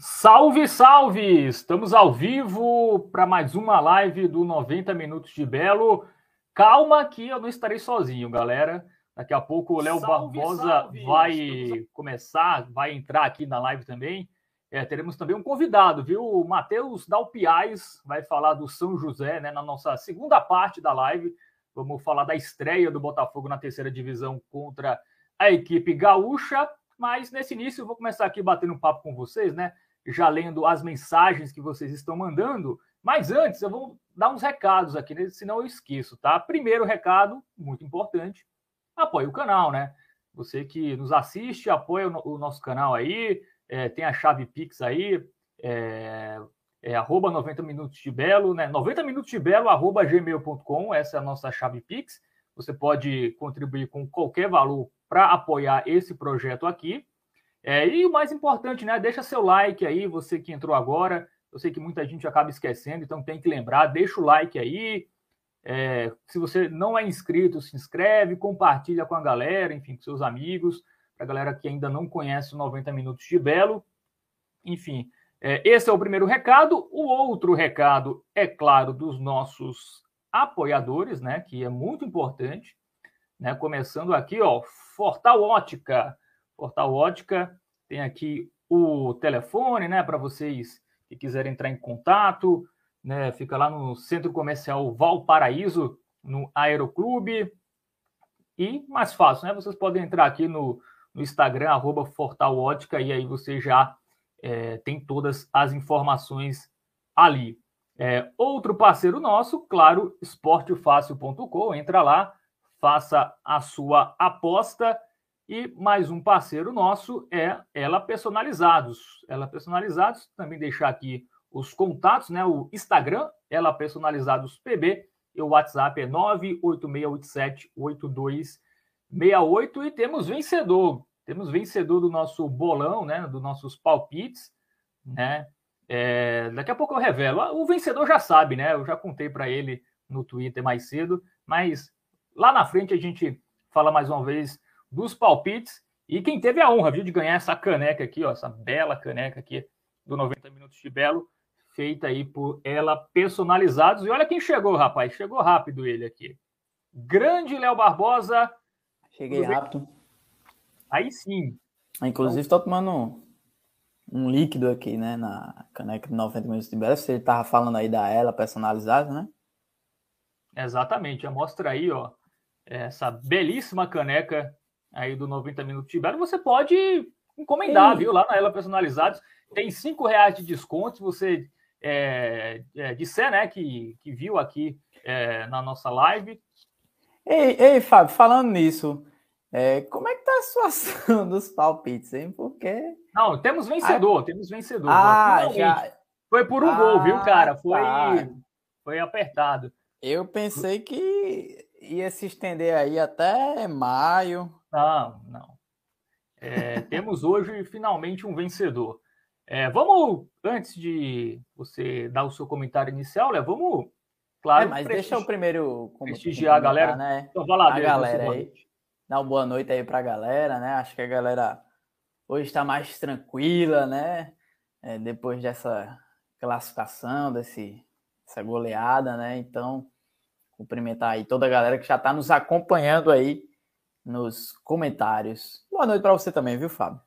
Salve, salve! Estamos ao vivo para mais uma live do 90 Minutos de Belo. Calma que eu não estarei sozinho, galera. Daqui a pouco o Léo Barbosa salve. vai Estamos... começar, vai entrar aqui na live também. É, teremos também um convidado, viu? O Matheus Dalpiais vai falar do São José, né? Na nossa segunda parte da live. Vamos falar da estreia do Botafogo na terceira divisão contra a equipe gaúcha. Mas nesse início eu vou começar aqui batendo um papo com vocês, né? Já lendo as mensagens que vocês estão mandando. Mas antes, eu vou dar uns recados aqui, né? senão eu esqueço, tá? Primeiro recado, muito importante, apoie o canal, né? Você que nos assiste, apoia o, nosso canal aí, é, tem a chave Pix aí, é, é arroba 90 minutos de belo, né? 90 minutos de belo, arroba gmail.com, essa é a nossa chave Pix. Você pode contribuir com qualquer valor para apoiar esse projeto aqui. É, e o mais importante, né? Deixa seu like aí, você que entrou agora. Eu sei que muita gente acaba esquecendo, então tem que lembrar, deixa o like aí. É, se você não é inscrito, se inscreve, compartilha com a galera, enfim, com seus amigos, para a galera que ainda não conhece o 90 Minutos de Belo. Enfim, é, esse é o primeiro recado. O outro recado, é claro, dos nossos apoiadores, né? Que é muito importante. Né? Começando aqui, ó, Fortal Ótica. Portal Ótica. Tem aqui o telefone, né, para vocês que quiserem entrar em contato, né, fica lá no Centro Comercial Valparaíso, no Aeroclube. E mais fácil, né? Vocês podem entrar aqui no, no Instagram, arroba Ótica, e aí você já é, tem todas as informações ali. É, outro parceiro nosso, claro, esportefácil.com, entra lá, faça a sua aposta e mais um parceiro nosso é Ela Personalizados. Ela Personalizados, também deixar aqui os contatos, né? O Instagram, Ela Personalizados PB, e o WhatsApp é 986878268 e temos vencedor. Temos vencedor do nosso bolão, né? Dos nossos palpites, né? É, daqui a pouco eu revelo. O vencedor já sabe, né? Eu já contei para ele no Twitter mais cedo, mas lá na frente a gente fala mais uma vez dos palpites. E quem teve a honra, viu, de ganhar essa caneca aqui, ó, essa bela caneca aqui do 90 Minutos de Belo, feita aí por ela, personalizados. E olha quem chegou, rapaz, chegou rápido ele aqui. Grande Léo Barbosa. Cheguei rápido. Aí sim. Inclusive, estou tomando um, um, líquido aqui, né, na caneca de 90 Minutos de Belo. Você estava falando aí da ela personalizada, né? Exatamente. Mostra aí, ó, essa belíssima caneca aí do 90 Minutos Tibério, você pode encomendar, Sim. viu? Lá na Ela Personalizados. Tem cinco reais de desconto se você é, é, disser, né, que, que viu aqui é, na nossa live. Ei, ei, Fábio, falando nisso, é, como é que tá a situação dos palpites, hein? Porque... Não, temos vencedor, ah, temos vencedor. Ah, já... Foi por um ah, gol, viu, cara? Foi, tá. foi apertado. Eu pensei que ia se estender aí até maio. Não, não. É, temos hoje finalmente um vencedor. É, vamos, antes de você dar o seu comentário inicial, Léo, vamos, claro. É, mas deixa o primeiro prestigiar a galera. Né? Então, vai lá, a galera aí. Dar uma boa noite aí para a galera, né? Acho que a galera hoje está mais tranquila, né? É, depois dessa classificação, desse, dessa goleada, né? Então, cumprimentar aí toda a galera que já está nos acompanhando aí nos comentários. Boa noite para você também, viu, Fábio?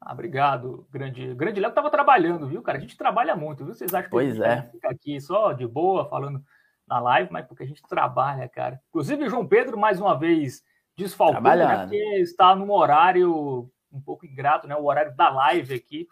Ah, obrigado, grande. Grande Léo estava trabalhando, viu, cara? A gente trabalha muito, viu? Vocês acham que pois é. fica aqui só de boa, falando na live, mas porque a gente trabalha, cara. Inclusive, João Pedro, mais uma vez, desfalcou, né? Porque está num horário um pouco ingrato, né? O horário da live aqui.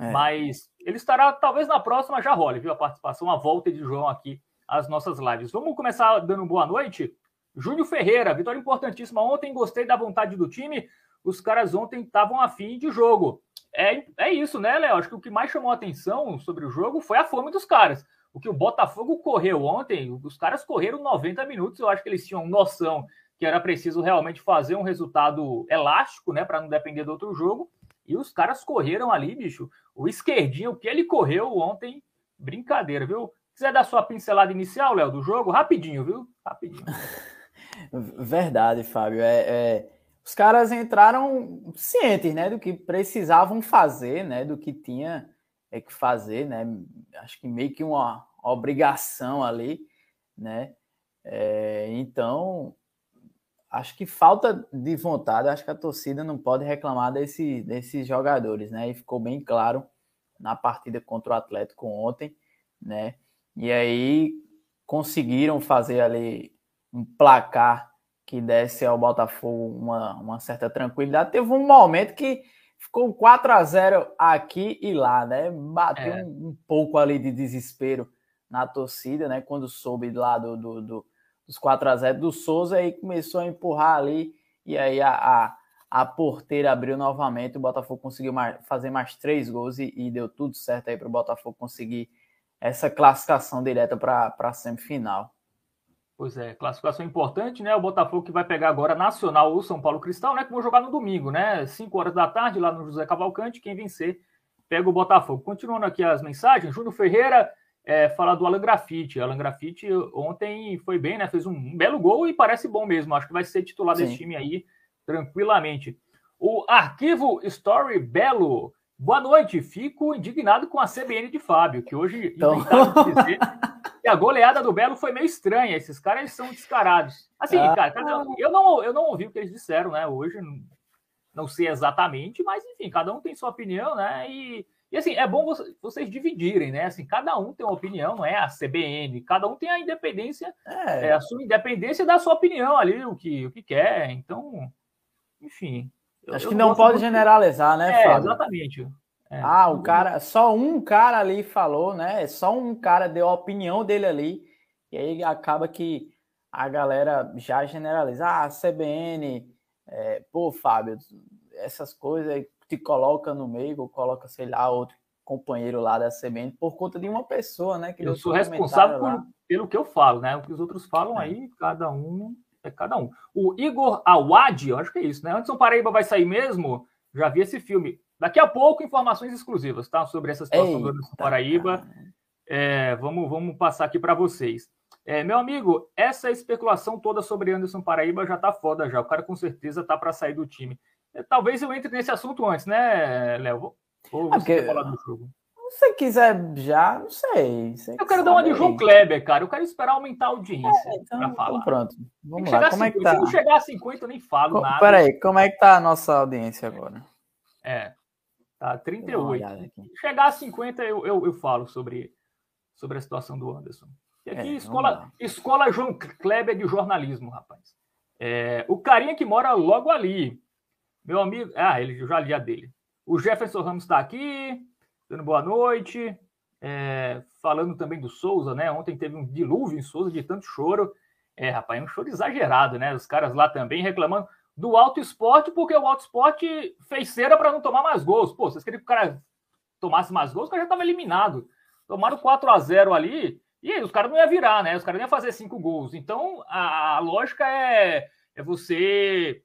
É. Mas ele estará, talvez na próxima já role, viu? A participação, a volta de João aqui às nossas lives. Vamos começar dando boa noite Júnior Ferreira, vitória importantíssima ontem, gostei da vontade do time. Os caras ontem estavam afim de jogo. É, é isso, né, Léo? Acho que o que mais chamou a atenção sobre o jogo foi a fome dos caras. O que o Botafogo correu ontem, os caras correram 90 minutos. Eu acho que eles tinham noção que era preciso realmente fazer um resultado elástico, né, para não depender do outro jogo. E os caras correram ali, bicho. O esquerdinho, que ele correu ontem, brincadeira, viu? Quiser dar sua pincelada inicial, Léo, do jogo, rapidinho, viu? Rapidinho. Verdade, Fábio. É, é, os caras entraram cientes né, do que precisavam fazer, né, do que tinha é que fazer, né? Acho que meio que uma obrigação ali, né? É, então, acho que falta de vontade, acho que a torcida não pode reclamar desse, desses jogadores, né? E ficou bem claro na partida contra o Atlético ontem, né? E aí conseguiram fazer ali um placar que desse ao Botafogo uma, uma certa tranquilidade. Teve um momento que ficou 4 a 0 aqui e lá, né? Bateu é. um, um, pouco ali de desespero na torcida, né? Quando soube lá do, do, do dos 4 a 0 do Souza, aí começou a empurrar ali, e aí a, a, a porteira abriu novamente, o Botafogo conseguiu mais, fazer mais três gols e, e deu tudo certo aí para o Botafogo conseguir essa classificação direta para a semifinal. Pois é, classificação importante, né? O Botafogo que vai pegar agora Nacional ou São Paulo Cristal, né? Que vão jogar no domingo, né? 5 horas da tarde, lá no José Cavalcante. Quem vencer pega o Botafogo. Continuando aqui as mensagens, Júnior Ferreira é, fala do Alan Grafite. Alan Grafite ontem foi bem, né? Fez um, belo gol e parece bom mesmo. Acho que vai ser titular Sim. desse time aí tranquilamente. O Arquivo Story Belo. Boa noite. Fico indignado com a CBN de Fábio, que hoje então... dizer que a goleada do Belo foi meio estranha. Esses caras são descarados. Assim, ah. cara, cada, eu, não, eu não ouvi o que eles disseram, né? Hoje, não sei exatamente, mas enfim, cada um tem sua opinião, né? E, e assim, é bom vocês dividirem, né? Assim, cada um tem uma opinião, não é a CBN, cada um tem a independência, é. É, a sua independência da sua opinião ali, o que, o que quer. Então, enfim. Acho que não pode generalizar, né, é, Fábio? Exatamente. É. Ah, o cara, só um cara ali falou, né? Só um cara deu a opinião dele ali, e aí acaba que a galera já generaliza. Ah, a CBN, é, pô, Fábio, essas coisas te coloca no meio, ou coloca, sei lá, outro companheiro lá da CBN por conta de uma pessoa, né? Que eu sou responsável por, pelo que eu falo, né? O que os outros falam é. aí, cada um é cada um. O Igor Awad, eu acho que é isso, né? Anderson Paraíba vai sair mesmo? Já vi esse filme. Daqui a pouco, informações exclusivas, tá? Sobre essa situação Eita, do Anderson Paraíba. É, vamos, vamos passar aqui para vocês. É, meu amigo, essa especulação toda sobre Anderson Paraíba já tá foda já. O cara com certeza tá para sair do time. É, talvez eu entre nesse assunto antes, né, Léo? Ou você é falar do jogo? Se você quiser já, não sei. eu quero dar uma de João Kleber, cara. Eu quero esperar aumentar a audiência é, então, para falar. Então pronto. Vamos lá. Como 50, é que tá? Se não chegar a 50, eu nem falo Co nada. Peraí, como é que tá a nossa audiência agora? É. Tá 38. Se chegar a 50, eu, eu, eu falo sobre, sobre a situação do Anderson. E aqui, é, escola, escola João Kleber de jornalismo, rapaz. É, o carinha que mora logo ali. Meu amigo. Ah, ele já li a dele. O Jefferson Ramos está aqui, dando boa noite. É, falando também do Souza, né? Ontem teve um dilúvio em Souza de tanto choro. É, rapaz, é um choro exagerado, né? Os caras lá também reclamando do Alto Esporte, porque o Alto Esporte fez cera para não tomar mais gols. Pô, vocês queriam que o cara tomasse mais gols, o cara já estava eliminado. Tomaram 4 a 0 ali, e aí, os caras não iam virar, né? Os caras não iam fazer cinco gols. Então, a, a lógica é, é você.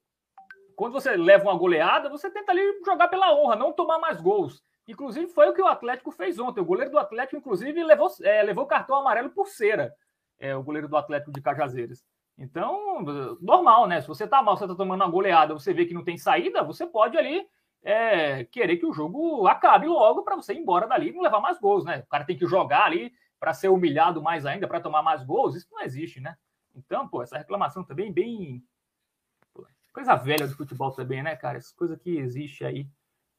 Quando você leva uma goleada, você tenta ali jogar pela honra, não tomar mais gols. Inclusive, foi o que o Atlético fez ontem. O goleiro do Atlético, inclusive, levou, é, levou cartão amarelo por cera. É, o goleiro do Atlético de Cajazeiras. Então, normal, né? Se você tá mal, você tá tomando uma goleada, você vê que não tem saída, você pode ali é, querer que o jogo acabe logo para você ir embora dali e não levar mais gols, né? O cara tem que jogar ali para ser humilhado mais ainda, para tomar mais gols, isso não existe, né? Então, pô, essa reclamação também bem. coisa velha do futebol também, né, cara? Essa coisa que existe aí.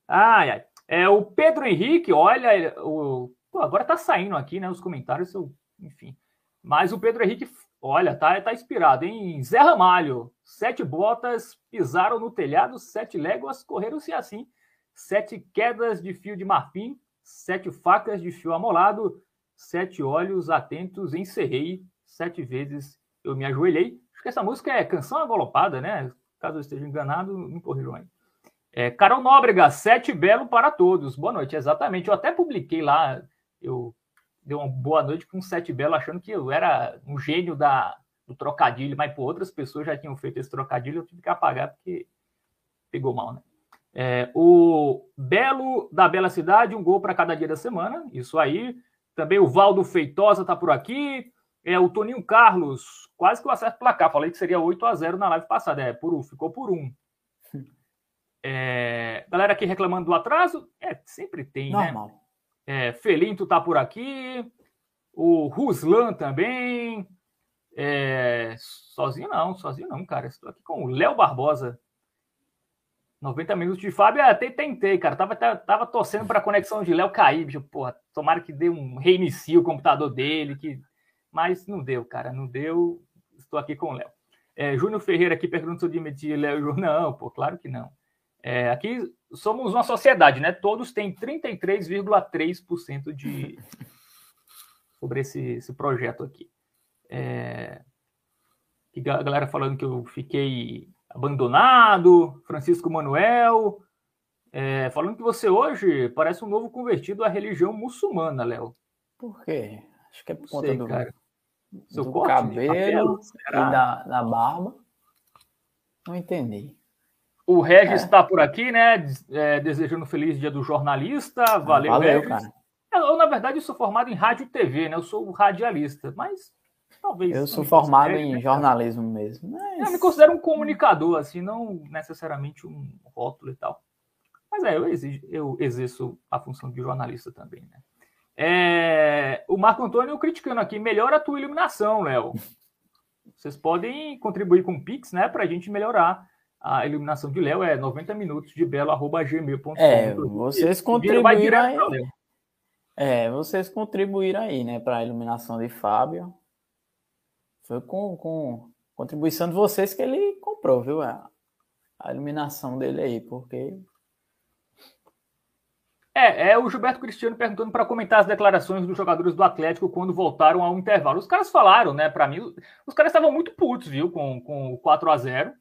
Ai, ai. É, o Pedro Henrique, olha, o, pô, agora tá saindo aqui, né, os comentários, eu, enfim. Mas o Pedro Henrique Olha, tá, tá inspirado, hein? Zé Ramalho, sete botas pisaram no telhado, sete léguas correram-se assim, sete quedas de fio de marfim, sete facas de fio amolado, sete olhos atentos encerrei, sete vezes eu me ajoelhei. Acho que essa música é canção agolopada, né? Caso eu esteja enganado, me corrijam aí. É, Carol Nóbrega, sete belo para todos. Boa noite, exatamente. Eu até publiquei lá, eu deu uma boa noite com sete belo, achando que eu era um gênio da, do trocadilho, mas por outras pessoas já tinham feito esse trocadilho, eu tive que apagar porque pegou mal, né? É, o Belo da Bela Cidade, um gol para cada dia da semana, isso aí. Também o Valdo Feitosa tá por aqui. É, o Toninho Carlos, quase que eu acerto o placar. Falei que seria 8 a 0 na live passada. É, por um, ficou por um. É, galera aqui reclamando do atraso. É, sempre tem, Normal. né? É, Felinto tá por aqui. O Ruslan também. É, sozinho não, sozinho não, cara. Estou aqui com o Léo Barbosa. 90 minutos de Fábio, até tentei, cara. Tava, tava torcendo para a conexão de Léo cair, bicho. Porra, tomara que dê um reinicie o computador dele, que... mas não deu, cara, não deu. Estou aqui com o Léo. É, Júnior Ferreira aqui pergunta se eu demiti Léo. Não, pô, claro que não. É, aqui somos uma sociedade, né? Todos têm 33,3% de sobre esse, esse projeto aqui. É, a galera falando que eu fiquei abandonado, Francisco Manuel, é, falando que você hoje parece um novo convertido à religião muçulmana, Léo. Por quê? Acho que é por conta Sei, do, cara. Seu do cabelo, e da, da barba. Não entendi. O Regis está é. por aqui, né? É, desejando um feliz dia do jornalista. Valeu, Valeu Regis. cara. Eu, na verdade, sou formado em rádio e TV, né? Eu sou radialista, mas Talvez. Eu sou formado em jornalismo mesmo. Mas... Eu me considero um comunicador, assim, não necessariamente um rótulo e tal. Mas é, eu, exijo, eu exerço a função de jornalista também, né? É, o Marco Antônio criticando aqui, melhora a tua iluminação, Léo. Vocês podem contribuir com o Pix, né, para a gente melhorar a iluminação de Léo. É 90 minutos de belo.gmail.com. É, vocês contribuíram aí. É, vocês contribuíram aí, né, para a iluminação de Fábio. Foi com, com contribuição de vocês que ele comprou, viu? A, a iluminação dele aí, porque. É, é o Gilberto Cristiano perguntando para comentar as declarações dos jogadores do Atlético quando voltaram ao intervalo. Os caras falaram, né, para mim, os caras estavam muito putos, viu, com, com o 4 a 0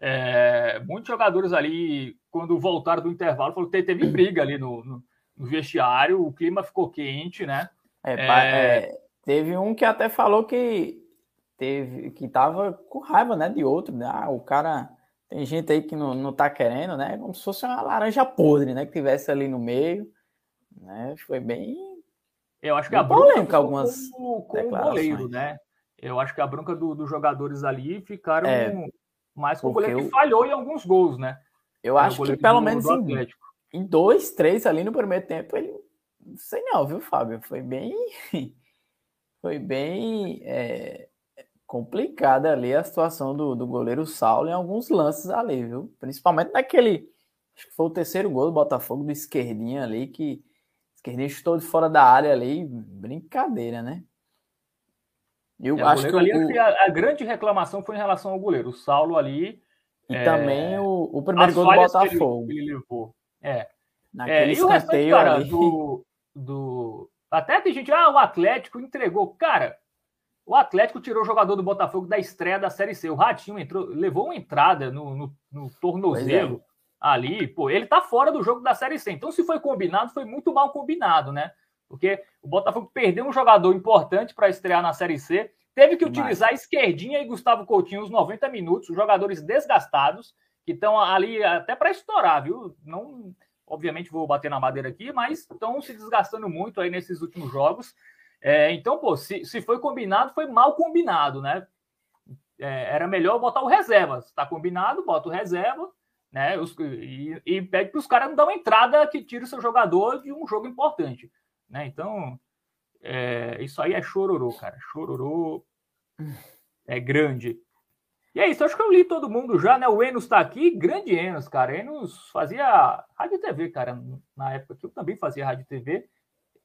é, Muitos jogadores ali, quando voltaram do intervalo, falou que teve briga ali no, no, no vestiário, o clima ficou quente, né? É, é... teve um que até falou que teve que tava com raiva, né, de outro, né? Ah, o cara tem gente aí que não, não tá querendo, né? Como se fosse uma laranja podre, né, que tivesse ali no meio, né? Foi bem Eu acho que a bronca algumas com, com o goleiro, né? Eu acho que a bronca do, dos jogadores ali ficaram é, mais com o goleiro que falhou em alguns gols, né? Eu é acho que pelo menos em, em dois, três ali no primeiro tempo ele não sei não, viu, Fábio? Foi bem foi bem é, complicada ali a situação do, do goleiro Saulo em alguns lances ali, viu? Principalmente naquele. Acho que foi o terceiro gol do Botafogo do esquerdinha ali, que esquerdinha estou de fora da área ali. Brincadeira, né? Eu é, acho que ali, o... a, a, grande reclamação foi em relação ao goleiro. O Saulo ali. E é... também o, o primeiro gol do Botafogo. Que ele, que ele levou. É. Naquele é, e o restante, cara, ali... do, do. Até tem gente, ah, o Atlético entregou. Cara, o Atlético tirou o jogador do Botafogo da estreia da Série C. O Ratinho entrou, levou uma entrada no, no, no tornozelo é. ali. Pô, ele tá fora do jogo da Série C. Então, se foi combinado, foi muito mal combinado, né? Porque o Botafogo perdeu um jogador importante para estrear na Série C. Teve que utilizar Esquerdinha e Gustavo Coutinho os 90 minutos, os jogadores desgastados, que estão ali até para estourar, viu? Não, obviamente vou bater na madeira aqui, mas estão se desgastando muito aí nesses últimos jogos. É, então, pô, se, se foi combinado, foi mal combinado, né? É, era melhor botar o reserva. Se tá combinado, bota o reserva, né? Os, e, e, pede para os caras não dar uma entrada que tire o seu jogador de um jogo importante, né? Então, é, isso aí é chororô, cara. Chororô é grande. E é isso, acho que eu li todo mundo já, né? O Enos tá aqui, grande Enos, cara. Enos fazia rádio TV, cara. Na época que eu também fazia rádio TV.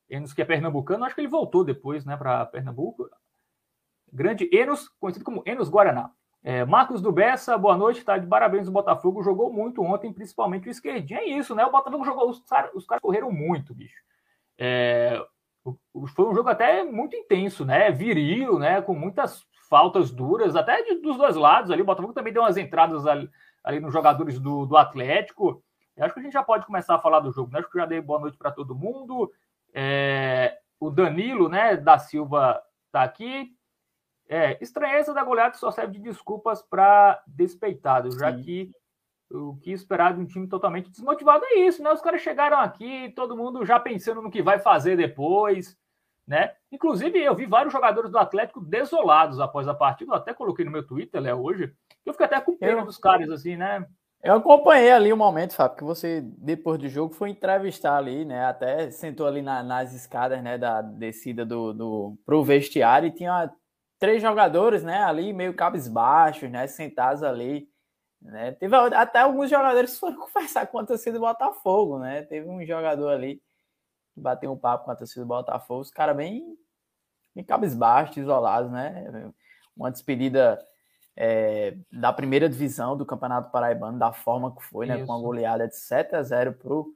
Enos, que é pernambucano, acho que ele voltou depois né, para Pernambuco. Grande Enos, conhecido como Enos Guaraná. É, Marcos do Bessa, boa noite, tá de parabéns. O Botafogo jogou muito ontem, principalmente o esquerdinho. É isso, né? O Botafogo jogou, os caras cara correram muito, bicho. É, foi um jogo até muito intenso, né? Viril, né? Com muitas faltas duras, até de, dos dois lados ali. O Botafogo também deu umas entradas ali, ali nos jogadores do, do Atlético. Eu acho que a gente já pode começar a falar do jogo, né? Acho que já dei boa noite para todo mundo. É, o Danilo, né, da Silva está aqui. É, estranheza da goleada só serve de desculpas para despeitado, já que o que esperar de um time totalmente desmotivado é isso, né? Os caras chegaram aqui, todo mundo já pensando no que vai fazer depois, né? Inclusive, eu vi vários jogadores do Atlético desolados após a partida, eu até coloquei no meu Twitter, Léo, hoje. Eu fiquei até com pena eu, dos caras, assim, né? Eu acompanhei ali o momento, Fábio, que você, depois do jogo, foi entrevistar ali, né? Até sentou ali na, nas escadas, né? Da descida do, do, pro vestiário e tinha três jogadores, né? Ali meio cabisbaixos, né? Sentados ali. Né? Teve até alguns jogadores que foram conversar com a torcida do Botafogo, né? Teve um jogador ali que bateu um papo com a torcida do Botafogo, os caras bem, bem cabisbaixos, isolados, né? Uma despedida é, da primeira divisão do Campeonato Paraibano, da forma que foi, né? Com a goleada de 7 a 0 pro,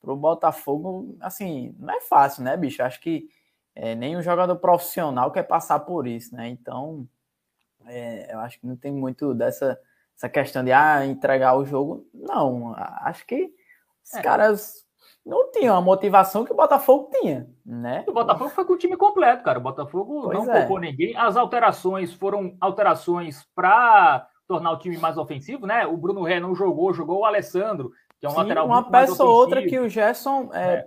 pro Botafogo. Assim, não é fácil, né, bicho? Acho que é, nem um jogador profissional quer passar por isso, né? Então, é, eu acho que não tem muito dessa essa questão de ah, entregar o jogo. Não, acho que os é. caras não tinham a motivação que o Botafogo tinha, né? O Botafogo foi com o time completo, cara. O Botafogo pois não é. poupou ninguém. As alterações foram alterações para tornar o time mais ofensivo, né? O Bruno Ré não jogou, jogou o Alessandro, que é um Sim, lateral uma peça ou outra que o Gerson é,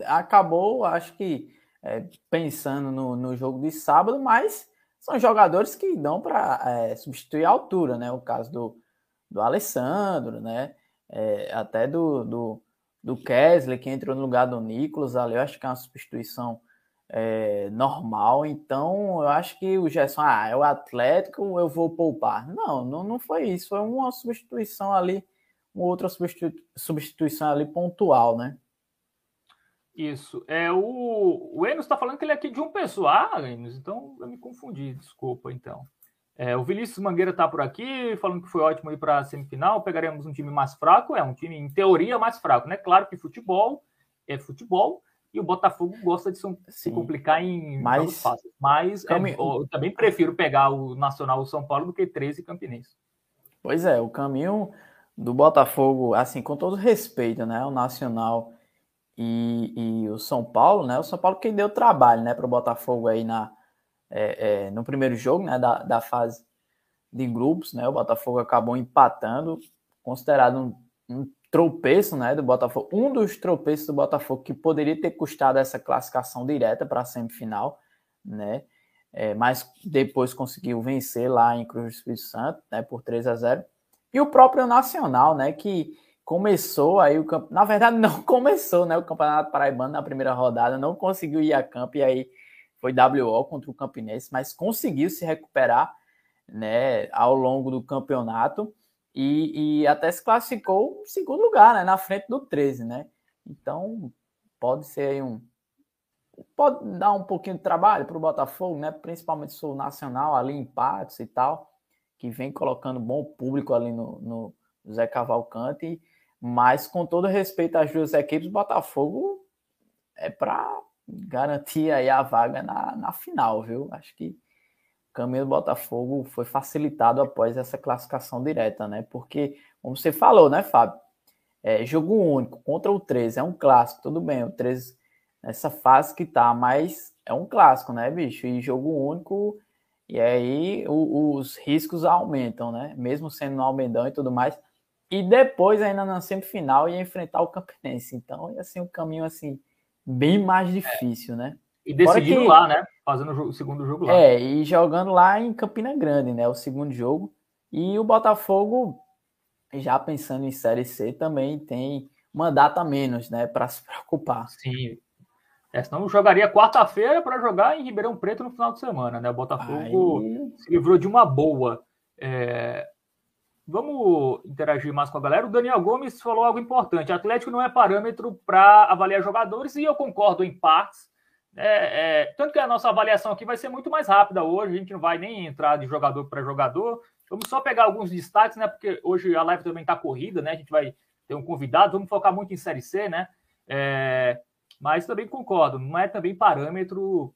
é. acabou, acho que é, pensando no, no jogo de sábado, mas são jogadores que dão para é, substituir a altura, né? O caso do, do Alessandro, né? É, até do, do do Kesley, que entrou no lugar do Nicolas ali, eu acho que é uma substituição é, normal. Então, eu acho que o Gerson, ah, é o Atlético, eu vou poupar. Não, não, não foi isso. Foi uma substituição ali, uma outra substituição ali pontual, né? Isso. É, o, o Enos está falando que ele é aqui de um pessoal. Ah, Enos, então eu me confundi, desculpa, então. É, o Vinícius Mangueira está por aqui, falando que foi ótimo ir para a semifinal. Pegaremos um time mais fraco, é um time, em teoria, mais fraco, né? Claro que futebol é futebol e o Botafogo gosta de se complicar em mas, fáceis. Mas é, eu também prefiro pegar o Nacional o São Paulo do que 13 Campinense. Pois é, o caminho do Botafogo, assim, com todo respeito, né? O Nacional e, e o São Paulo, né? O São Paulo que deu trabalho, né, para o Botafogo aí na é, é, no primeiro jogo né, da, da fase de grupos, né, o Botafogo acabou empatando, considerado um, um tropeço né, do Botafogo, um dos tropeços do Botafogo que poderia ter custado essa classificação direta para a semifinal, né, é, mas depois conseguiu vencer lá em Cruz do Espírito Santo, né, por 3 a 0 e o próprio Nacional, né, que começou aí o campo, na verdade não começou, né, o Campeonato Paraibano na primeira rodada, não conseguiu ir a campo e aí foi WO contra o Campinense, mas conseguiu se recuperar né, ao longo do campeonato e, e até se classificou em segundo lugar, né, na frente do 13, né? Então pode ser aí um pode dar um pouquinho de trabalho para o Botafogo, né? Principalmente o Nacional ali empates e tal, que vem colocando bom público ali no, no Zé Cavalcante, mas com todo respeito às duas equipes, Botafogo é para garantir aí a vaga na, na final, viu? Acho que o caminho do Botafogo foi facilitado após essa classificação direta, né? Porque, como você falou, né, Fábio? É, jogo único contra o 13, é um clássico, tudo bem, o 13 nessa fase que tá, mas é um clássico, né, bicho? E jogo único, e aí o, os riscos aumentam, né? Mesmo sendo no Almendão e tudo mais. E depois, ainda na semifinal, ia enfrentar o Campinense. Então, ia ser um caminho assim bem mais difícil, é. né? E decidindo que... lá, né? Fazendo o segundo jogo lá. É, e jogando lá em Campina Grande, né? O segundo jogo. E o Botafogo, já pensando em Série C, também tem uma data menos, né? Para se preocupar. Sim. É, senão jogaria quarta-feira para jogar em Ribeirão Preto no final de semana, né? O Botafogo Aí... se livrou de uma boa. É, Vamos interagir mais com a galera. O Daniel Gomes falou algo importante. Atlético não é parâmetro para avaliar jogadores e eu concordo em partes. É, é, tanto que a nossa avaliação aqui vai ser muito mais rápida hoje. A gente não vai nem entrar de jogador para jogador. Vamos só pegar alguns destaques, né? Porque hoje a live também está corrida, né? A gente vai ter um convidado. Vamos focar muito em Série C, né? É, mas também concordo. Não é também parâmetro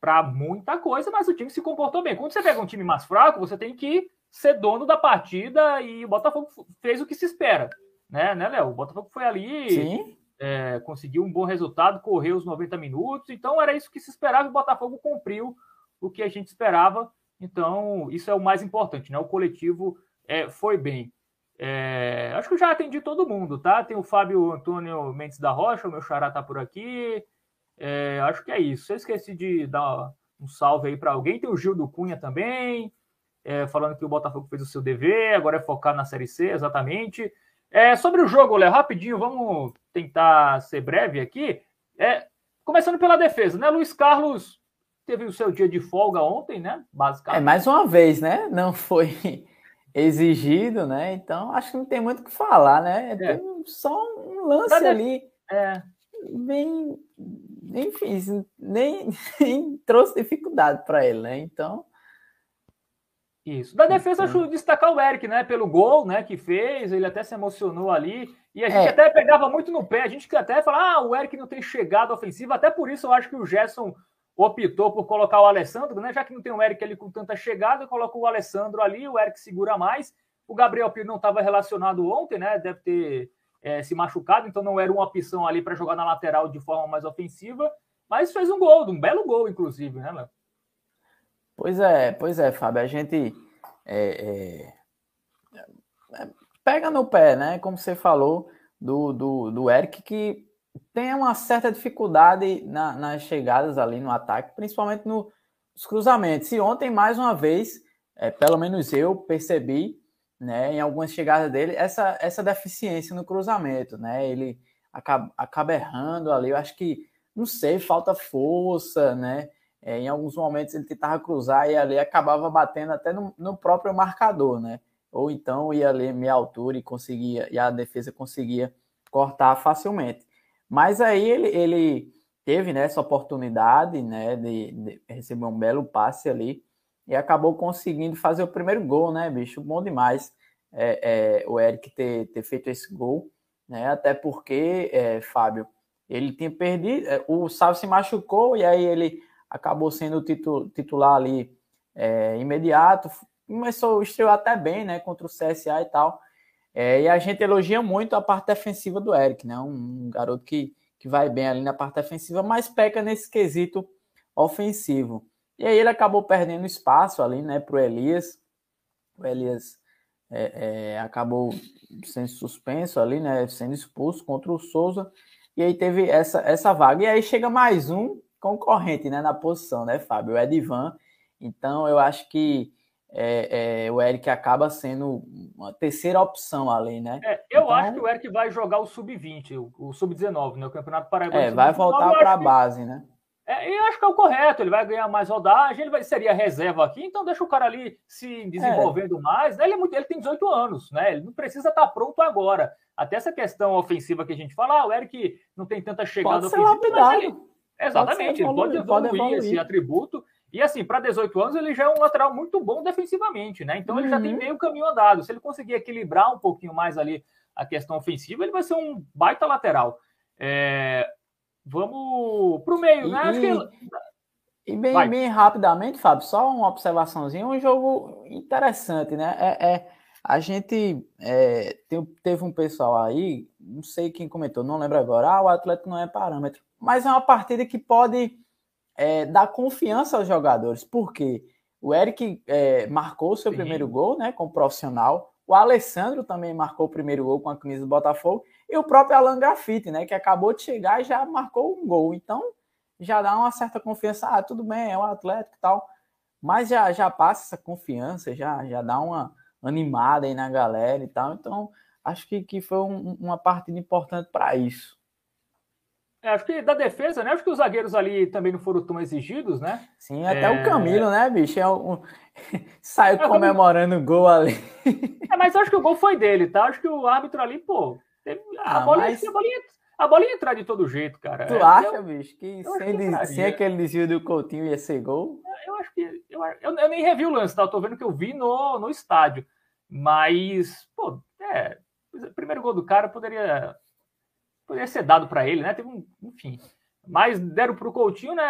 para muita coisa, mas o time se comportou bem. Quando você pega um time mais fraco, você tem que ser dono da partida e o Botafogo fez o que se espera, né, né, Léo? O Botafogo foi ali, é, conseguiu um bom resultado, correu os 90 minutos, então era isso que se esperava e o Botafogo cumpriu o que a gente esperava, então isso é o mais importante, né? O coletivo é, foi bem. É, acho que eu já atendi todo mundo, tá? Tem o Fábio Antônio Mendes da Rocha, o meu xará tá por aqui. É, acho que é isso. Eu esqueci de dar um salve aí para alguém. Tem o Gil do Cunha também. É, falando que o Botafogo fez o seu dever, agora é focar na Série C, exatamente. É, sobre o jogo, Léo, rapidinho, vamos tentar ser breve aqui. É, começando pela defesa, né? Luiz Carlos teve o seu dia de folga ontem, né? Basicamente. É, mais uma vez, né? Não foi exigido, né? Então acho que não tem muito o que falar, né? É. Tem só um lance ali. É. Bem. Enfim, nem, nem trouxe dificuldade para ele, né? Então. Isso. Da defesa, acho destacar o Eric, né? Pelo gol, né? Que fez, ele até se emocionou ali. E a gente é. até pegava muito no pé. A gente até fala, ah, o Eric não tem chegado ofensiva. Até por isso eu acho que o Gerson optou por colocar o Alessandro, né? Já que não tem o Eric ali com tanta chegada, coloca o Alessandro ali, o Eric segura mais. O Gabriel Pires não estava relacionado ontem, né? Deve ter é, se machucado, então não era uma opção ali para jogar na lateral de forma mais ofensiva. Mas fez um gol, um belo gol, inclusive, né, Léo? Pois é, pois é, Fábio. A gente é, é, é, pega no pé, né? Como você falou do, do, do Eric, que tem uma certa dificuldade na, nas chegadas ali no ataque, principalmente nos cruzamentos. E ontem, mais uma vez, é, pelo menos eu percebi, né, em algumas chegadas dele, essa, essa deficiência no cruzamento, né? Ele acaba, acaba errando ali. Eu acho que, não sei, falta força, né? É, em alguns momentos ele tentava cruzar e ali acabava batendo até no, no próprio marcador, né? Ou então ia ali meia altura e conseguia, e a defesa conseguia cortar facilmente. Mas aí ele, ele teve né, essa oportunidade né, de, de, receber um belo passe ali e acabou conseguindo fazer o primeiro gol, né, bicho? Bom demais é, é, o Eric ter, ter feito esse gol, né? Até porque, é, Fábio, ele tinha perdido, é, o Sávio se machucou e aí ele acabou sendo titu, titular ali é, imediato, começou, estreou até bem, né, contra o CSA e tal, é, e a gente elogia muito a parte defensiva do Eric, né? Um, um, garoto que, que vai bem ali na parte defensiva, mas peca nesse quesito ofensivo. E aí ele acabou perdendo espaço ali, né, para o Elias. O Elias é, é, acabou sendo suspenso ali, né, sendo expulso contra o Souza. E aí teve essa, essa vaga. E aí chega mais um concorrente, né, na posição, né, Fábio? O Edivan. Então eu acho que é, é, o Eric acaba sendo uma terceira opção ali, né? É, eu então, acho que o Eric vai jogar o sub-20, o, o sub-19, né? O Campeonato Paraguai. É, vai voltar para a base, né? É, eu acho que é o correto, ele vai ganhar mais rodagem, ele vai, seria reserva aqui, então deixa o cara ali se desenvolvendo é. mais. Né? Ele, é muito, ele tem 18 anos, né? Ele não precisa estar pronto agora. Até essa questão ofensiva que a gente fala, ah, o Eric não tem tanta chegada pode ofensiva. Exatamente, pode ele pode evoluir, evoluir esse atributo. E assim, para 18 anos, ele já é um lateral muito bom defensivamente, né? Então uhum. ele já tem uhum. meio caminho andado. Se ele conseguir equilibrar um pouquinho mais ali a questão ofensiva, ele vai ser um baita lateral. É... Vamos para o meio, né? Acho que... E bem, bem, rapidamente, Fábio, só uma observaçãozinha, um jogo interessante, né? É, é a gente é, teve um pessoal aí, não sei quem comentou, não lembro agora, ah, o Atlético não é parâmetro, mas é uma partida que pode é, dar confiança aos jogadores, porque o Eric é, marcou seu Sim. primeiro gol, né, como profissional, o Alessandro também marcou o primeiro gol com a camisa do Botafogo, e o próprio Alan Grafite, né, que acabou de chegar e já marcou um gol, então já dá uma certa confiança, ah, tudo bem, é um Atlético e tal, mas já, já passa essa confiança, já, já dá uma animada aí na galera e tal, então acho que, que foi um, uma partida importante para isso. É, acho que da defesa, né? Acho que os zagueiros ali também não foram tão exigidos, né? Sim, até é... o Camilo, né, bicho? É um... Saiu é, comemorando o gol ali. É, mas acho que o gol foi dele, tá? Acho que o árbitro ali, pô, teve... a, ah, bola, mas... a, bolinha, a bola ia entrar de todo jeito, cara. Tu é, acha, eu... bicho, que sem, que sem aquele desvio do Coutinho ia ser gol? Eu acho que. Eu, eu, eu, nem revi o lance, tá? Eu tô vendo que eu vi no, no estádio. Mas, pô, é. Primeiro gol do cara poderia poderia ser dado para ele, né? Teve um, enfim. Mas deram para o Coutinho, né?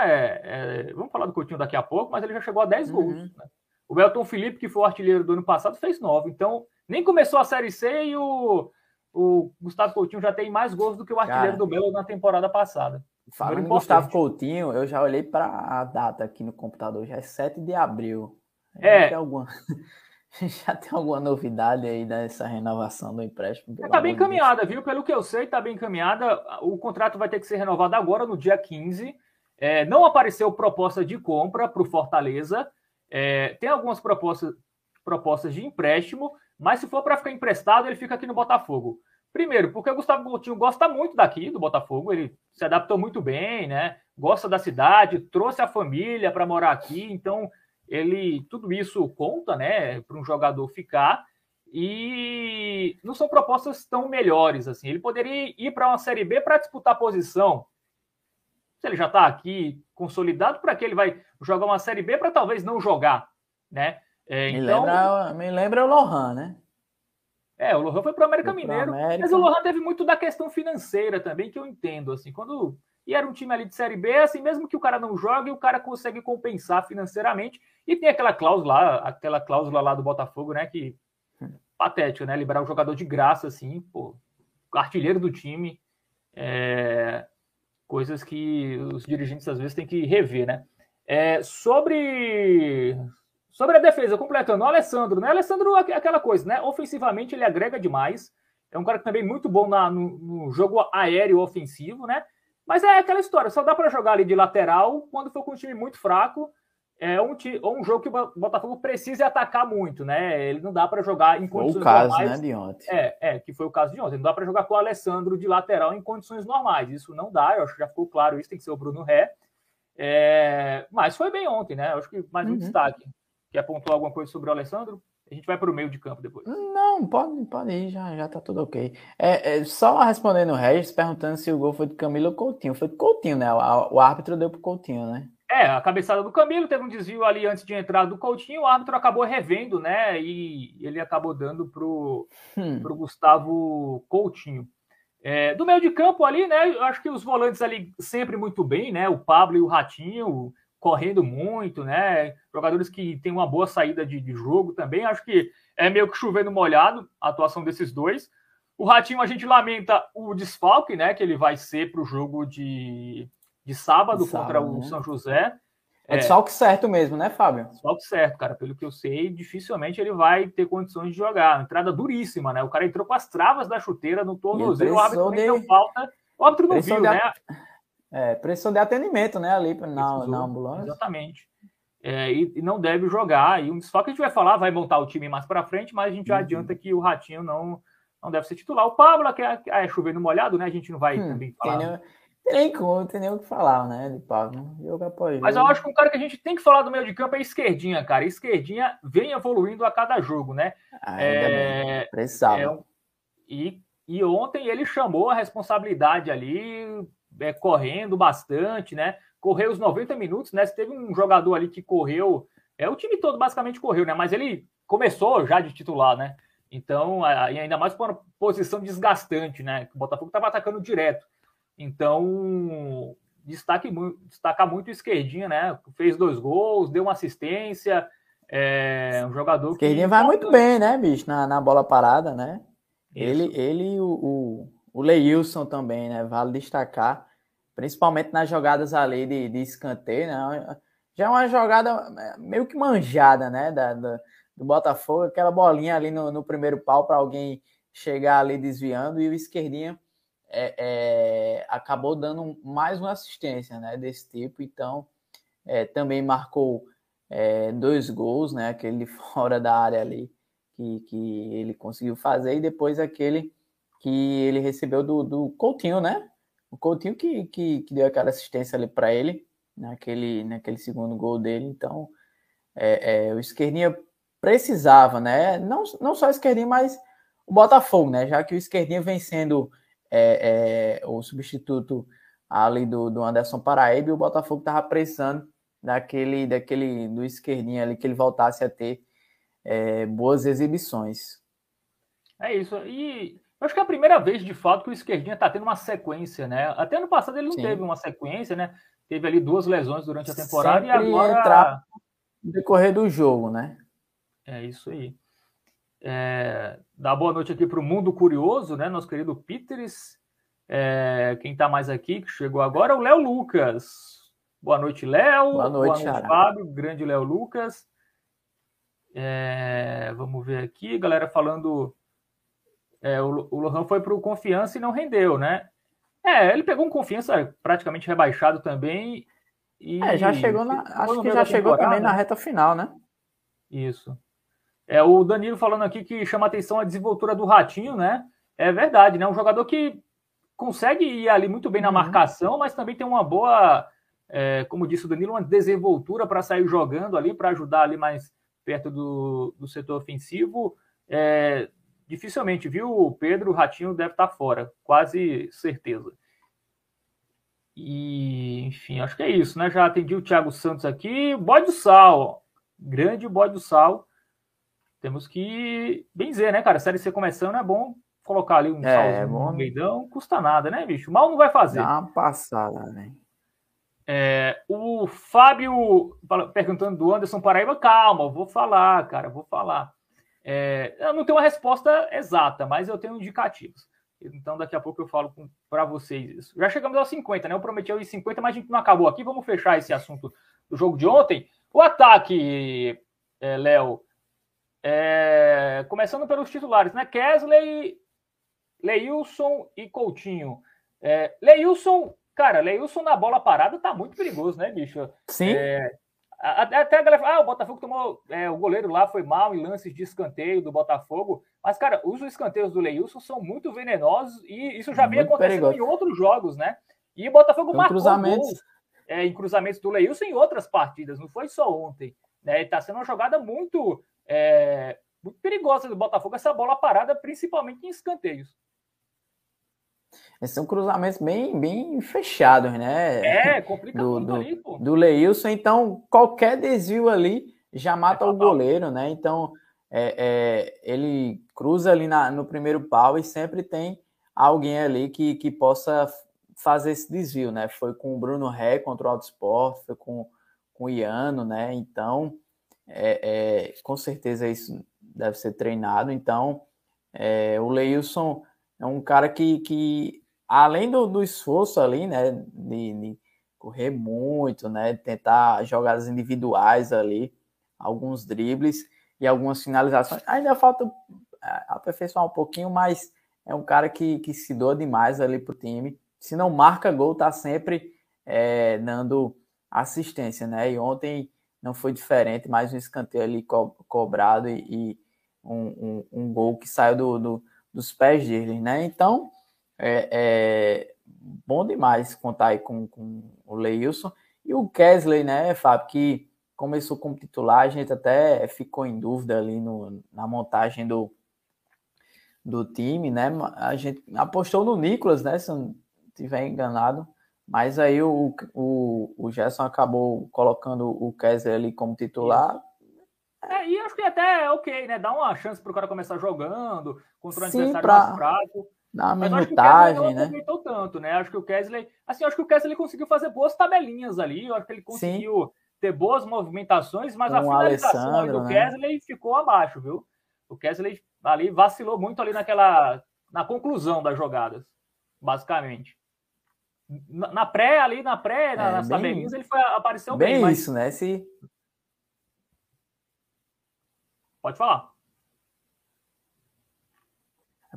É, vamos falar do Coutinho daqui a pouco, mas ele já chegou a 10 uhum. gols. Né? O Elton Felipe, que foi o artilheiro do ano passado, fez 9. Então, nem começou a Série C e o, o Gustavo Coutinho já tem mais gols do que o artilheiro Cara, do Belo na temporada passada. Falando em Gustavo Coutinho, eu já olhei para a data aqui no computador, já é 7 de abril. É. Tem alguma... Já tem alguma novidade aí dessa renovação do empréstimo? Está bem encaminhada, viu? Pelo que eu sei, está bem encaminhada. O contrato vai ter que ser renovado agora, no dia 15. É, não apareceu proposta de compra para o Fortaleza. É, tem algumas propostas propostas de empréstimo, mas se for para ficar emprestado, ele fica aqui no Botafogo. Primeiro, porque o Gustavo Coutinho gosta muito daqui do Botafogo, ele se adaptou muito bem, né? Gosta da cidade, trouxe a família para morar aqui, então ele tudo isso conta, né, para um jogador ficar. E não são propostas tão melhores assim. Ele poderia ir para uma série B para disputar posição. Se ele já está aqui consolidado, para que ele vai jogar uma série B para talvez não jogar, né? É, me, então... lembra, me lembra o Lohan, né? É, o Lohan foi para o América Mineiro, América. mas o Lohan teve muito da questão financeira também, que eu entendo, assim, quando e era um time ali de Série B, assim, mesmo que o cara não jogue, o cara consegue compensar financeiramente, e tem aquela cláusula, aquela cláusula lá do Botafogo, né, que patética, né, liberar o jogador de graça, assim, pô, artilheiro do time, é, coisas que os dirigentes às vezes têm que rever, né. É, sobre Sobre a defesa, completando, o Alessandro, né? O Alessandro, aquela coisa, né? Ofensivamente ele agrega demais. É um cara que também é muito bom na, no, no, jogo aéreo ofensivo, né? Mas é aquela história, só dá para jogar ali de lateral quando for com um time muito fraco. É um, ou um jogo que o Botafogo precisa atacar muito, né? Ele não dá para jogar em condições foi o caso, normais. Né, de ontem. É, é, que foi o caso de ontem. Não dá para jogar com o Alessandro de lateral em condições normais. Isso não dá, eu acho que já ficou claro isso, tem que ser o Bruno Ré. É, mas foi bem ontem, né? Eu acho que mais um uhum. destaque. Quer pontuar alguma coisa sobre o Alessandro? A gente vai para o meio de campo depois. Não, pode, pode ir, já, já tá tudo ok. É, é, só respondendo o Regis, perguntando se o gol foi de Camilo ou Coutinho. Foi de Coutinho, né? O, o árbitro deu pro Coutinho, né? É, a cabeçada do Camilo teve um desvio ali antes de entrar do Coutinho, o árbitro acabou revendo, né? E ele acabou dando pro, hum. pro Gustavo Coutinho. É, do meio de campo ali, né? Eu acho que os volantes ali sempre muito bem, né? O Pablo e o Ratinho correndo muito, né? Jogadores que têm uma boa saída de, de, jogo também. Acho que é meio que chovendo molhado a atuação desses dois. O Ratinho, a gente lamenta o desfalque, né? Que ele vai ser para o jogo de, de sábado, de sábado contra o né? São José. É, é desfalque certo mesmo, né, Fábio? Desfalque certo, cara. Pelo que eu sei, dificilmente ele vai ter condições de jogar. Entrada duríssima, né? O cara entrou com as travas da chuteira no tornozelo. O árbitro de... deu falta. O árbitro não viu, né? É, pressão de atendimento, né, ali na, na ambulância. Exatamente. É, e, e, não deve jogar. E um desfalque que a gente vai falar, vai montar o time mais para frente, mas a gente já uhum. adianta que o Ratinho não, não deve ser titular. O Pablo, que é, é chovendo molhado, né? A gente não vai hum, também falar. Tem nem, tem nem como, tem nem o que falar, né, de Pablo. Jogo após Mas eu acho que um cara que a gente tem que falar do meio de campo é Esquerdinha, cara. Esquerdinha vem evoluindo a cada jogo, né? Ah, é, precisava. É, e, e ontem ele chamou a responsabilidade ali, é, correndo bastante, né? Correu os 90 minutos, né? Se teve um jogador ali que correu, é o time todo basicamente correu, né? Mas ele começou já de titular, né? Então, e ainda mais por uma posição desgastante, né? O Botafogo estava atacando direto. Então, destaque, destaca muito o Esquerdinha, né? Fez dois gols, deu uma assistência. É um jogador Esquerdinha que... vai muito bem, né, bicho? Na, na bola parada, né? Ele, ele e o, o, o Leilson também, né? Vale destacar principalmente nas jogadas ali de, de escanteio, né? Já é uma jogada é, meio que manjada, né? Da, da do Botafogo, aquela bolinha ali no, no primeiro pau para alguém chegar ali desviando e o esquerdinha é, é, acabou dando mais uma assistência, né? Desse tipo, então é, também marcou é, dois gols, né? Aquele fora da área ali que, que ele conseguiu fazer e depois aquele que ele recebeu do, do Coutinho, né? O Coutinho que, que, que deu aquela assistência ali para ele, naquele, naquele segundo gol dele. Então, é, é, o Esquerdinha precisava, né? Não, não só o Esquerdinha, mas o Botafogo, né? Já que o Esquerdinha vem sendo é, é o substituto ali do, do Anderson Paraíba, o Botafogo estava precisando daquele, daquele do Esquerdinha ali, que ele voltasse a ter é, boas exibições. É isso. E acho que é a primeira vez, de fato, que o esquerdinha está tendo uma sequência, né? Até no passado ele não Sim. teve uma sequência, né? Teve ali duas lesões durante a temporada Sempre e agora. Entrar no decorrer do jogo, né? É isso aí. É... Dá boa noite aqui para o Mundo Curioso, né? Nosso querido Peters. É... Quem está mais aqui, que chegou agora, é o Léo Lucas. Boa noite, Léo. Boa noite, boa noite Fábio. Grande Léo Lucas. É... Vamos ver aqui, galera falando é, o, o Lohan foi para o Confiança e não rendeu, né? É, ele pegou um Confiança praticamente rebaixado também. E é, já chegou na. Acho que já chegou também na reta final, né? Isso. É o Danilo falando aqui que chama atenção a desenvoltura do Ratinho, né? É verdade, né? Um jogador que consegue ir ali muito bem na uhum. marcação, mas também tem uma boa, é, como disse o Danilo, uma desenvoltura para sair jogando ali, para ajudar ali mais perto do, do setor ofensivo. É, dificilmente, viu? Pedro, o Ratinho deve estar tá fora, quase certeza. E, enfim, acho que é isso, né? Já atendi o Thiago Santos aqui. Bode do Sal, grande bode do Sal temos que benzer, né, cara? A Série C começando é bom colocar ali um é, salzinho no meidão, custa nada, né, bicho? Mal não vai fazer. Dá uma passada, né? É, o Fábio perguntando do Anderson Paraíba, calma, vou falar, cara, vou falar. É, eu não tenho uma resposta exata, mas eu tenho indicativos. Então, daqui a pouco eu falo para vocês isso. Já chegamos aos 50, né? Eu prometi aos 50, mas a gente não acabou aqui. Vamos fechar esse assunto do jogo de ontem. O ataque, é, Léo, é, começando pelos titulares, né? Kesley, Leilson e Coutinho. É, Leilson, cara, Leilson na bola parada tá muito perigoso, né, bicho? Sim. É, até a galera fala, ah, o Botafogo tomou. É, o goleiro lá foi mal em lances de escanteio do Botafogo. Mas, cara, os escanteios do Leilson são muito venenosos e isso já vem acontecendo perigoso. em outros jogos, né? E o Botafogo marcou cruzamentos. Gols, é, em cruzamentos do Leilson em outras partidas, não foi só ontem. Né? Tá sendo uma jogada muito é, muito perigosa do Botafogo essa bola parada, principalmente em escanteios. Esses são cruzamentos bem, bem fechados, né? É, complica do, do, ali, pô. Do Leilson, então qualquer desvio ali já mata é o goleiro, né? Então é, é, ele cruza ali na, no primeiro pau e sempre tem alguém ali que, que possa fazer esse desvio, né? Foi com o Bruno Ré contra o Auto Sport, foi com, com o Iano, né? Então é, é, com certeza isso deve ser treinado. Então, é, o Leilson é um cara que, que além do, do esforço ali, né, de, de, correr muito, né, tentar jogadas individuais ali, alguns dribles e algumas finalizações, ainda falta é, aperfeiçoar um pouquinho, mas é um cara que, que se doa demais ali pro time. Se não marca gol, tá sempre é, dando assistência, né? E ontem não foi diferente, mais um escanteio ali co cobrado e, e um, um, um, gol que saiu do, do, dos pés dele, né? Então, é, é, bom demais contar aí com, com o Leilson e o Kesley, né, Fábio, que começou como titular, a gente até ficou em dúvida ali no, na montagem do, do time, né? A gente apostou no Nicolas, né? Se eu não estiver enganado. Mas aí o, o, o Gerson acabou colocando o Kessler ali como titular. É, e acho que até é ok, né? Dá uma chance para o cara começar jogando contra um adversário pra... mais fraco. Na minutagem, não né? aproveitou tanto, né? Acho que o Kesley, assim, acho que o Kesley conseguiu fazer boas tabelinhas ali, eu acho que ele conseguiu Sim. ter boas movimentações, mas Com a finalização ali do né? Kesley ficou abaixo, viu? O Kesley ali vacilou muito ali naquela na conclusão das jogadas, basicamente na pré, ali na pré, é, nas bem, tabelinhas, ele foi, apareceu bem. Bem mas... isso, né? Se... Pode falar.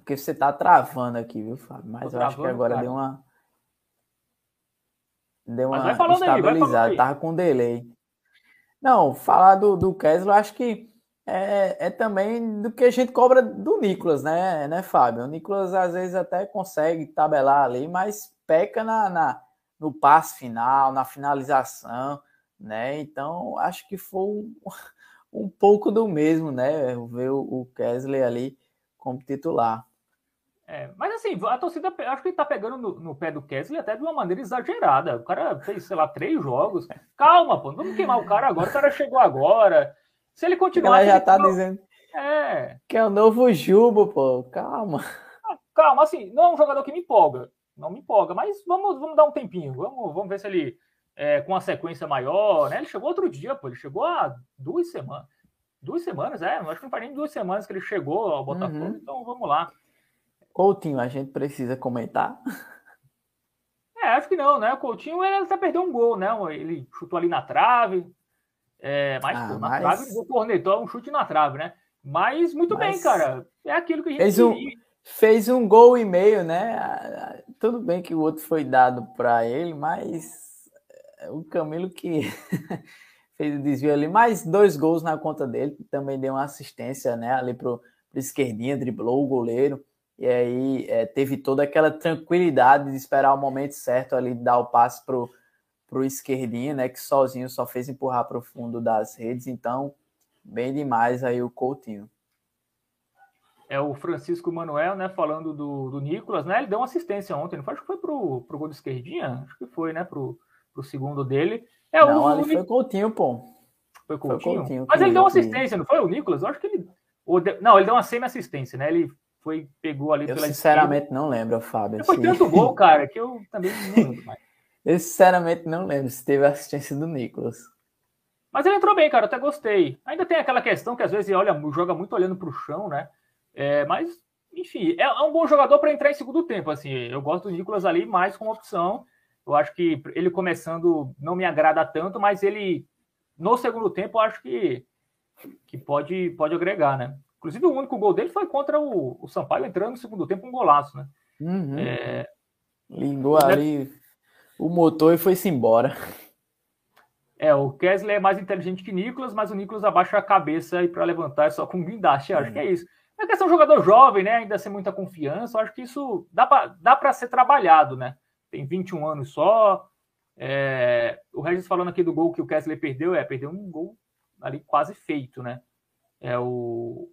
Porque você tá travando aqui, viu, Fábio? Mas Tô eu acho que agora cara. deu uma. Deu uma estabilizada, aí, tava com delay. Não, falar do, do Kessler, eu acho que é, é também do que a gente cobra do Nicolas, né, né, Fábio? O Nicolas às vezes até consegue tabelar ali, mas peca na, na, no passe final, na finalização, né? Então, acho que foi um, um pouco do mesmo, né? Ver o, o Kesley ali como titular. É, mas assim, a torcida acho que tá pegando no, no, pé do Kesley até de uma maneira exagerada. O cara fez, sei lá, três jogos. Calma, pô, não vamos queimar o cara agora, o cara chegou agora. Se ele continuar. Ela já tá dizendo. É. Que é o novo Jubo, pô. Calma. Calma, assim, não é um jogador que me empolga não me empolga, mas vamos, vamos dar um tempinho, vamos, vamos ver se ele é, com uma sequência maior, né? Ele chegou outro dia, pô, ele chegou há duas semanas. Duas semanas, é, acho que não faz nem duas semanas que ele chegou ao Botafogo, uhum. então vamos lá. Coutinho, a gente precisa comentar? É, acho que não, né? O Coutinho ele até perdeu um gol, né? Ele chutou ali na trave, é, mas ah, pô, na mas... trave ele cornetou um chute na trave, né? Mas muito mas... bem, cara. É aquilo que a gente fez um, fez um gol e meio, né? Tudo bem que o outro foi dado para ele, mas é o Camilo que fez o desvio ali, mais dois gols na conta dele, também deu uma assistência, né, ali pro, pro esquerdinha, driblou o goleiro, e aí é, teve toda aquela tranquilidade de esperar o momento certo ali, de dar o passe pro, pro esquerdinha, né, que sozinho só fez empurrar pro fundo das redes, então, bem demais aí o Coutinho. É o Francisco Manuel, né, falando do, do Nicolas, né, ele deu uma assistência ontem, não foi? Acho que foi pro, pro gol de esquerdinha, acho que foi, né, pro, pro segundo dele, é, não, o, ali foi Coutinho, pô. Foi Coutinho? Foi Coutinho Mas ele deu uma assistência, não foi o Nicolas? Eu acho que ele. Não, ele deu uma semi-assistência, né? Ele foi, pegou ali eu pela sinceramente esquerda. não lembro, Fábio. Foi tanto gol, cara, que eu também não lembro mais. eu sinceramente não lembro se teve assistência do Nicolas. Mas ele entrou bem, cara, até gostei. Ainda tem aquela questão que às vezes ele olha, joga muito olhando para o chão, né? É, mas, enfim, é, é um bom jogador para entrar em segundo tempo. Assim, eu gosto do Nicolas ali mais como opção. Eu acho que ele começando não me agrada tanto, mas ele no segundo tempo eu acho que, que pode, pode agregar, né? Inclusive, o único gol dele foi contra o, o Sampaio entrando no segundo tempo, um golaço, né? Uhum. É... Ligou ali o motor e foi-se embora. É, o Kesley é mais inteligente que Nicolas, mas o Nicolas abaixa a cabeça aí para levantar é só com guindaste. Acho que é isso. É questão de um jogador jovem, né? Ainda sem muita confiança. Eu acho que isso dá para dá ser trabalhado, né? tem 21 anos só. É, o Regis falando aqui do gol que o Kessler perdeu, é, perdeu um gol ali quase feito, né? É o,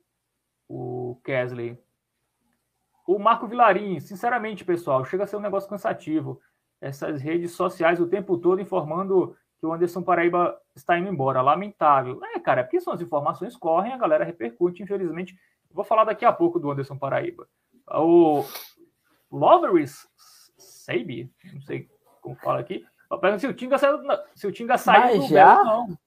o Kesley. O Marco Vilarim, sinceramente, pessoal, chega a ser um negócio cansativo. Essas redes sociais o tempo todo informando que o Anderson Paraíba está indo embora. Lamentável. É, cara, porque são as informações correm, a galera repercute, infelizmente. Vou falar daqui a pouco do Anderson Paraíba. O Loveris Seibi, não sei como fala aqui. Se o Tinga saiu, se o Tinga saiu Mas do já? Belo, não.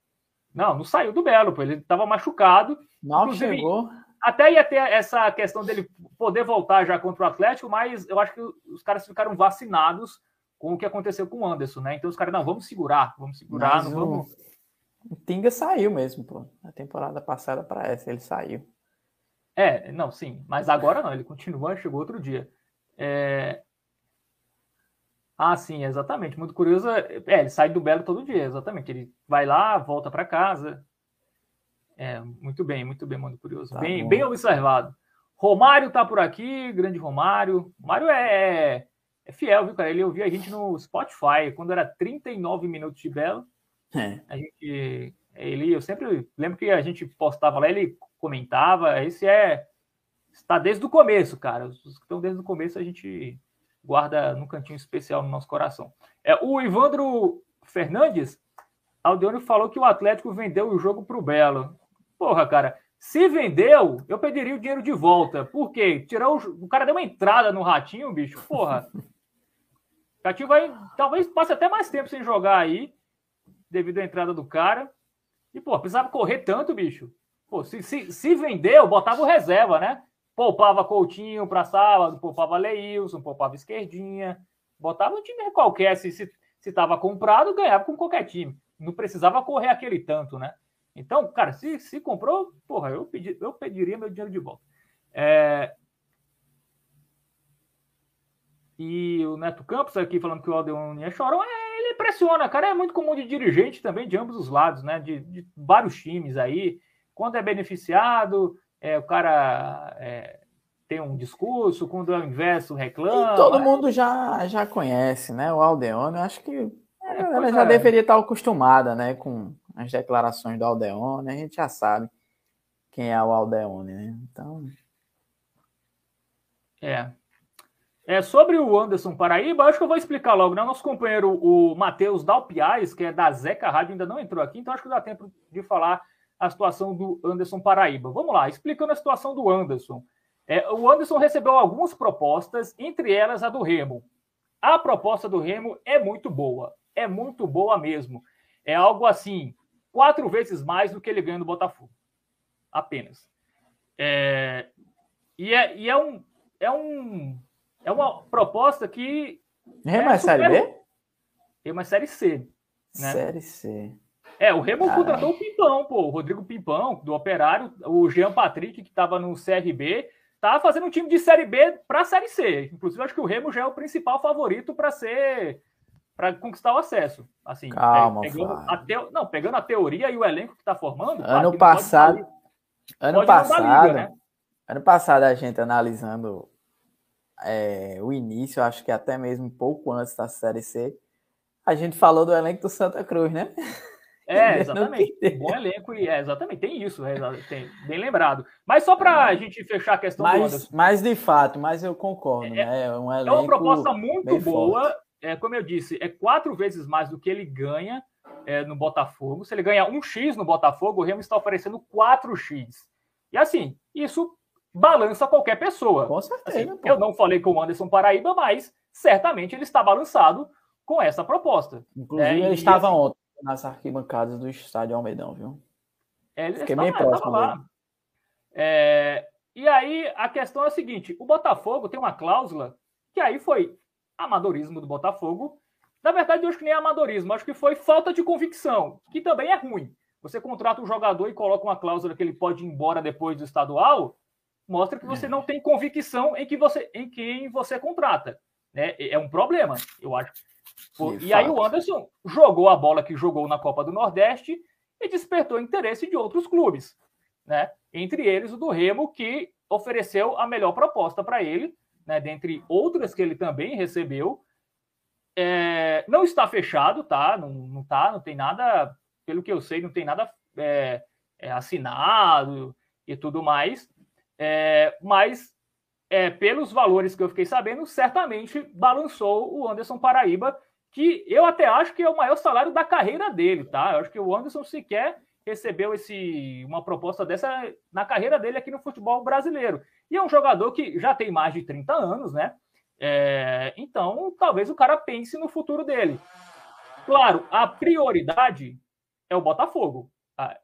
Não, não saiu do Belo, pô. ele estava machucado. Mal chegou. Até ia ter essa questão dele poder voltar já contra o Atlético, mas eu acho que os caras ficaram vacinados com o que aconteceu com o Anderson, né? Então os caras, não, vamos segurar, vamos segurar, mas não o... vamos. O Tinga saiu mesmo, pô. Na temporada passada para essa, ele saiu. É, não, sim. Mas agora não, ele continua, chegou outro dia. É, ah, sim, exatamente. Muito curioso. É, ele sai do Belo todo dia, exatamente. Ele vai lá, volta para casa. É, muito bem, muito bem, muito curioso. Tá bem, bem observado. Romário tá por aqui, grande Romário. Romário é, é fiel, viu, cara? Ele ouvia a gente no Spotify, quando era 39 minutos de Belo. É. A gente. Ele, eu sempre lembro que a gente postava lá, ele comentava. Esse é. Está desde o começo, cara. Os que estão desde o começo a gente guarda num cantinho especial no nosso coração. É, o Ivandro Fernandes, Aldeone falou que o Atlético vendeu o jogo para o Belo. Porra, cara, se vendeu, eu pediria o dinheiro de volta. Por quê? Tirou o... o cara deu uma entrada no ratinho, bicho. Porra. O Ratinho vai. Talvez passe até mais tempo sem jogar aí, devido à entrada do cara. E, pô, precisava correr tanto, bicho. Pô, se, se, se vendeu, botava o reserva, né? Poupava Coutinho para sábado, poupava Leilson, poupava Esquerdinha, botava um time qualquer. Se se, se comprado, ganhava com qualquer time. Não precisava correr aquele tanto, né? Então, cara, se, se comprou, porra, eu, pedi, eu pediria meu dinheiro de volta. É... E o Neto Campos aqui falando que o Aldeone é chorão, é, ele pressiona, cara, é muito comum de dirigente também de ambos os lados, né? De, de vários times aí. Quando é beneficiado, é, o cara é, tem um discurso, quando é o inverso reclama. E todo mundo já, já conhece, né? O Aldeone, eu acho que é, ela já é. deveria estar acostumada, né? Com as declarações do Aldeone, a gente já sabe quem é o Aldeone, né? Então. É. É, sobre o Anderson Paraíba, acho que eu vou explicar logo, né? Nosso companheiro, o Matheus Dalpiais, que é da Zeca Rádio, ainda não entrou aqui, então acho que dá tempo de falar a situação do Anderson Paraíba. Vamos lá, explicando a situação do Anderson. É, o Anderson recebeu algumas propostas, entre elas a do Remo. A proposta do Remo é muito boa, é muito boa mesmo. É algo assim, quatro vezes mais do que ele ganha no Botafogo. Apenas. É, e é, e é, um, é, um, é uma proposta que. Remo é, é Série B? É Série C. Né? Série C. É, o Remo contratou o Pimpão, pô, o Rodrigo Pimpão, do Operário, o Jean Patrick, que estava no CRB, tá fazendo um time de Série B para Série C. Inclusive, acho que o Remo já é o principal favorito para ser para conquistar o acesso. Assim, Calma, pegando a teo... não, pegando a teoria e o elenco que está formando. Ano passado, ano passado, liga, né? ano passado a gente analisando é, o início, acho que até mesmo pouco antes da Série C, a gente falou do elenco do Santa Cruz, né? É, exatamente. Bom elenco e é, exatamente, tem isso, é, tem, bem lembrado. Mas só para a gente fechar a questão mas, do Anderson. Mas de fato, mas eu concordo, é, né? É, um é uma proposta muito boa. É, como eu disse, é quatro vezes mais do que ele ganha é, no Botafogo. Se ele ganha um X no Botafogo, o Remo está oferecendo 4X. E assim, isso balança qualquer pessoa. Com certeza. Assim, eu não falei com o Anderson Paraíba, mas certamente ele está balançado com essa proposta. Inclusive, é, ele estava assim, ontem nas arquibancadas do estádio Almedão, viu? É, ele Fiquei bem próximo lá. É, e aí a questão é a seguinte: o Botafogo tem uma cláusula que aí foi amadorismo do Botafogo. Na verdade, eu acho que nem é amadorismo, acho que foi falta de convicção, que também é ruim. Você contrata um jogador e coloca uma cláusula que ele pode ir embora depois do estadual, mostra que você é. não tem convicção em que você em quem você contrata. Né? É um problema, eu acho. e fato. aí o Anderson jogou a bola que jogou na Copa do Nordeste e despertou interesse de outros clubes, né? Entre eles o do Remo, que ofereceu a melhor proposta para ele, né? Dentre outras que ele também recebeu. É, não está fechado, tá? Não, não tá, não tem nada, pelo que eu sei, não tem nada é, é, assinado e tudo mais. É, mas é, pelos valores que eu fiquei sabendo, certamente balançou o Anderson Paraíba, que eu até acho que é o maior salário da carreira dele, tá? Eu acho que o Anderson sequer recebeu esse, uma proposta dessa na carreira dele aqui no futebol brasileiro. E é um jogador que já tem mais de 30 anos, né? É, então, talvez o cara pense no futuro dele. Claro, a prioridade é o Botafogo. Tá?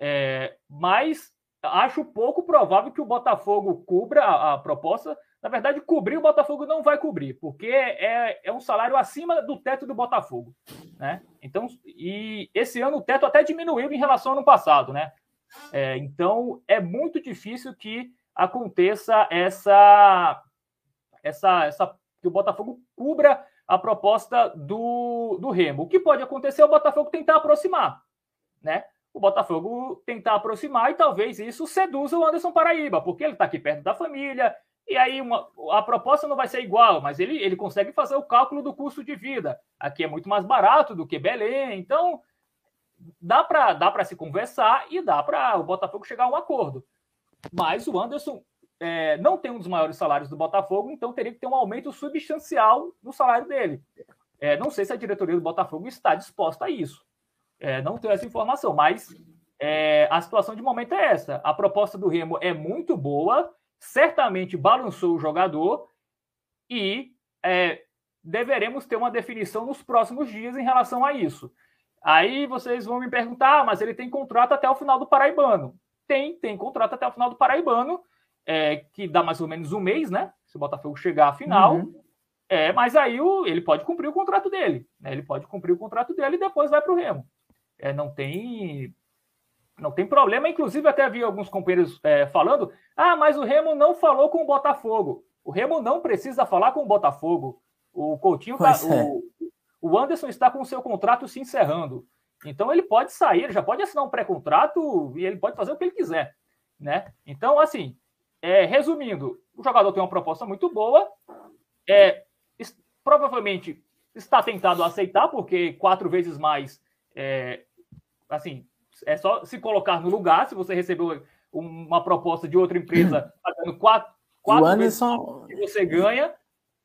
É, mas acho pouco provável que o Botafogo cubra a, a, proposta. Na verdade, cobrir o Botafogo não vai cobrir, porque é, é um salário acima do teto do Botafogo. Né? Então, e esse ano o teto até diminuiu em relação ao ano passado, né? É, então é muito difícil que aconteça essa, essa, essa que o Botafogo cubra a proposta do, do Remo. O que pode acontecer é o Botafogo tentar aproximar, né? o Botafogo tentar aproximar e talvez isso seduza o Anderson Paraíba, porque ele está aqui perto da família, e aí uma, a proposta não vai ser igual, mas ele, ele consegue fazer o cálculo do custo de vida. Aqui é muito mais barato do que Belém, então dá para dá se conversar e dá para o Botafogo chegar a um acordo. Mas o Anderson é, não tem um dos maiores salários do Botafogo, então teria que ter um aumento substancial no salário dele. É, não sei se a diretoria do Botafogo está disposta a isso. É, não tenho essa informação, mas é, a situação de momento é essa. A proposta do Remo é muito boa, certamente balançou o jogador e é, deveremos ter uma definição nos próximos dias em relação a isso. Aí vocês vão me perguntar, ah, mas ele tem contrato até o final do Paraibano. Tem, tem contrato até o final do Paraibano, é, que dá mais ou menos um mês, né? Se o Botafogo chegar à final. Uhum. É, mas aí o, ele pode cumprir o contrato dele. Né? Ele pode cumprir o contrato dele e depois vai para o Remo é, não tem não tem problema. Inclusive, até vi alguns companheiros é, falando: ah, mas o Remo não falou com o Botafogo. O Remo não precisa falar com o Botafogo. O Coutinho, tá, é. o, o Anderson está com o seu contrato se encerrando. Então ele pode sair, ele já pode assinar um pré-contrato e ele pode fazer o que ele quiser, né? Então, assim, é, resumindo, o jogador tem uma proposta muito boa, é, provavelmente está tentado a aceitar, porque quatro vezes mais é, assim, é só se colocar no lugar. Se você recebeu uma proposta de outra empresa pagando quatro, quatro Anderson que você ganha.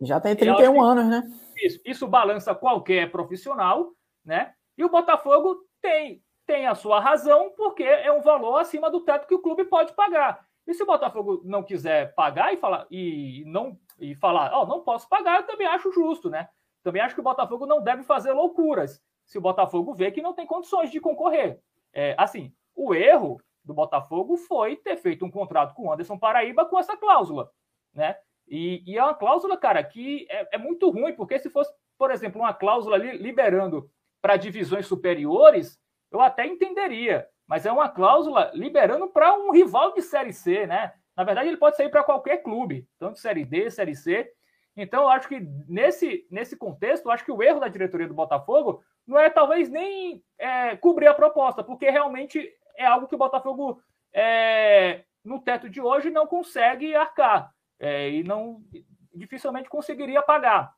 Já tem 31 anos, né? Isso, isso balança qualquer profissional, né? E o Botafogo tem, tem a sua razão, porque é um valor acima do teto que o clube pode pagar. E se o Botafogo não quiser pagar e falar e não e falar, ó, oh, não posso pagar, eu também acho justo, né? Também acho que o Botafogo não deve fazer loucuras se o Botafogo vê que não tem condições de concorrer. É, assim, o erro do Botafogo foi ter feito um contrato com o Anderson Paraíba com essa cláusula, né? E, e é uma cláusula, cara, que é, é, muito ruim, porque se fosse, por exemplo, uma cláusula li, liberando para divisões superiores, eu até entenderia, mas é uma cláusula liberando para um rival de Série C, né? Na verdade, ele pode sair para qualquer clube, tanto Série D, Série C. Então, eu acho que nesse, nesse contexto, eu acho que o erro da diretoria do Botafogo não é talvez nem é, cobrir a proposta, porque realmente é algo que o Botafogo, é, no teto de hoje, não consegue arcar é, e não dificilmente conseguiria pagar.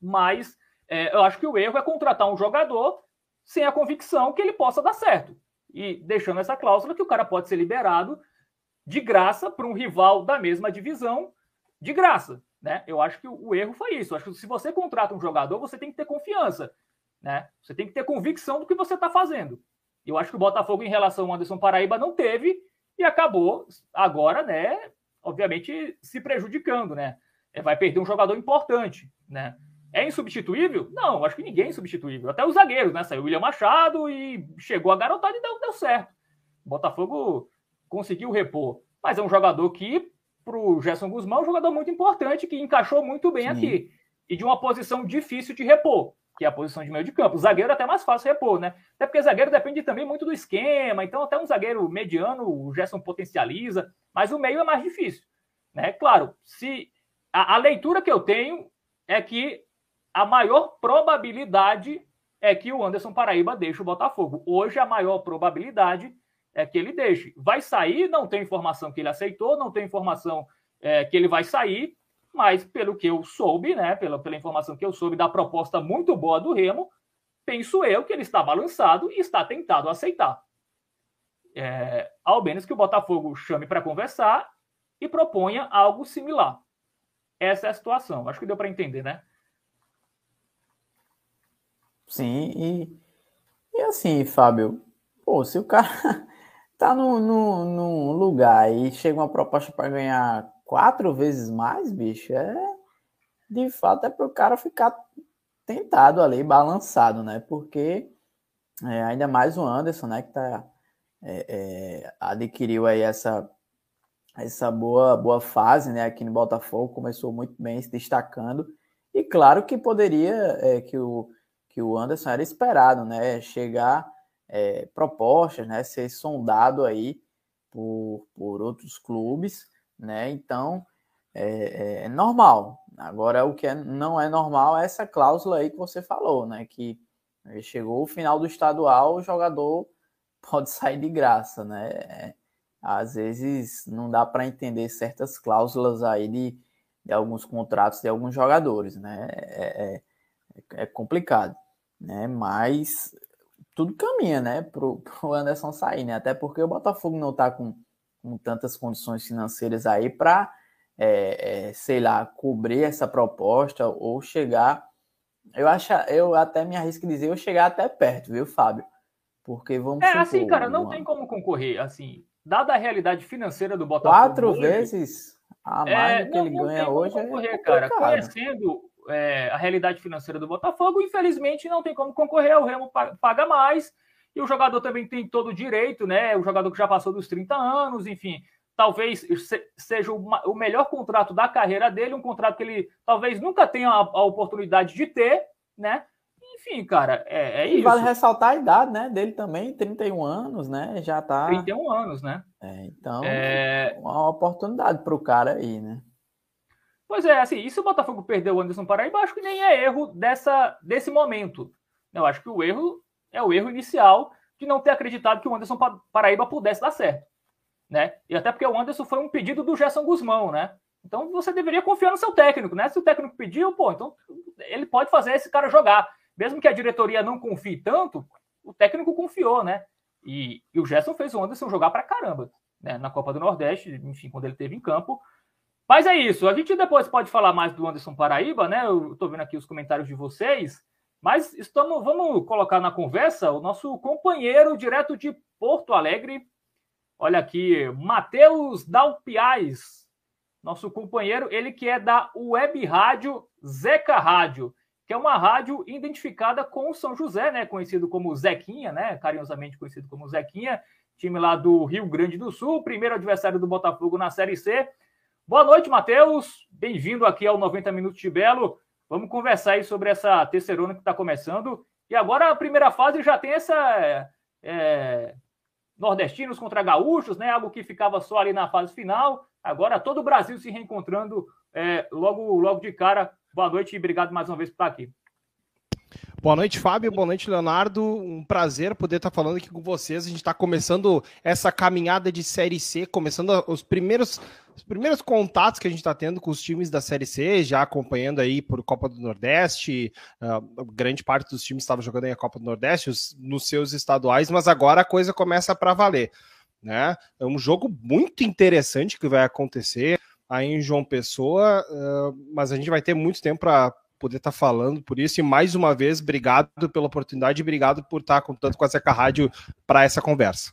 Mas é, eu acho que o erro é contratar um jogador sem a convicção que ele possa dar certo e deixando essa cláusula que o cara pode ser liberado de graça para um rival da mesma divisão de graça. Né? Eu acho que o, erro foi isso. Eu acho que se você contrata um jogador, você tem que ter confiança. Né? Você tem que ter convicção do que você está fazendo. Eu acho que o Botafogo, em relação ao Anderson Paraíba, não teve e acabou agora, né? Obviamente, se prejudicando, né? É, vai perder um jogador importante, né? É insubstituível? Não, acho que ninguém é insubstituível. Até os zagueiros, né? Saiu o William Machado e chegou a garotada e deu, deu certo. O Botafogo conseguiu repor. Mas é um jogador que, para o Gerson Guzmão, é um jogador muito importante, que encaixou muito bem Sim. aqui. E de uma posição difícil de repor, que é a posição de meio de campo. O zagueiro é até mais fácil repor, né? Até porque zagueiro depende também muito do esquema. Então, até um zagueiro mediano, o Gerson potencializa. Mas o meio é mais difícil. Né? Claro, se a, a leitura que eu tenho é que a maior probabilidade é que o Anderson Paraíba deixe o Botafogo. Hoje, a maior probabilidade é que ele deixe. Vai sair, não tem informação que ele aceitou, não tem informação é, que ele vai sair, mas pelo que eu soube, né, pela, pela informação que eu soube da proposta muito boa do Remo, penso eu que ele está balançado e está tentado aceitar. É, ao menos que o Botafogo chame para conversar e proponha algo similar. Essa é a situação. Acho que deu para entender, né? Sim, e, e assim, Fábio, pô, se o cara tá num, num, num lugar e chega uma proposta para ganhar quatro vezes mais, bicho, é de fato é para o cara ficar tentado ali, balançado, né? Porque é, ainda mais o Anderson, né, que tá, é, é, adquiriu aí essa, essa boa, boa fase, né, aqui no Botafogo, começou muito bem, se destacando, e claro que poderia, é, que o que o Anderson era esperado, né? Chegar é, propostas, né? Ser sondado aí por, por outros clubes, né? Então é, é, é normal. Agora o que é, não é normal é essa cláusula aí que você falou, né? Que chegou o final do estadual, o jogador pode sair de graça, né? Às vezes não dá para entender certas cláusulas aí de, de alguns contratos de alguns jogadores, né? É, é, é complicado né? Mas tudo caminha, né, pro, pro Anderson sair, né? Até porque o Botafogo não tá com, com tantas condições financeiras aí para, é, é, sei lá, cobrir essa proposta ou chegar. Eu acho, eu até me arrisco dizer, eu chegar até perto, viu, Fábio? Porque vamos. É, supor, assim, cara, não uma... tem como concorrer, assim, dada a realidade financeira do Botafogo. Quatro hoje, vezes a mais é, do que não, ele não ganha hoje. É concorrer, é cara. Conhecendo é, a realidade financeira do Botafogo. Infelizmente, não tem como concorrer. O Remo paga mais e o jogador também tem todo o direito, né? O jogador que já passou dos 30 anos, enfim. Talvez seja o melhor contrato da carreira dele, um contrato que ele talvez nunca tenha a oportunidade de ter, né? Enfim, cara, é, é isso. Vale ressaltar a idade, né? Dele também, 31 anos, né? Já tá. 31 anos, né? É, então, é... uma oportunidade para o cara aí, né? Pois é, assim, e se o Botafogo perder o Anderson Paraíba, acho que nem é erro dessa, desse momento. Eu acho que o erro é o erro inicial de não ter acreditado que o Anderson Paraíba pudesse dar certo. Né? E até porque o Anderson foi um pedido do Gerson Guzmão, né? Então você deveria confiar no seu técnico, né? Se o técnico pediu, pô, então ele pode fazer esse cara jogar. Mesmo que a diretoria não confie tanto, o técnico confiou, né? E, e o Gerson fez o Anderson jogar pra caramba, né? Na Copa do Nordeste, enfim, quando ele teve em campo. Mas é isso. A gente depois pode falar mais do Anderson Paraíba, né? Eu estou vendo aqui os comentários de vocês. Mas estamos, vamos colocar na conversa o nosso companheiro direto de Porto Alegre. Olha aqui, Matheus Dalpiais, nosso companheiro, ele que é da Web Rádio Zeca Rádio, que é uma rádio identificada com o São José, né? Conhecido como Zequinha, né? Carinhosamente conhecido como Zequinha, time lá do Rio Grande do Sul, primeiro adversário do Botafogo na Série C. Boa noite, Matheus. Bem-vindo aqui ao 90 Minutos de Belo. Vamos conversar aí sobre essa terceirona que está começando. E agora a primeira fase já tem essa é, nordestinos contra gaúchos, né? Algo que ficava só ali na fase final. Agora todo o Brasil se reencontrando é, logo, logo de cara, boa noite e obrigado mais uma vez por estar aqui. Boa noite, Fábio. Boa noite, Leonardo. Um prazer poder estar falando aqui com vocês. A gente está começando essa caminhada de Série C, começando os primeiros, os primeiros contatos que a gente está tendo com os times da Série C, já acompanhando aí por Copa do Nordeste. Uh, grande parte dos times estava jogando aí a Copa do Nordeste os, nos seus estaduais, mas agora a coisa começa para valer. Né? É um jogo muito interessante que vai acontecer aí em João Pessoa, uh, mas a gente vai ter muito tempo para poder estar tá falando por isso. E mais uma vez, obrigado pela oportunidade e obrigado por estar tá contando com a Zeca Rádio para essa conversa.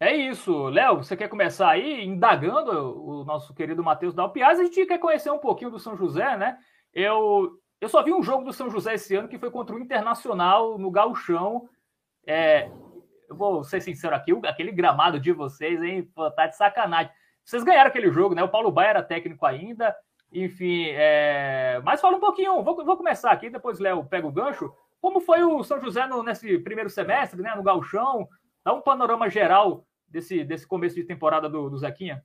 É isso. Léo, você quer começar aí indagando o nosso querido Matheus Dalpiaz? A gente quer conhecer um pouquinho do São José, né? Eu, eu só vi um jogo do São José esse ano que foi contra o Internacional no Gauchão. É, eu vou ser sincero aqui, aquele gramado de vocês, hein? Pô, tá de sacanagem. Vocês ganharam aquele jogo, né? O Paulo Baia era técnico ainda. Enfim, é... mas fala um pouquinho, vou, vou começar aqui, depois Léo pega o gancho. Como foi o São José no, nesse primeiro semestre, né, no Galchão? Dá um panorama geral desse, desse começo de temporada do, do Zequinha.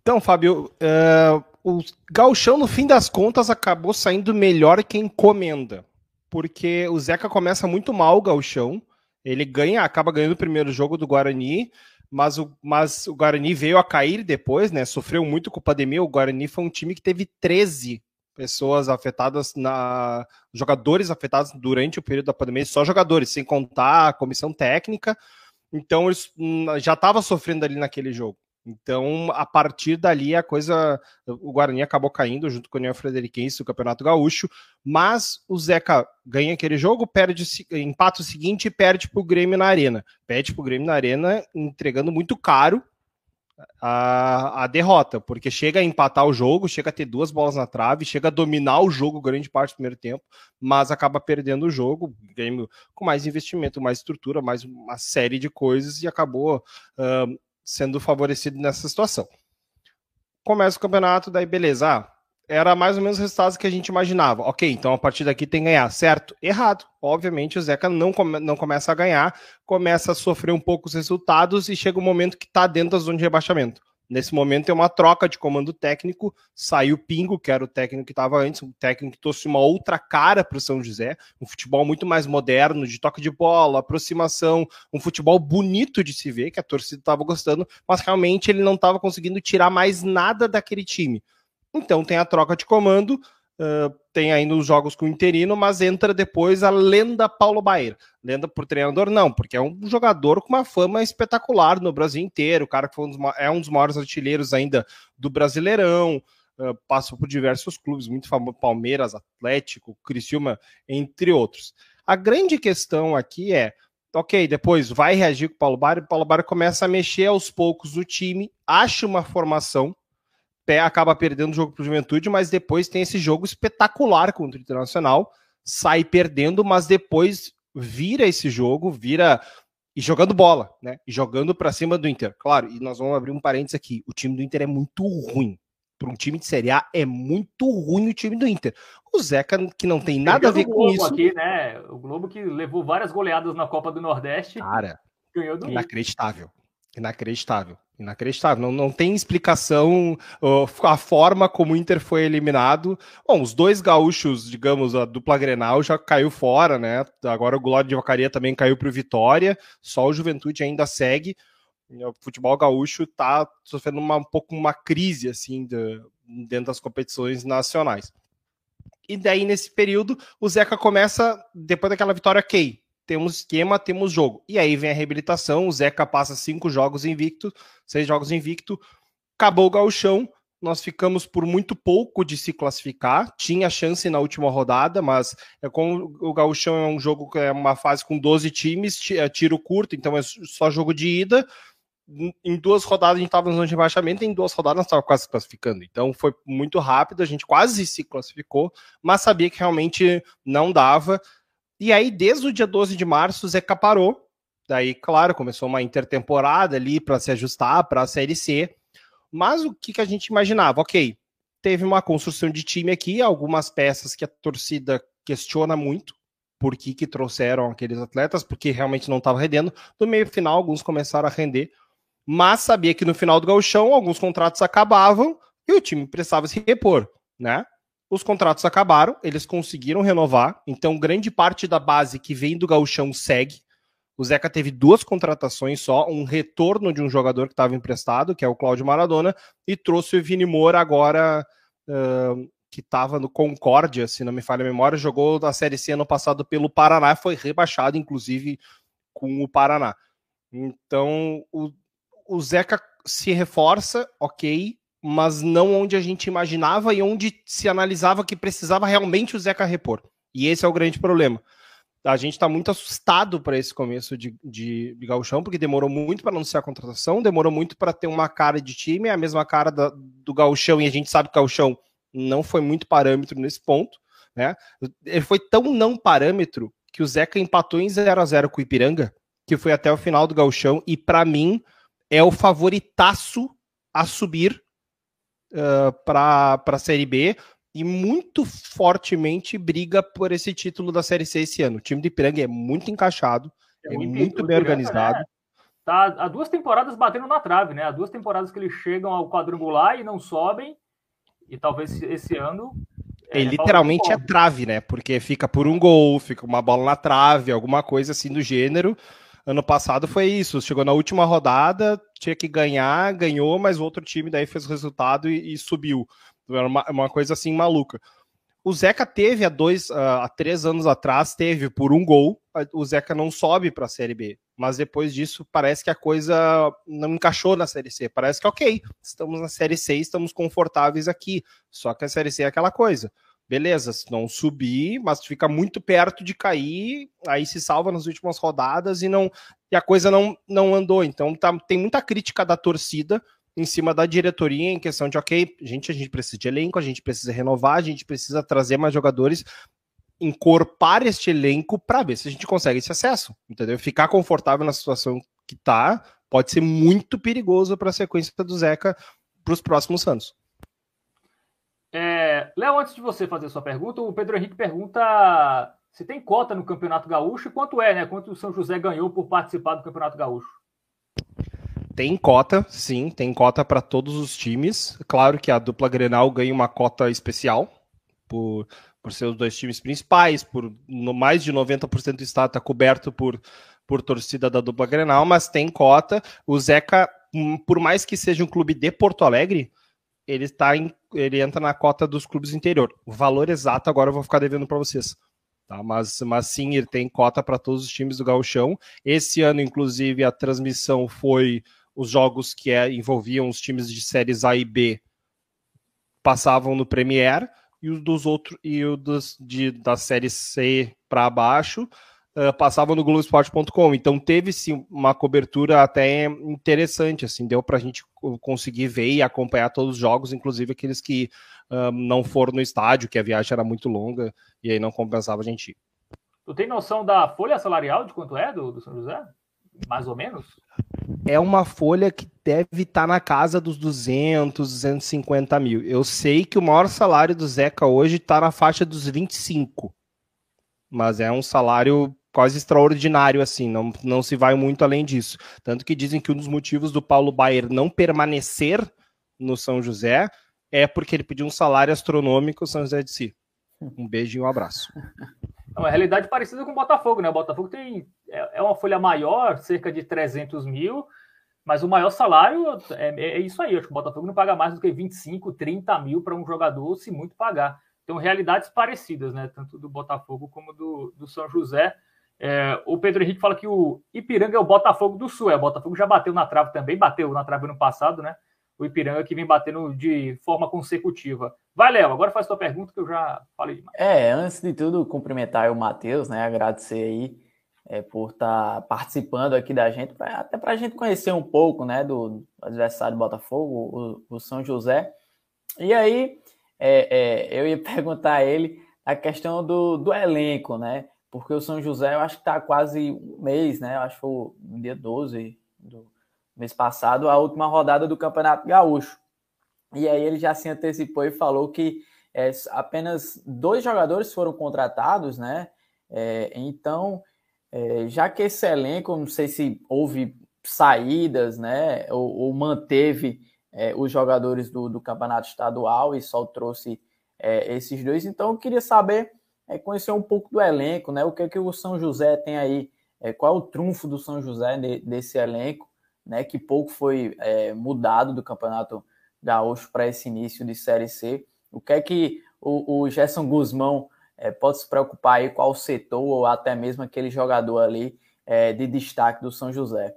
Então, Fábio, uh, o Galchão, no fim das contas, acabou saindo melhor que encomenda, porque o Zeca começa muito mal o Galchão, ele ganha, acaba ganhando o primeiro jogo do Guarani, mas o, mas o Guarani veio a cair depois, né? Sofreu muito com a pandemia. O Guarani foi um time que teve 13 pessoas afetadas na jogadores afetados durante o período da pandemia, só jogadores, sem contar a comissão técnica. Então eles hum, já estava sofrendo ali naquele jogo. Então, a partir dali, a coisa. O Guarani acabou caindo junto com o União Frederiquense, o Campeonato Gaúcho, mas o Zeca ganha aquele jogo, perde, empata o seguinte e perde para o Grêmio na Arena. Perde para o Grêmio na Arena, entregando muito caro a, a derrota, porque chega a empatar o jogo, chega a ter duas bolas na trave, chega a dominar o jogo grande parte do primeiro tempo, mas acaba perdendo o jogo, Grêmio com mais investimento, mais estrutura, mais uma série de coisas e acabou. Uh, sendo favorecido nessa situação. Começa o campeonato, daí beleza. Era mais ou menos o resultado que a gente imaginava. Ok, então a partir daqui tem que ganhar, certo? Errado. Obviamente o Zeca não, come, não começa a ganhar, começa a sofrer um pouco os resultados e chega um momento que está dentro da zona de rebaixamento. Nesse momento tem uma troca de comando técnico, saiu o Pingo, que era o técnico que estava antes, um técnico que trouxe uma outra cara para o São José, um futebol muito mais moderno, de toque de bola, aproximação, um futebol bonito de se ver, que a torcida estava gostando, mas realmente ele não estava conseguindo tirar mais nada daquele time. Então tem a troca de comando, Uh, tem ainda os jogos com o interino, mas entra depois a lenda Paulo Baier. Lenda por treinador, não, porque é um jogador com uma fama espetacular no Brasil inteiro. O cara que um dos, é um dos maiores artilheiros ainda do Brasileirão, uh, passou por diversos clubes, muito famoso, Palmeiras, Atlético, Criciúma, entre outros. A grande questão aqui é, ok, depois vai reagir com o Paulo Baier, o Paulo Baier começa a mexer aos poucos no time, acha uma formação, pé acaba perdendo o jogo para o Juventude, mas depois tem esse jogo espetacular contra o Internacional, sai perdendo, mas depois vira esse jogo, vira e jogando bola, né? E jogando para cima do Inter. Claro, e nós vamos abrir um parênteses aqui. O time do Inter é muito ruim. Para um time de Série A é muito ruim o time do Inter. O Zeca, que não tem nada a ver com isso. Aqui, né? O Globo que levou várias goleadas na Copa do Nordeste. Cara, ganhou do inacreditável. Inacreditável. Inacreditável. Não, não tem explicação uh, a forma como o Inter foi eliminado. Bom, os dois gaúchos, digamos, a dupla Grenal já caiu fora, né? Agora o Glória de Vacaria também caiu para o Vitória. Só o Juventude ainda segue. O futebol gaúcho está sofrendo uma, um pouco uma crise assim de, dentro das competições nacionais. E daí, nesse período, o Zeca começa, depois daquela vitória, ok, temos esquema, temos jogo. E aí vem a reabilitação, o Zeca passa cinco jogos invicto, seis jogos invicto, acabou o gauchão, nós ficamos por muito pouco de se classificar, tinha chance na última rodada, mas é como o gauchão é um jogo que é uma fase com 12 times, é tiro curto, então é só jogo de ida, em duas rodadas a gente estava no rebaixamento, em duas rodadas nós estávamos quase classificando. Então foi muito rápido, a gente quase se classificou, mas sabia que realmente não dava. E aí, desde o dia 12 de março, o Zeca parou. Daí, claro, começou uma intertemporada ali para se ajustar para a Série C. Mas o que, que a gente imaginava? Ok, teve uma construção de time aqui, algumas peças que a torcida questiona muito por que, que trouxeram aqueles atletas, porque realmente não estava rendendo. No meio final, alguns começaram a render, mas sabia que no final do gauchão alguns contratos acabavam e o time precisava se repor, né? Os contratos acabaram, eles conseguiram renovar, então grande parte da base que vem do gauchão segue. O Zeca teve duas contratações só, um retorno de um jogador que estava emprestado, que é o Cláudio Maradona, e trouxe o Vini Moura agora, uh, que estava no Concórdia, se não me falha a memória, jogou na Série C ano passado pelo Paraná, foi rebaixado, inclusive, com o Paraná. Então, o, o Zeca se reforça, ok, mas não onde a gente imaginava e onde se analisava que precisava realmente o Zeca repor. E esse é o grande problema. A gente está muito assustado para esse começo de, de, de gauchão, porque demorou muito para anunciar a contratação, demorou muito para ter uma cara de time, a mesma cara da, do gauchão, e a gente sabe que o gauchão não foi muito parâmetro nesse ponto. Né? Ele foi tão não parâmetro que o Zeca empatou em 0 a 0 com o Ipiranga, que foi até o final do gauchão, e para mim é o favoritaço a subir uh, para a Série B e muito fortemente briga por esse título da Série C esse ano. O time do Ipiranga é muito encaixado, é, é muito bem organizado. Né? Tá há duas temporadas batendo na trave, né? Há duas temporadas que eles chegam ao quadrangular e não sobem. E talvez esse ano. É, literalmente é trave, né? Porque fica por um gol, fica uma bola na trave, alguma coisa assim do gênero. Ano passado foi isso, chegou na última rodada, tinha que ganhar, ganhou, mas o outro time daí fez o resultado e, e subiu. Era uma, uma, coisa assim maluca. O Zeca teve há dois, uh, há três anos atrás, teve por um gol, o Zeca não sobe para a Série B. Mas depois disso, parece que a coisa não encaixou na Série C. Parece que, ok, estamos na Série C, estamos confortáveis aqui. Só que a Série C é aquela coisa beleza, se não subir, mas fica muito perto de cair, aí se salva nas últimas rodadas e não e a coisa não, não andou. Então tá, tem muita crítica da torcida em cima da diretoria em questão de, ok, gente, a gente precisa de elenco, a gente precisa renovar, a gente precisa trazer mais jogadores, encorpar este elenco para ver se a gente consegue esse acesso, entendeu? Ficar confortável na situação que tá pode ser muito perigoso para a sequência do Zeca para os próximos anos. É, Léo, antes de você fazer sua pergunta, o Pedro Henrique pergunta se tem cota no Campeonato Gaúcho e quanto é, né? Quanto o São José ganhou por participar do Campeonato Gaúcho? Tem cota, sim, tem cota para todos os times. Claro que a dupla Grenal ganha uma cota especial por, por ser os dois times principais, por no, mais de 90% do estado está coberto por, por torcida da dupla Grenal, mas tem cota. O Zeca, hum, por mais que seja um clube de Porto Alegre, ele está em, ele entra na cota dos clubes interior. O valor exato agora eu vou ficar devendo para vocês. Tá, mas, mas sim, ele tem cota para todos os times do Gauchão. Esse ano, inclusive, a transmissão foi os jogos que é, envolviam os times de séries A e B passavam no Premier e os dos outros e o dos, de, da série C para baixo uh, passavam no Globoesporte.com. Então teve sim uma cobertura até interessante, assim, deu para a gente conseguir ver e acompanhar todos os jogos, inclusive aqueles que uh, não foram no estádio, que a viagem era muito longa e aí não compensava a gente ir. Tu tem noção da folha salarial de quanto é do, do São José? Mais ou menos? É uma folha que deve estar tá na casa dos 200, 250 mil. Eu sei que o maior salário do Zeca hoje está na faixa dos 25. Mas é um salário quase extraordinário, assim, não, não se vai muito além disso. Tanto que dizem que um dos motivos do Paulo Baier não permanecer no São José é porque ele pediu um salário astronômico São José de Si. Um beijo e um abraço. É uma realidade parecida com o Botafogo, né? O Botafogo tem é, é uma folha maior, cerca de 300 mil, mas o maior salário é, é isso aí. Acho que o Botafogo não paga mais do que 25, 30 mil para um jogador, se muito pagar. Então, realidades parecidas, né? Tanto do Botafogo como do, do São José. É, o Pedro Henrique fala que o Ipiranga é o Botafogo do Sul. É, o Botafogo já bateu na trave também, bateu na trave no passado, né? O Ipiranga que vem batendo de forma consecutiva. Vai, Léo, agora faz tua pergunta que eu já falei demais. É, antes de tudo, cumprimentar o Matheus, né? Agradecer aí é, por estar tá participando aqui da gente, pra, até para a gente conhecer um pouco, né, do adversário do Botafogo, o, o São José. E aí, é, é, eu ia perguntar a ele a questão do, do elenco, né? Porque o São José eu acho que está quase um mês, né? Eu acho que foi no dia 12 do mês passado, a última rodada do Campeonato Gaúcho. E aí ele já se antecipou e falou que é, apenas dois jogadores foram contratados, né? É, então, é, já que esse elenco, não sei se houve saídas, né? Ou, ou manteve é, os jogadores do, do, campeonato estadual e só trouxe é, esses dois. Então, eu queria saber, é, conhecer um pouco do elenco, né? O que é que o São José tem aí? É, qual é o trunfo do São José de, desse elenco, né? Que pouco foi é, mudado do campeonato gaúcho para esse início de Série C. O que é que o, o Gerson Guzmão é, pode se preocupar aí qual setor ou até mesmo aquele jogador ali é, de destaque do São José?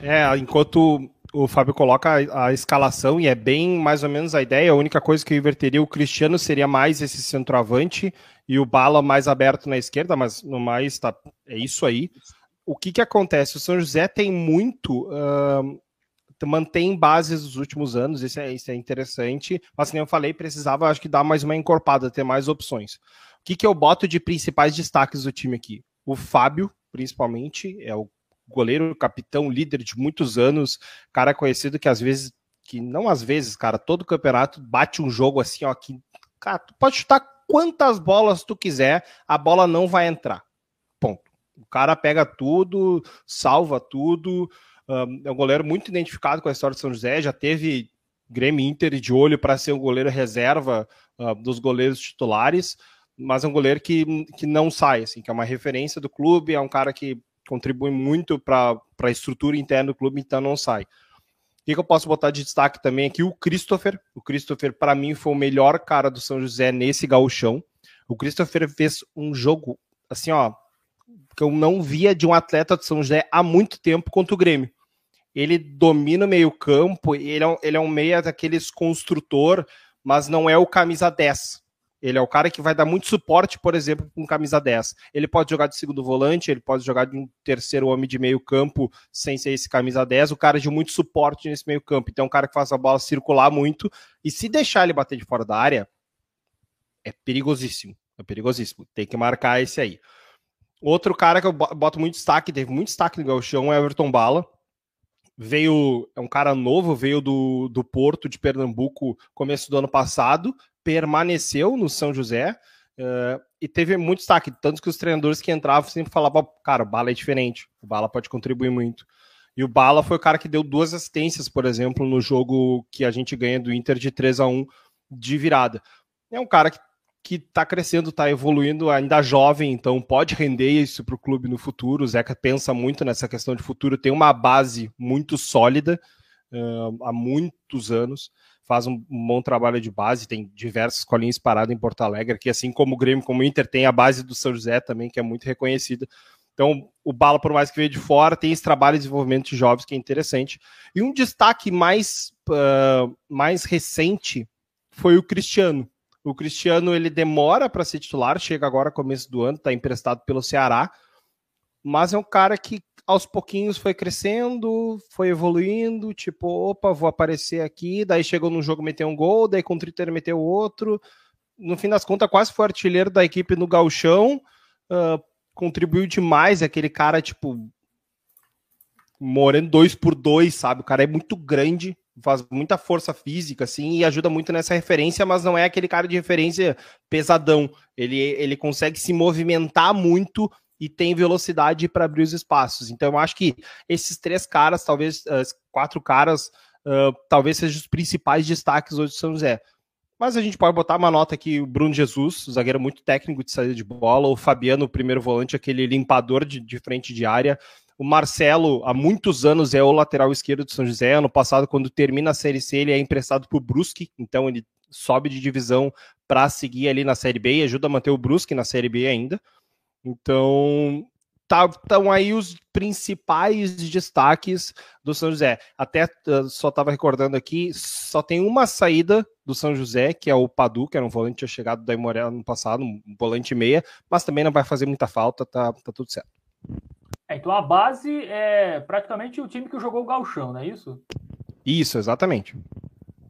É, enquanto o Fábio coloca a, a, escalação e é bem mais ou menos a ideia, a única coisa que eu inverteria, o Cristiano seria mais esse centroavante e o Bala mais aberto na esquerda, mas no mais tá, é isso aí. O que que acontece? O São José tem muito uh, mantém bases dos últimos anos, isso é, isso é interessante, mas como eu falei, precisava, acho que dar mais uma encorpada, ter mais opções. O que, que eu boto de principais destaques do time aqui? O Fábio, principalmente, é o goleiro, capitão, líder de muitos anos, cara conhecido que às vezes, que não às vezes, cara, todo campeonato bate um jogo assim, ó, que, cara, tu pode chutar quantas bolas tu quiser, a bola não vai entrar. Ponto. O cara pega tudo, salva tudo, é um goleiro muito identificado com a história de São José, já teve Grêmio Inter de olho para ser um goleiro reserva uh, dos goleiros titulares, mas é um goleiro que, que não sai, assim, que é uma referência do clube, é um cara que contribui muito para a estrutura interna do clube, então não sai. O que, que, eu posso botar de destaque também aqui? O Christopher. O Christopher, para mim, foi o melhor cara do São José nesse gauchão. O Christopher fez um jogo, assim, ó, que eu não via de um atleta de São José há muito tempo contra o Grêmio. Ele domina o meio-campo, ele, é, ele é um meia daqueles construtor, mas não é o camisa 10. Ele é o cara que vai dar muito suporte, por exemplo, com camisa 10. Ele pode jogar de segundo volante, ele pode jogar de um terceiro homem de meio campo sem ser esse camisa 10, o cara de muito suporte nesse meio campo. Então, é um cara que faz a bola circular muito, e se deixar ele bater de fora da área, é perigosíssimo. É perigosíssimo. Tem que marcar esse aí. Outro cara que eu boto muito destaque, teve muito destaque no Galchão, é Everton Bala. Veio, é um cara novo, veio do, do Porto de Pernambuco começo do ano passado, permaneceu no São José uh, e teve muito destaque. Tanto que os treinadores que entravam sempre falavam, cara, o Bala é diferente, o Bala pode contribuir muito. E o Bala foi o cara que deu duas assistências, por exemplo, no jogo que a gente ganha do Inter de 3 a 1 de virada. É um cara que que está crescendo, está evoluindo, ainda jovem, então pode render isso para o clube no futuro. O Zeca pensa muito nessa questão de futuro, tem uma base muito sólida uh, há muitos anos, faz um, bom trabalho de base, tem diversas escolinhas paradas em Porto Alegre, que assim como o Grêmio, como o Inter, tem a base do São José também, que é muito reconhecida. Então, o Bala, por mais que veio de fora, tem esse trabalho de desenvolvimento de jovens que é interessante. E um destaque mais, uh, mais recente foi o Cristiano o Cristiano ele demora para ser titular, chega agora começo do ano, está emprestado pelo Ceará, mas é um cara que aos pouquinhos foi crescendo, foi evoluindo, tipo, opa, vou aparecer aqui, daí chegou num jogo meteu um gol, daí contra o Inter meteu outro. No fim das contas, quase foi artilheiro da equipe no galchão, uh, contribuiu demais, aquele cara, tipo, morando dois por dois, sabe? O cara é muito grande, faz muita força física, assim, e ajuda muito nessa referência, mas não é aquele cara de referência pesadão. Ele, ele consegue se movimentar muito e tem velocidade para abrir os espaços. Então, eu acho que esses três caras, talvez quatro caras, uh, talvez sejam os principais destaques hoje do São José. Mas a gente pode botar uma nota aqui, o Bruno Jesus, zagueiro muito técnico de saída de bola, o Fabiano, o primeiro volante, aquele limpador de, de frente de área, o Marcelo, há muitos anos, é o lateral esquerdo do São José. Ano passado, quando termina a Série C, ele é emprestado para o Brusque, então ele sobe de divisão para seguir ali na Série B e ajuda a manter o Brusque na Série B ainda. Então, estão tá, aí os principais destaques do São José. Até uh, só estava recordando aqui, só tem uma saída do São José, que é o Padu, que era um volante tinha chegado da Imorel no passado, um volante meia, mas também não vai fazer muita falta, tá, tá tudo certo. É, então a base é praticamente o time que jogou o Galchão, não é isso? Isso, exatamente.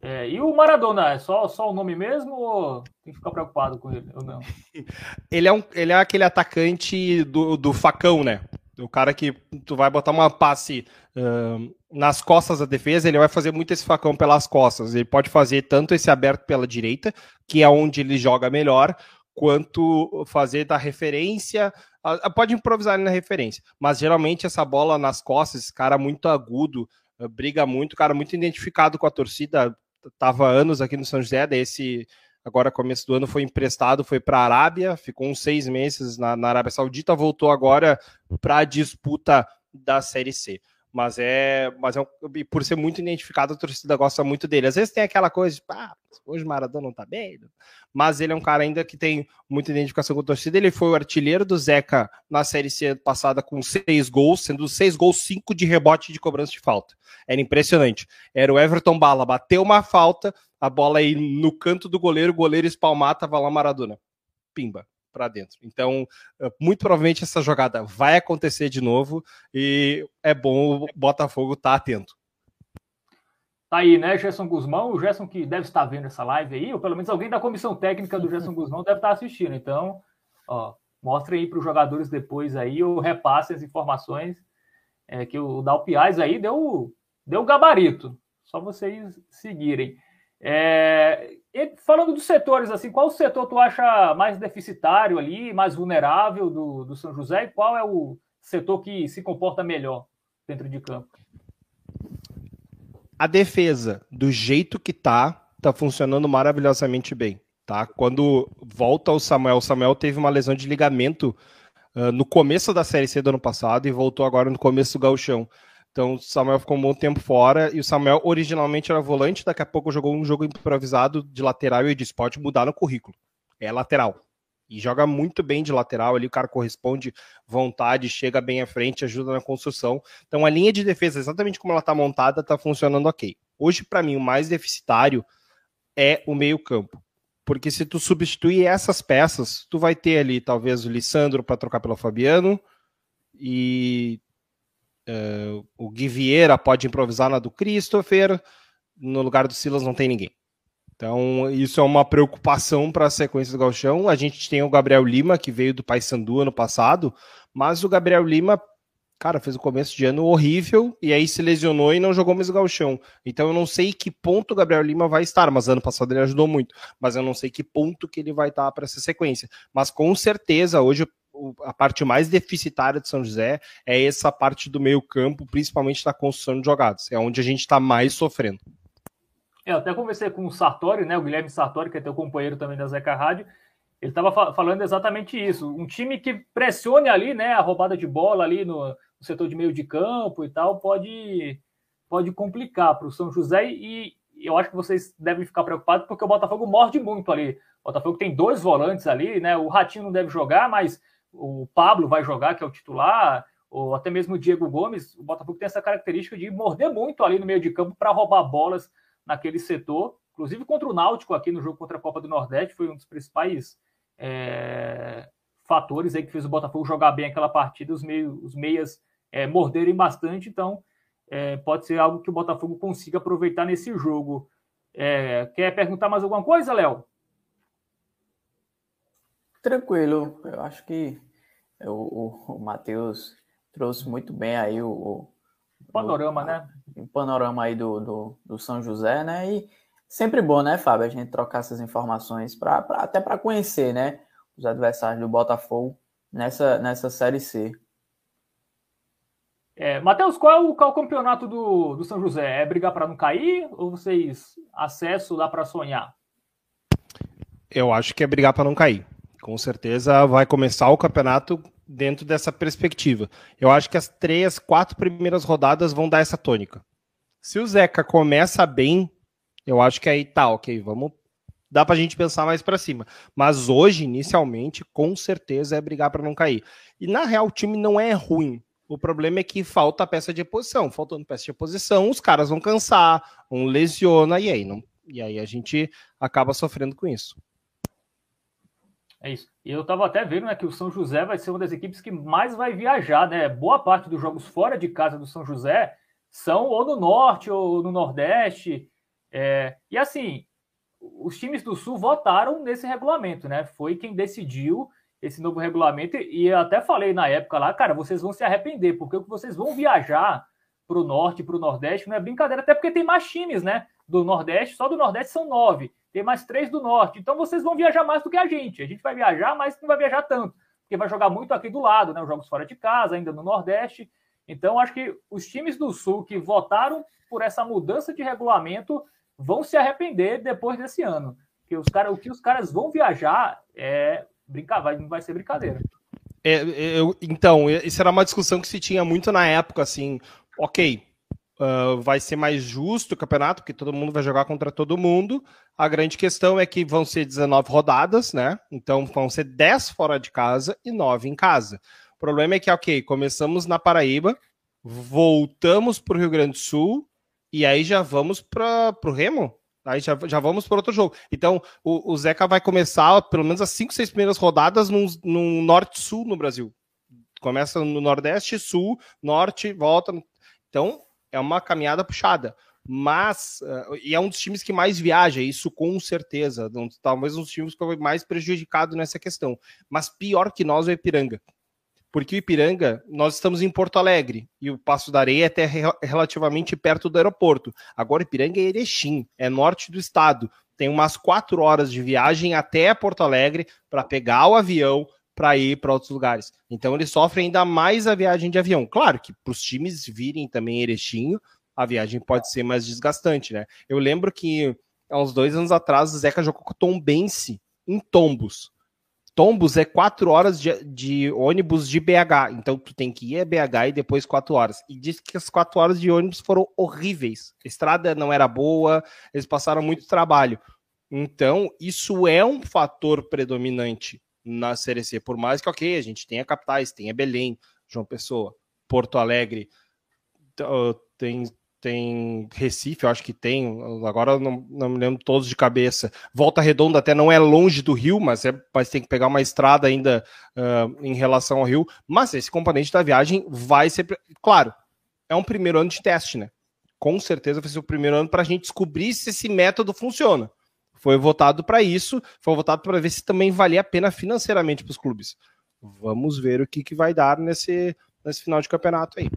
É, e o Maradona, é só, só o nome mesmo ou tem que ficar preocupado com ele ou não? ele, é um, ele é aquele atacante do, do facão, né? O cara que tu vai botar uma passe uh, nas costas da defesa, ele vai fazer muito esse facão pelas costas. Ele pode fazer tanto esse aberto pela direita, que é onde ele joga melhor, quanto fazer da referência Pode improvisar na referência, mas geralmente essa bola nas costas, esse cara muito agudo, eh, briga muito, cara muito identificado com a torcida, tava anos aqui no São José, daí esse agora começo do ano foi emprestado, foi para a Arábia, ficou uns seis meses na, na Arábia Saudita, voltou agora para a disputa da Série C. Mas é, mas é um, por ser muito identificado, a torcida gosta muito dele. Às vezes tem aquela coisa de, ah, hoje o Maradona não tá bem, mas ele é um cara ainda que tem muita identificação com a torcida. Ele foi o artilheiro do Zeca na Série C passada com seis gols, sendo seis gols, cinco de rebote de cobrança de falta. Era impressionante. Era o Everton Bala, bateu uma falta, a bola aí no canto do goleiro, o goleiro espalmar, tava lá Maradona. Pimba para dentro. Então, eh, muito provavelmente essa jogada vai acontecer de novo e é bom o Botafogo estar tá atento. Tá aí, né, Gerson Guzmão? O Gerson que deve estar vendo essa live aí, ou pelo menos alguém da comissão técnica do Gerson Guzmão deve estar assistindo. Então, ó, aí para os jogadores depois aí, ou repasse as informações é, que o Dalpiaz aí deu, deu gabarito. Só vocês seguirem. É, falando dos setores, assim, qual setor tu acha mais deficitário ali, mais vulnerável do, do São José e qual é o setor que se comporta melhor dentro de campo? A defesa, do jeito que tá, tá funcionando maravilhosamente bem, tá? Quando volta o Samuel, o Samuel teve uma lesão de ligamento uh, no começo da Série C do ano passado e voltou agora no começo do gauchão. Então o Samuel ficou um bom tempo fora e o Samuel originalmente era volante, daqui a pouco jogou um jogo improvisado de lateral e eu disse, pode mudar no currículo. É lateral. E joga muito bem de lateral ali, o cara corresponde vontade, chega bem à frente, ajuda na construção. Então a linha de defesa, exatamente como ela está montada, está funcionando ok. Hoje, para mim, o mais deficitário é o meio-campo. Porque se tu substituir essas peças, tu vai ter ali talvez o Lissandro para trocar pelo Fabiano e Uh, o Gui Vieira pode improvisar na do Christopher, no lugar do Silas não tem ninguém. Então, isso é uma preocupação para a sequência do Galchão. A gente tem o Gabriel Lima, que veio do Paysandu ano passado, mas o Gabriel Lima, cara, fez um começo de ano horrível e aí se lesionou e não jogou mais o Galchão. Então, eu não sei que ponto o Gabriel Lima vai estar, mas ano passado ele ajudou muito, mas eu não sei que ponto que ele vai estar para essa sequência. Mas com certeza, hoje a parte mais deficitária de São José é essa parte do meio campo, principalmente na construção de jogadas. É onde a gente está mais sofrendo. É, eu até conversei com o Sartori, né, o Guilherme Sartori, que é teu companheiro também da Zeca Rádio, ele estava falando exatamente isso. Um time que pressione ali, né, a roubada de bola ali no, no setor de meio de campo e tal, pode, pode complicar para o São José e eu acho que vocês devem ficar preocupados porque o Botafogo morde muito ali. O Botafogo tem dois volantes ali, né? O Ratinho não deve jogar, mas o Pablo vai jogar, que é o titular, ou até mesmo o Diego Gomes, o Botafogo tem essa característica de morder muito ali no meio de campo para roubar bolas naquele setor, inclusive contra o Náutico aqui no jogo contra a Copa do Nordeste, foi um dos principais é, fatores aí que fez o Botafogo jogar bem aquela partida, os, meio, os meias é, morderem bastante, então é, pode ser algo que o Botafogo consiga aproveitar nesse jogo. É, quer perguntar mais alguma coisa, Léo? Tranquilo, eu acho que o, o, o Matheus trouxe muito bem aí o, o panorama, o, né? O panorama aí do, do, do, São José, né? E sempre bom, né, Fábio, a gente trocar essas informações pra, pra até para conhecer, né, os adversários do Botafogo nessa, nessa Série C. É, Matheus, qual é o, qual é o campeonato do, do São José? É brigar para não cair ou vocês acesso dá para sonhar? Eu acho que é brigar para não cair com certeza vai começar o campeonato dentro dessa perspectiva. Eu acho que as três, quatro primeiras rodadas vão dar essa tônica. Se o Zeca começa bem, eu acho que aí tá, ok, vamos. Dá pra gente pensar mais para cima. Mas hoje, inicialmente, com certeza é brigar para não cair. E na real, o time não é ruim. O problema é que falta peça de posição. Faltando peça de posição, os caras vão cansar, um lesiona, e aí, não... e aí a gente acaba sofrendo com isso. É isso. E eu estava até vendo né, que o São José vai ser uma das equipes que mais vai viajar, né? Boa parte dos jogos fora de casa do São José são ou no norte ou no nordeste. É... E assim, os times do sul votaram nesse regulamento, né? Foi quem decidiu esse novo regulamento. E eu até falei na época lá, cara, vocês vão se arrepender, porque o que vocês vão viajar para o norte, para o nordeste, não é brincadeira, até porque tem mais times, né? Do nordeste, só do nordeste são nove tem mais três do norte. Então vocês vão viajar mais do que a gente. A gente vai viajar, mas não vai viajar tanto. Porque vai jogar muito aqui do lado, né? Os jogos fora de casa, ainda no Nordeste. Então, acho que os times do Sul que votaram por essa mudança de regulamento vão se arrepender depois desse ano. Porque os cara, o que os caras vão viajar é brincar, vai, não vai ser brincadeira. É, eu, então, isso era uma discussão que se tinha muito na época, assim, ok, uh, vai ser mais justo o campeonato, porque todo mundo vai jogar contra todo mundo. A grande questão é que vão ser 19 rodadas, né? Então vão ser 10 fora de casa e 9 em casa. O problema é que, ok, começamos na Paraíba, voltamos para o Rio Grande do Sul e aí já vamos para o Remo. Aí já, já vamos para outro jogo. Então, o, o, Zeca vai começar pelo menos as 5, 6 primeiras rodadas num, num norte-sul no Brasil. Começa no Nordeste, Sul, Norte, volta. Então, é uma caminhada puxada. Mas, uh, e é um dos times que mais viaja, isso com certeza. Talvez um dos times que foi mais prejudicado nessa questão. Mas pior que nós é o Ipiranga. Porque o Ipiranga, nós estamos em Porto Alegre e o Passo da Areia é até relativamente perto do aeroporto. Agora, Ipiranga é Erechim, é norte do estado. Tem umas quatro horas de viagem até Porto Alegre para pegar o avião, para ir para outros lugares. Então eles sofrem ainda mais a viagem de avião. Claro que para os times virem também Erechinho, a viagem pode ser mais desgastante, né? Eu lembro que há uns dois anos atrás o Zeca jogou com o Tom Bense em Tombos. Tombos é quatro horas de, de, ônibus de BH. Então tu tem que ir a BH e depois quatro horas. E diz que as quatro horas de ônibus foram horríveis. A estrada não era boa, eles passaram muito trabalho. Então, isso é um fator predominante na Série C. Por mais que, ok, a gente tenha capitais, tenha Belém, João Pessoa, Porto Alegre, tem, tem Recife, eu acho que tem, agora não, não me lembro todos de cabeça. Volta Redonda até não é longe do Rio, mas, é, mas tem que pegar uma estrada ainda uh, em relação ao Rio. Mas esse componente da viagem vai ser. Claro, é um primeiro ano de teste, né? Com certeza vai ser o primeiro ano para a gente descobrir se esse método funciona foi votado para isso, foi votado para ver se também valia a pena financeiramente para os clubes. Vamos ver o que, que vai dar nesse, nesse final de campeonato aí.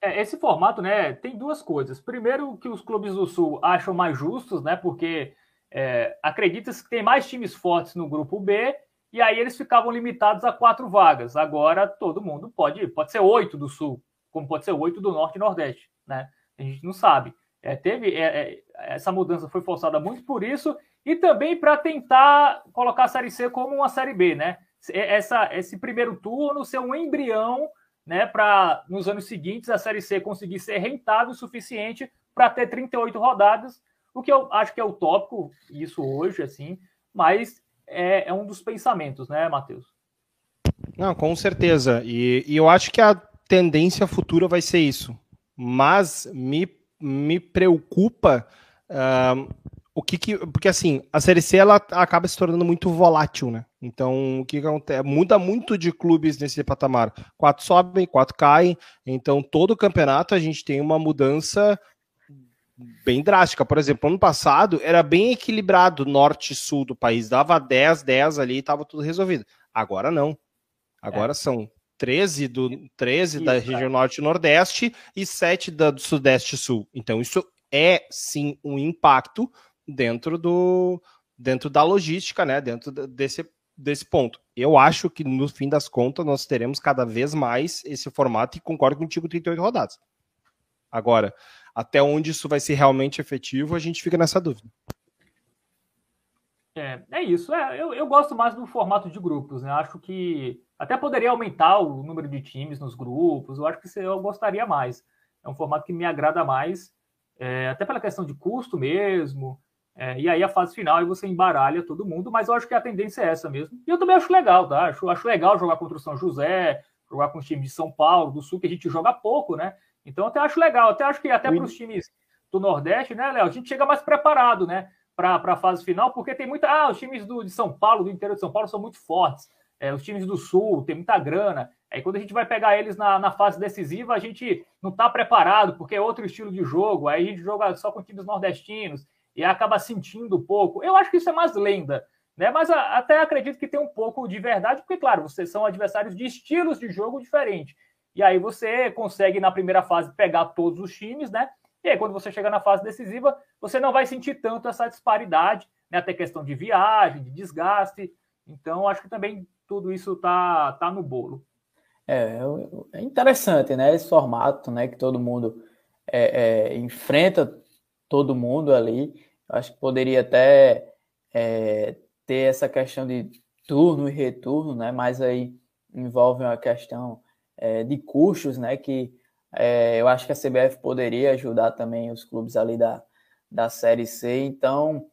É, esse formato, né, tem duas coisas. Primeiro, que os clubes do Sul acham mais justos, né, porque é, acredita-se que tem mais times fortes no grupo B, e aí eles ficavam limitados a quatro vagas. Agora todo mundo pode, pode ser oito do Sul, como pode ser oito do Norte e Nordeste, né? A gente não sabe. É, teve é, é essa mudança foi forçada muito por isso e também para tentar colocar a Série C como uma Série B, né? Essa, esse primeiro turno ser um embrião né, para nos anos seguintes a Série C conseguir ser rentável o suficiente para ter 38 rodadas, o que eu acho que é utópico, isso hoje, assim, mas é, é um dos pensamentos, né, Matheus? Não, com certeza. E, e, eu acho que a tendência futura vai ser isso. Mas me, me preocupa uh, o que, que porque assim a série C ela acaba se tornando muito volátil, né? Então o que, que acontece muda muito de clubes nesse patamar. Quatro sobem, quatro caem. Então todo o campeonato a gente tem uma mudança bem drástica. Por exemplo, ano passado era bem equilibrado norte e sul do país, dava 10, 10 ali e estava tudo resolvido. Agora não. Agora é. são 13 do 13 isso, da região é. norte e nordeste e 7 da, do sudeste e sul. Então isso é sim um impacto dentro do dentro da logística, né? Dentro desse, desse ponto. Eu acho que no fim das contas nós teremos cada vez mais esse formato e concordo contigo 38 rodadas. Agora, até onde isso vai ser realmente efetivo, a gente fica nessa dúvida. É, é isso. É, eu, eu gosto mais do formato de grupos, né? Acho que até poderia aumentar o número de times nos grupos. Eu acho que eu gostaria mais. É um formato que me agrada mais, é, até pela questão de custo mesmo. É, e aí a fase final aí você embaralha todo mundo, mas eu acho que a tendência é essa mesmo. E eu também acho legal, tá? Acho, acho legal jogar contra o São José, jogar com os times de São Paulo, do Sul, que a gente joga pouco, né? Então até acho legal, até acho que até para os times do Nordeste, né, Léo? A gente chega mais preparado, né? Para a fase final, porque tem muita. Ah, os times do, de São Paulo, do interior de São Paulo, são muito fortes. É, os times do Sul tem muita grana. Aí quando a gente vai pegar eles na, na fase decisiva, a gente não está preparado, porque é outro estilo de jogo. Aí a gente joga só com times nordestinos e acaba sentindo pouco. Eu acho que isso é mais lenda, né? Mas a, até acredito que tem um pouco de verdade, porque, claro, vocês são adversários de estilos de jogo diferentes. E aí você consegue, na primeira fase, pegar todos os times, né? E aí, quando você chega na fase decisiva, você não vai sentir tanto essa disparidade, né? Até questão de viagem, de desgaste. Então, acho que também tudo isso tá, tá no bolo. É, é interessante, né? Esse formato, né? Que todo mundo é, é, enfrenta todo mundo ali. Acho que poderia até é, ter essa questão de turno e retorno, né? Mas aí envolve uma questão é, de custos, né? Que é, eu acho que a CBF poderia ajudar também os clubes ali da, da Série C. Então,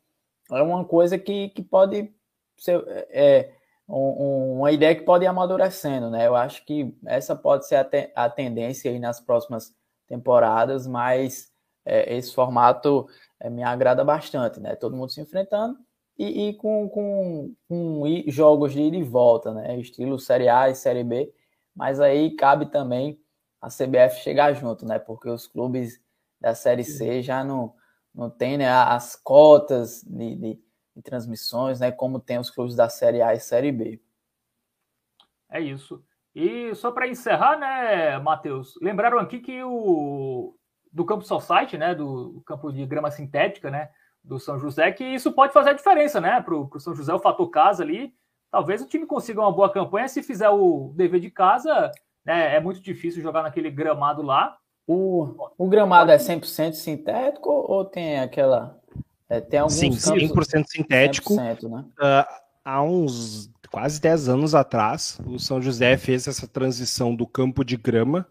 é uma coisa que, que pode ser é, um, uma ideia que pode ir amadurecendo, né? Eu acho que essa pode ser a, te, a tendência aí nas próximas temporadas, mas é, esse formato é, me agrada bastante, né? Todo mundo se enfrentando e, e com, com, com, jogos de ida e volta, né? Estilo Série A e Série B, mas aí cabe também a CBF chegar junto, né? Porque os clubes da Série C já não, não tem né, as cotas de, de, de transmissões, né? Como tem os clubes da Série A e Série B. É isso. E só para encerrar, né, Matheus? Lembraram aqui que o do campo Society, né, do campo de grama sintética, né, do São José, que isso pode fazer a diferença, né, para o São José, o fator casa ali. Talvez o time consiga uma boa campanha se fizer o dever de casa. Né, é muito difícil jogar naquele gramado lá. O, o gramado é 100% sintético ou tem aquela. É, tem alguns Sim, 100% sintético. 100%, né? uh, há uns quase 10 anos atrás, o São José fez essa transição do campo de grama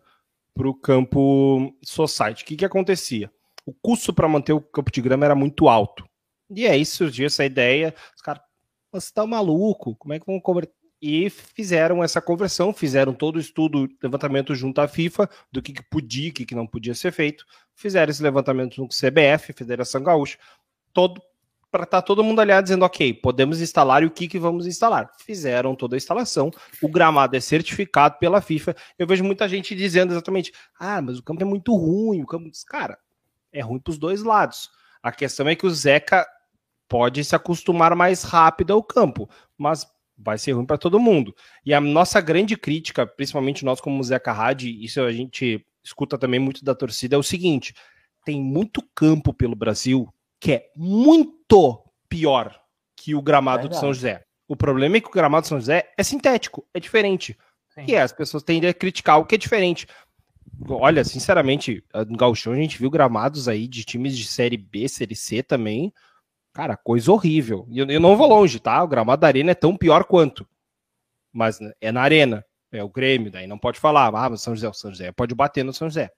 para o campo society. O que, que acontecia? O custo para manter o campo de grama era muito alto. E aí surgiu essa ideia, os caras, você tá maluco, como é que vão converter? E fizeram essa conversão, fizeram todo o estudo, levantamento junto à FIFA, do que, que podia e que, que não podia ser feito, fizeram esse levantamento no CBF, Federação Gaúcha, todo para estar tá todo mundo aliado dizendo, ok, podemos instalar e o que, que vamos instalar. Fizeram toda a instalação, o gramado é certificado pela FIFA. Eu vejo muita gente dizendo exatamente, ah, mas o campo é muito ruim, o campo. Cara, é ruim para os dois lados. A questão é que o Zeca pode se acostumar mais rápido ao campo, mas vai ser ruim para todo mundo. E a nossa grande crítica, principalmente nós como Zeca Hadi, isso a gente escuta também muito da torcida, é o seguinte: tem muito campo pelo Brasil que é muito pior que o gramado de São José. O problema é que o gramado de São José é sintético, é diferente. Sim. E as pessoas tendem a criticar o que é diferente. Olha, sinceramente, no Gauchão a gente viu gramados aí de times de Série B, Série C também. Cara, coisa horrível. E eu, eu, não vou longe, tá? O gramado da Arena é tão pior quanto. Mas é na Arena. É o Grêmio, daí não pode falar. Ah, mas São José, o São José pode bater no São José.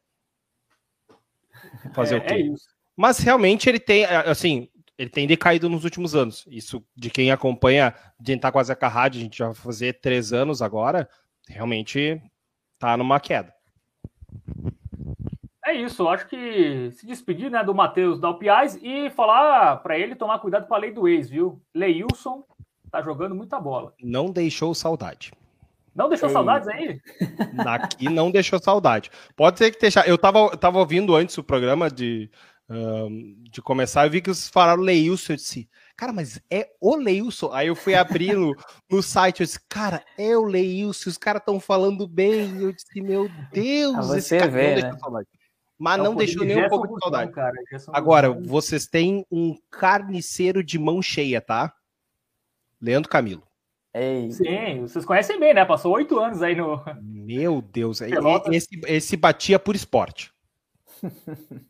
Fazer é, o quê? É isso. Mas realmente ele tem, assim, ele tem decaído nos últimos anos. Isso de quem acompanha, de quem tá com a Zeca Rádio, a gente já vai fazer três anos agora, realmente tá numa queda. É isso, acho que se despedir né, do Matheus Dalpiaz e falar para ele tomar cuidado com a lei do ex, viu? Leilson tá jogando muita bola. Não deixou saudade. Não deixou Ei. saudades aí? Aqui não deixou saudade. Pode ser que deixar. Eu tava, eu tava ouvindo antes o programa de de começar, eu vi que vocês falaram Leilson, eu disse, cara, mas é o Leilson. Aí eu fui abrir no, no site, eu disse, cara, é o Leilson, os caras estão falando bem. Eu disse, meu Deus, esse cara vê, não né? Mas não, deixou nem um pouco de saudade. Cara, Agora, vocês têm um carniceiro de mão cheia, tá? Leandro Camilo. Ei. Sim, vocês conhecem bem, né? Passou oito anos aí no. Meu Deus, esse, esse batia por esporte.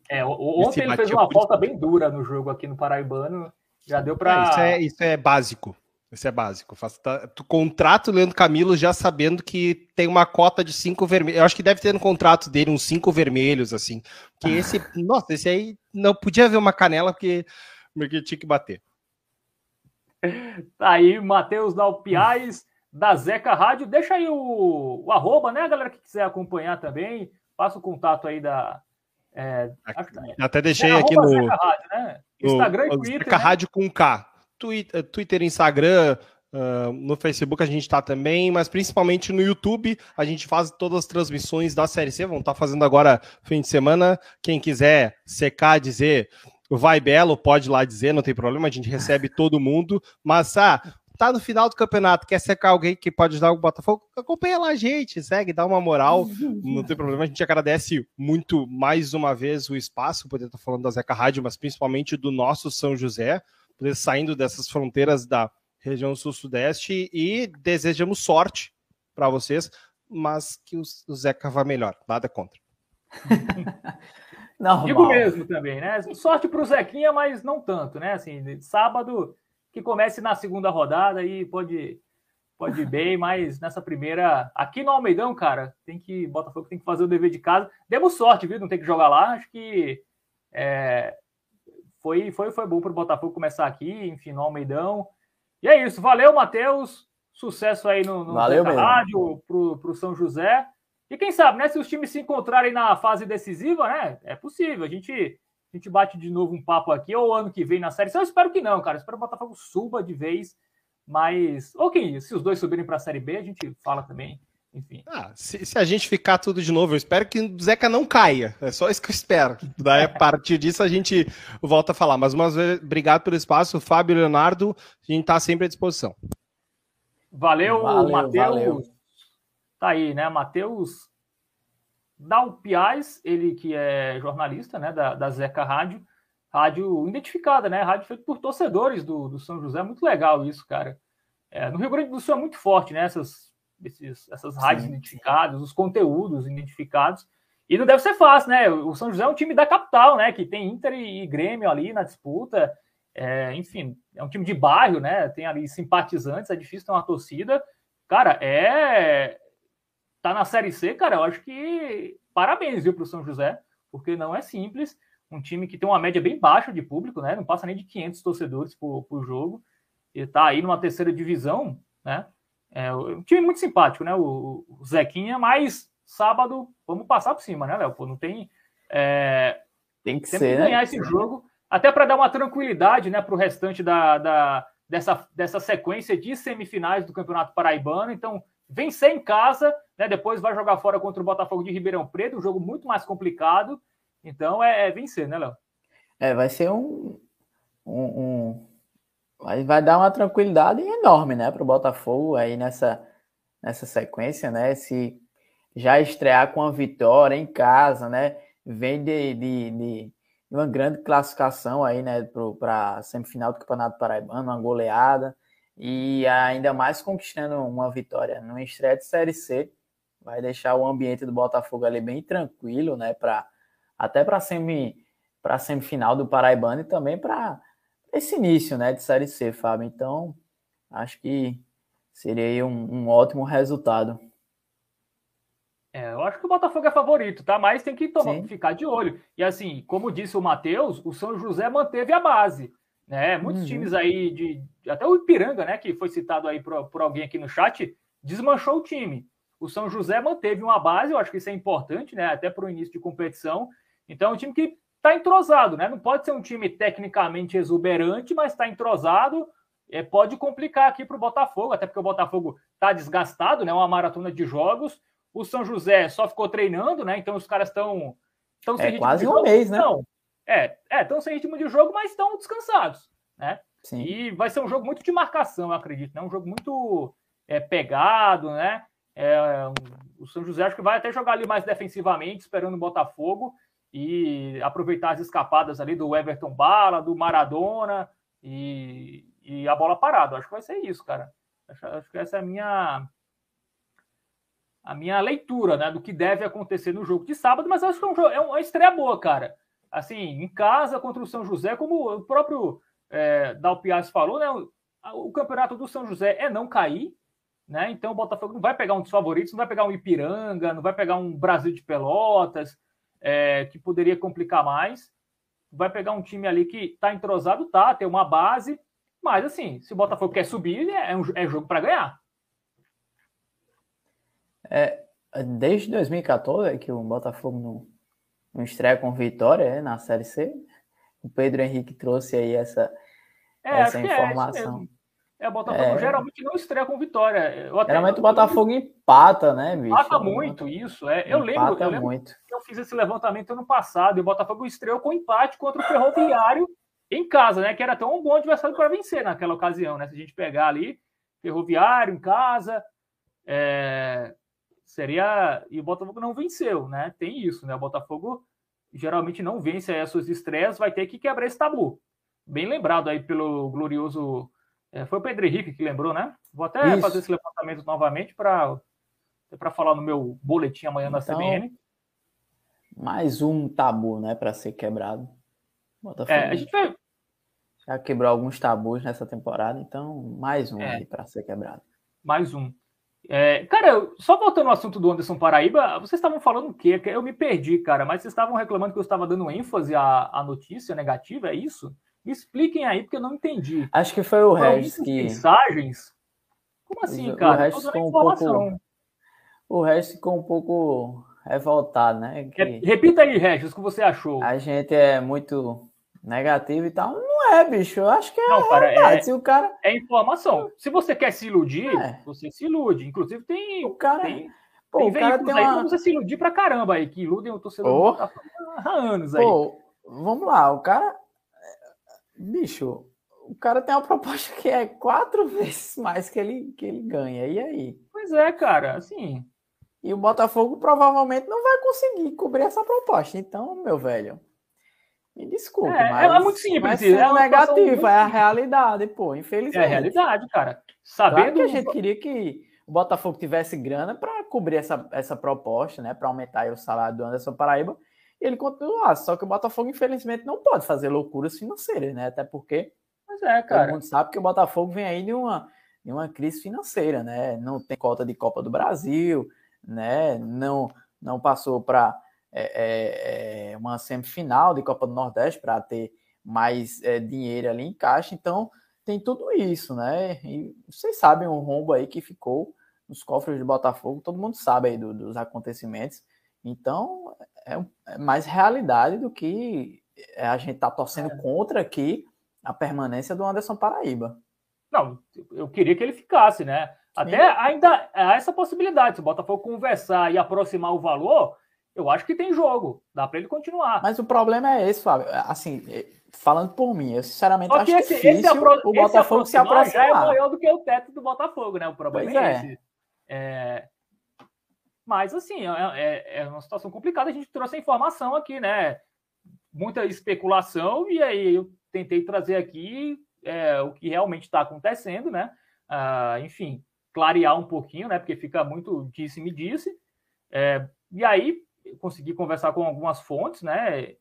É, ontem ele fez uma falta bem dura no jogo aqui no Paraibano. Já deu para. É, isso, é, isso é básico. Isso é básico. Tá, tu contrata o Leandro Camilo já sabendo que tem uma cota de cinco vermelhos. Eu acho que deve ter no contrato dele uns cinco vermelhos, assim. Que esse. nossa, esse aí não podia haver uma canela porque, porque tinha que bater. Tá aí, Matheus Dalpiais, da Zeca Rádio. Deixa aí o, o arroba, né, galera que quiser acompanhar também. Passa o contato aí da, é, Até deixei é, aqui no, Rádio, né? Instagram no, e Twitter. Né? Rádio com K. Twitter, Twitter Instagram, uh, no Facebook a gente está também, mas principalmente no YouTube a gente faz todas as transmissões da Série C. Vamos estar tá fazendo agora fim de semana. Quem quiser secar, dizer vai belo, pode lá dizer, não tem problema, a gente recebe todo mundo. Mas, ah, tá no final do campeonato, quer secar alguém que pode ajudar o Botafogo, acompanha lá a gente, segue, dá uma moral, não tem problema. A gente agradece muito mais uma vez o espaço, poder estar falando da Zeca Rádio, mas principalmente do nosso São José, poder saindo dessas fronteiras da, região sul-sudeste, e desejamos sorte para vocês, mas que o, o Zeca vá melhor, nada contra. Normal. Digo mesmo também, né? Sorte para o Zequinha, mas não tanto, né? Assim, sábado que comece na segunda rodada e pode pode ir bem, mas nessa primeira, aqui no Almeidão, cara, tem que Botafogo tem que fazer o dever de casa. Demos sorte, viu? Não tem que jogar lá. Acho que é, foi foi foi bom para o Botafogo começar aqui, enfim, no Almeidão. E é isso. Valeu, Matheus. Sucesso aí no, no Valeu Rádio, pro, pro São José. E quem sabe, né? Se os times se encontrarem na fase decisiva, né? É possível. A gente, a gente bate de novo um papo aqui, ou ano que vem na série. Eu espero que não, cara. Eu espero que o Botafogo suba de vez. Mas, ok, se os dois subirem para a Série B, a gente fala também. Enfim. Ah, se, se, a gente ficar tudo de novo, eu espero que o Zeca não caia. É só isso que eu espero. Daí, a partir disso, a gente volta a falar. Mas, uma vez, obrigado pelo espaço, Fábio e Leonardo. A gente está sempre à disposição. Valeu, valeu Matheus. Tá aí, né? Matheus Dalpiaz, ele que é jornalista né, da, da Zeca Rádio, rádio identificada, né? Rádio feita por torcedores do, do São José. Muito legal isso, cara. É, no Rio Grande do Sul é muito forte, né? Essas, esses, essas rádios Sim. identificadas, os conteúdos identificados. E não deve ser fácil, né? O São José é um time da capital, né? Que tem Inter e Grêmio ali na disputa. É, enfim, é um time de bairro, né? Tem ali simpatizantes, é difícil ter uma torcida. Cara, é tá na Série C, cara, eu acho que parabéns, viu, para o São José, porque não é simples. Um time que tem uma média bem baixa de público, né? Não passa nem de 500 torcedores por, por jogo. E tá aí numa terceira divisão, né? É um time muito simpático, né? O, o Zequinha, mas sábado vamos passar por cima, né, Léo? Não tem. É, tem que ser. Que ganhar né? esse jogo, até para dar uma tranquilidade, né, para o restante da, da, dessa, dessa sequência de semifinais do Campeonato Paraibano. Então, vencer em casa, né? Depois vai jogar fora contra o Botafogo de Ribeirão Preto, um jogo muito mais complicado. Então é, é vencer, né, Léo? É, vai ser um, um, um, vai, dar uma tranquilidade enorme, né, para o Botafogo aí nessa nessa sequência, né? Se já estrear com a vitória em casa, né? Vem de, de, de uma grande classificação aí, né, para semifinal do Campeonato Paraibano, uma goleada e ainda mais conquistando uma vitória no estreia de Série C, vai deixar o ambiente do Botafogo ali bem tranquilo, né, para até para semi para semifinal do Paraibano e também para esse início, né, de Série C, Fábio. Então, acho que seria um, um ótimo resultado. É, eu acho que o Botafogo é favorito, tá? Mas tem que tomar, ficar de olho. E assim, como disse o Matheus, o São José manteve a base. Né? Muitos uhum. times aí, de, até o Ipiranga, né, que foi citado aí por, por alguém aqui no chat, desmanchou o time. O São José manteve uma base, eu acho que isso é importante, né, até para o início de competição. Então, é um time que está entrosado, né? Não pode ser um time tecnicamente exuberante, mas está entrosado. É, pode complicar aqui para o Botafogo, até porque o Botafogo está desgastado, né? Uma maratona de jogos. O São José só ficou treinando, né? Então os caras estão. É quase um mês, né? Não, é, estão é, sem ritmo de jogo, mas estão descansados, né? Sim. E vai ser um jogo muito de marcação, eu acredito, né? Um jogo muito é, pegado, né? É, o São José acho que vai até jogar ali mais defensivamente, esperando o Botafogo e aproveitar as escapadas ali do Everton Bala, do Maradona e, e a bola parada. Acho que vai ser isso, cara. Acho, acho que essa é a minha a minha leitura, né, do que deve acontecer no jogo de sábado, mas acho que é, um jogo, é uma estreia boa, cara assim, em casa contra o São José, como o próprio é, Dalpiaz falou, né? O, o, campeonato do São José é não cair, né? Então o Botafogo não vai pegar um dos favoritos, não vai pegar um Ipiranga, não vai pegar um Brasil de Pelotas, é, que poderia complicar mais. Vai pegar um time ali que está entrosado, tá, tem uma base, mas assim, se o Botafogo quer subir, é, um, é jogo para ganhar. É, desde 2014 que o Botafogo não um estreia com vitória né, na Série C. O Pedro Henrique trouxe aí essa, é, essa é informação. É, o Botafogo é. geralmente não estreia com vitória. Geralmente o Botafogo empata, né, bicho? Empata muito isso. É. Eu, lembro, eu lembro muito. que eu fiz esse levantamento ano passado e o Botafogo estreou com empate contra o Ferroviário em casa, né? Que era tão um bom adversário para vencer naquela ocasião, né? Se a gente pegar ali, Ferroviário em casa, é, seria. E o Botafogo não venceu, né? Tem isso, né? O Botafogo geralmente não vence as suas estreias, vai ter que quebrar esse tabu. Bem lembrado aí pelo glorioso É, foi o Pedro Henrique que lembrou, né? Vou até Isso. fazer esse levantamento novamente para falar no meu boletim amanhã então, na CBN. Mais um tabu, né, para ser quebrado. Botafogo é, a gente vai... já quebrou alguns tabus nessa temporada, então mais um é. para ser quebrado. Mais um. É, cara, só voltando ao assunto do Anderson Paraíba, vocês estavam falando o quê? Eu me perdi, cara, mas vocês estavam reclamando que eu estava dando ênfase à, à notícia negativa, é isso? Expliquem aí, porque eu não entendi. Acho que foi o Regis que. Mensagens? Como assim, cara? O Regis ficou um pouco. O Regis ficou um pouco revoltado, né? Que... Repita aí, Regis, o que você achou? A gente é muito negativo e tal. Não é, bicho. Eu acho que é não, cara, É, Se o cara... é informação. Se você quer se iludir, é. você se ilude. Inclusive, tem. O cara. Tem, Pô, tem o cara tem uma... você se iludir pra caramba aí, que iludem o torcedor oh. há anos aí. Pô, vamos lá, o cara. Bicho, o cara tem uma proposta que é quatro vezes mais que ele, que ele ganha. E aí? Pois é, cara, assim. E o Botafogo provavelmente não vai conseguir cobrir essa proposta. Então, meu velho, me desculpe, é, mas, é muito simples. Mas é negativo, é a realidade, pô, infelizmente. É a realidade, cara. Sabendo claro que a gente queria que o Botafogo tivesse grana para cobrir essa, essa proposta, né, para aumentar o salário do Anderson Paraíba, ele continuasse. Só que o Botafogo, infelizmente, não pode fazer loucuras financeiras, né? Até porque mas é, cara. todo mundo sabe que o Botafogo vem aí de uma, de uma crise financeira, né? Não tem cota de Copa do Brasil, né? Não, não passou para é, é, é, uma semifinal de Copa do Nordeste para ter mais é, dinheiro ali em caixa. Então, tem tudo isso, né? E vocês sabem o rombo aí que ficou nos cofres de Botafogo, todo mundo sabe aí do, dos acontecimentos. Então, é, é, mais realidade do que a gente tá torcendo é. contra aqui a permanência do Anderson Paraíba. Não, eu queria que ele ficasse, né? Até ainda há essa possibilidade. Se o Botafogo conversar e aproximar o valor, eu acho que tem jogo. Dá para ele continuar. Mas o problema é esse, Fábio. Assim, é, falando por mim, eu sinceramente acho esse, difícil esse apro- o Botafogo se aproximar. Já é maior do que o teto do Botafogo, né? O problema pois é, é esse. É... Mas, assim, é, é, é, uma situação complicada. A gente trouxe a informação aqui, né? Muita especulação, e aí eu tentei trazer aqui é, o que realmente está acontecendo, né? Ah, enfim, clarear um pouquinho, né? Porque fica muito disse-me disse. É, e aí, consegui conversar com algumas fontes, né?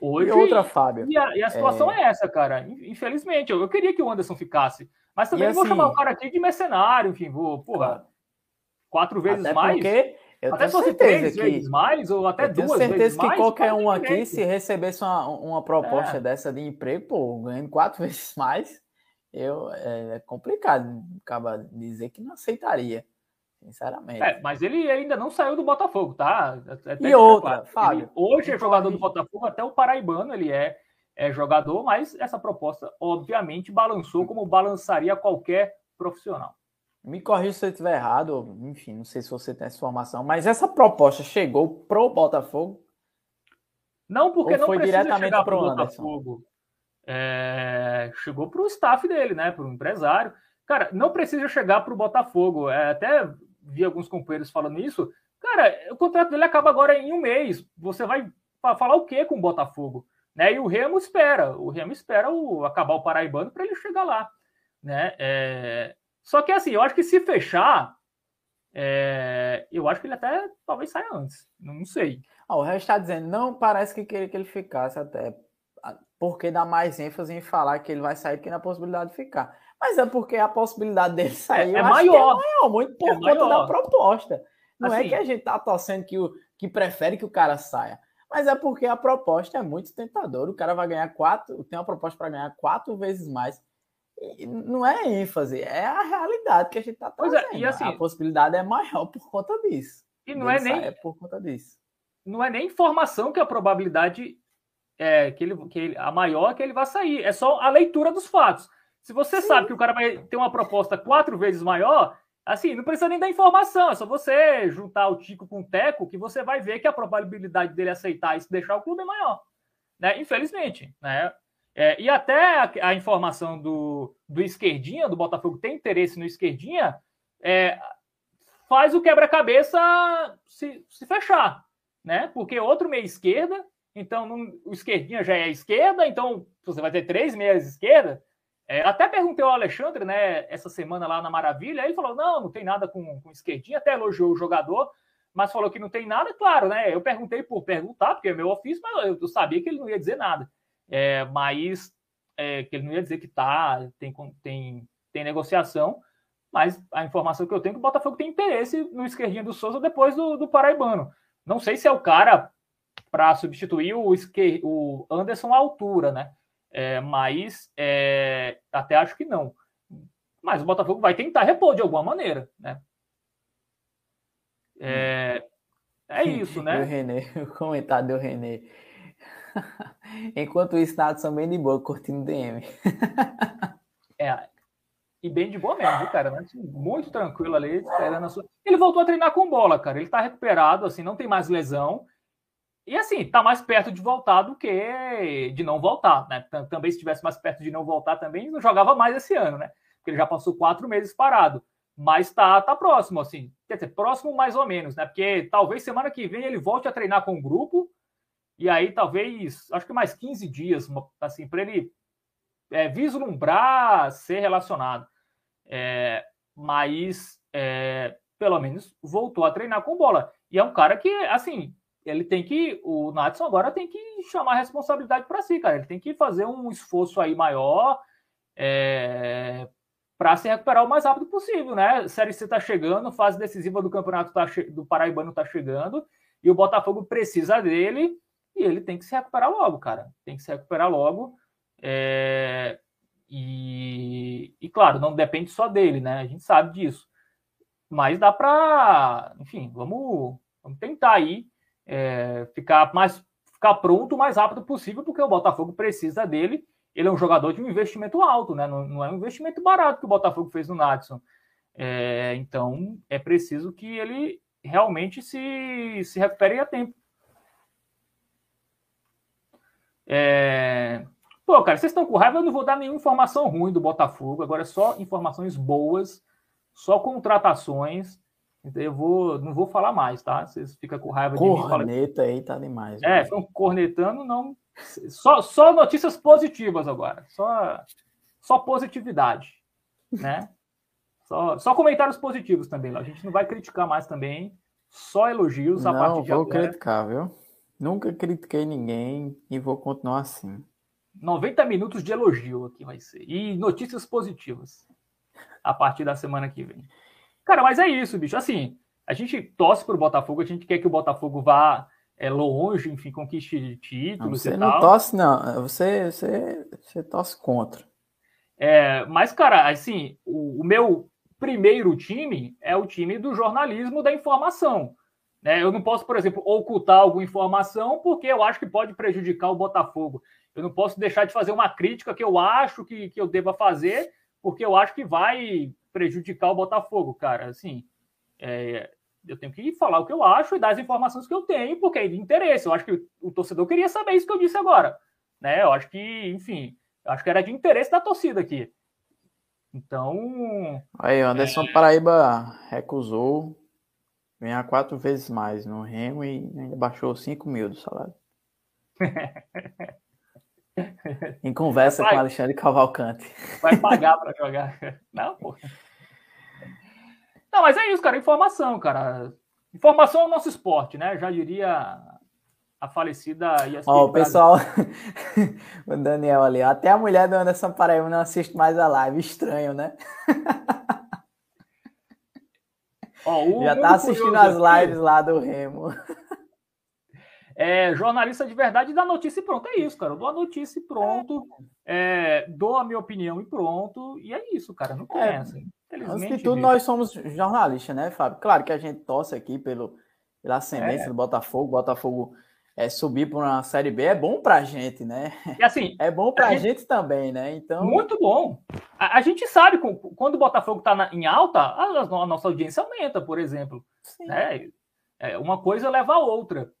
Hoje, e outra, Fábio. E a, e a situação é... é... essa, cara. Infelizmente, eu, eu, queria que o Anderson ficasse. Mas também assim, vou chamar o cara aqui de mercenário, enfim, vou, porra, quatro vezes até mais. Porque eu até tenho certeza que vezes mais, ou até duas certeza vezes que mais, qualquer um aqui, se recebesse uma, uma proposta é. dessa de emprego, pô, ganhando quatro vezes mais, eu, é, é complicado acaba dizer que não aceitaria, sinceramente. É, mas ele ainda não saiu do Botafogo, tá? Até e outra, Fábio. hoje é jogador do Botafogo, até o Paraibano ele é, é jogador, mas essa proposta, obviamente, balançou como balançaria qualquer profissional. Me corrija se eu estiver errado, enfim, não sei se você tem essa informação, mas essa proposta chegou pro Botafogo? Não, porque não foi diretamente pro Botafogo é, chegou para o staff dele, né? Para o empresário. Cara, não precisa chegar para o Botafogo. É, até vi alguns companheiros falando isso. Cara, o contrato dele acaba agora em um mês. Você vai falar o que com o Botafogo? Né? E o Remo espera. O Remo espera o, acabar o Paraibano para ele chegar lá. Né? É... Só que assim, eu acho que se fechar, é... eu acho que ele até talvez saia antes. Não sei. Ah, o resto está dizendo, não parece que queria que ele ficasse até porque dá mais ênfase em falar que ele vai sair que na possibilidade de ficar. Mas é porque a possibilidade dele sair é, é maior. é maior, muito por é conta maior. da proposta. Não é assim, é que a gente tá torcendo que, o, que prefere que o cara saia. Mas é porque a proposta é muito tentadora. O cara vai ganhar quatro, tem uma proposta para ganhar quatro vezes mais. E não é ênfase, é a realidade que a gente está trazendo. É, e assim, a possibilidade é maior por conta disso. E não é nem é por conta disso. Não é nem informação que a probabilidade é, que, ele, que ele, a maior que ele vai sair. É só a leitura dos fatos. Se você Sim. sabe que o cara vai ter uma proposta quatro vezes maior, assim, não precisa nem dar informação, é só você juntar o Tico com o Teco que você vai ver que a probabilidade dele aceitar isso deixar o clube é maior. Né? Infelizmente. Né? É, e até a, a, informação do, do esquerdinha, do Botafogo tem interesse no esquerdinha, é, faz o quebra-cabeça se, se fechar. Né? Porque outro meia esquerda então, o esquerdinha já é esquerda, então você vai ter três meias esquerda. É, até perguntei ao Alexandre, né, essa semana lá na Maravilha, aí ele falou: não, não tem nada com, com esquerdinha, até elogiou o jogador, mas falou que não tem nada, claro, né? Eu perguntei por perguntar, porque é meu ofício, mas eu, eu sabia que ele não ia dizer nada. É, mas é, que ele não ia dizer que tá, tem, tem, tem negociação, mas a informação que eu tenho é que o Botafogo tem interesse no esquerdinha do Souza depois do, do Paraibano. Não sei se é o cara para substituir o, esquer, o Anderson à altura, né? É, mas é, até acho que não. Mas o Botafogo vai tentar repor de alguma maneira, né? É, é isso, né? o René, o comentário do René. Enquanto isso, Natson bem de boa, curtindo DM. é, e bem de boa mesmo, cara? Muito tranquilo ali, esperando a sua. Ele voltou a treinar com bola, cara. Ele tá recuperado, assim, não tem mais lesão. E assim, tá mais perto de voltar do que de não voltar, né? Também, se estivesse mais perto de não voltar, também não jogava mais esse ano, né? Porque ele já passou quatro meses parado. Mas tá, tá próximo, assim. Quer dizer, próximo mais ou menos, né? Porque talvez semana que vem ele volte a treinar com o grupo. E aí, talvez, acho que mais 15 dias, assim, para ele é, vislumbrar ser relacionado. É, mas, é, pelo menos, voltou a treinar com bola. E é um cara que, assim, ele tem que. O Natson agora tem que chamar a responsabilidade para si, cara. Ele tem que fazer um esforço aí maior é, para se recuperar o mais rápido possível, né? Série C tá chegando, fase decisiva do campeonato tá do Paraibano tá chegando, e o Botafogo precisa dele, e ele tem que se recuperar logo, cara. Tem que se recuperar logo. É, e, e, claro, não depende só dele, né? A gente sabe disso. Mas dá para, enfim, vamos, vamos tentar aí é, ficar mais ficar pronto o mais rápido possível, porque o Botafogo precisa dele. Ele é um jogador de um investimento alto, né? Não, não é um investimento barato que o Botafogo fez no Natson. É, então é preciso que ele realmente se, se recupere a tempo. É, Pô, cara, vocês estão com raiva, eu não vou dar nenhuma informação ruim do Botafogo, agora é só informações boas, só contratações. Então eu vou, não vou falar mais, tá? Vocês ficam com raiva de mim. Corneta aí tá demais. É, estão cornetando, não. Só, só notícias positivas agora. Só, só positividade, né? Só, só comentários positivos também. A gente não vai criticar mais também. Só elogios a não, partir de agora. Não, vou criticar, viu? Nunca critiquei ninguém e vou continuar assim. 90 minutos de elogio aqui vai ser. E notícias positivas a partir da semana que vem. Cara, mas é isso, bicho. Assim, a gente torce pro Botafogo, a gente quer que o Botafogo vá é, longe, enfim, conquiste títulos você e não torce, não. Você, você, você torce contra. É, mas, cara, assim, o, o, meu primeiro time é o time do jornalismo da informação. Né? Eu não posso, por exemplo, ocultar alguma informação porque eu acho que pode prejudicar o Botafogo. Eu não posso deixar de fazer uma crítica que eu acho que, que eu deva fazer, porque eu acho que vai prejudicar o Botafogo, cara. Assim, é, eu tenho que falar o que eu acho e dar as informações que eu tenho, porque é de interesse. Eu acho que o torcedor queria saber isso que eu disse agora. Né? Eu acho que, enfim, eu acho que era de interesse da torcida aqui. Então. Aí, Anderson é... Paraíba recusou ganhar quatro vezes mais no Remo e ainda baixou 5 mil do salário. Em conversa Vai, com Alexandre Cavalcante. Vai pagar para jogar. Não, pô. Não, mas é isso, cara. Informação, cara. Informação é o nosso esporte, né? Já diria a falecida Ó, oh, o pessoal, o Daniel ali, até a mulher do Anderson Paraíba não assiste mais a live, estranho, né? Já tá assistindo as lives aqui. lá do Remo. É, jornalista de verdade dá notícia e pronto. É isso, cara. Eu dou a notícia e pronto. É, dou a minha opinião e pronto. E é isso, cara. Não conhece. É, antes de tudo, nós somos jornalistas, né, Fábio? Claro que a gente torce aqui pelo, pela ascendência é. do Botafogo. Botafogo é, subir para uma Série B é bom para a gente, né? E assim, é bom para a gente, gente, também, né? Então muito bom. A, a gente sabe quando o Botafogo está em alta, a, a, nossa audiência aumenta, por exemplo. Sim. Né? É, uma coisa leva a outra.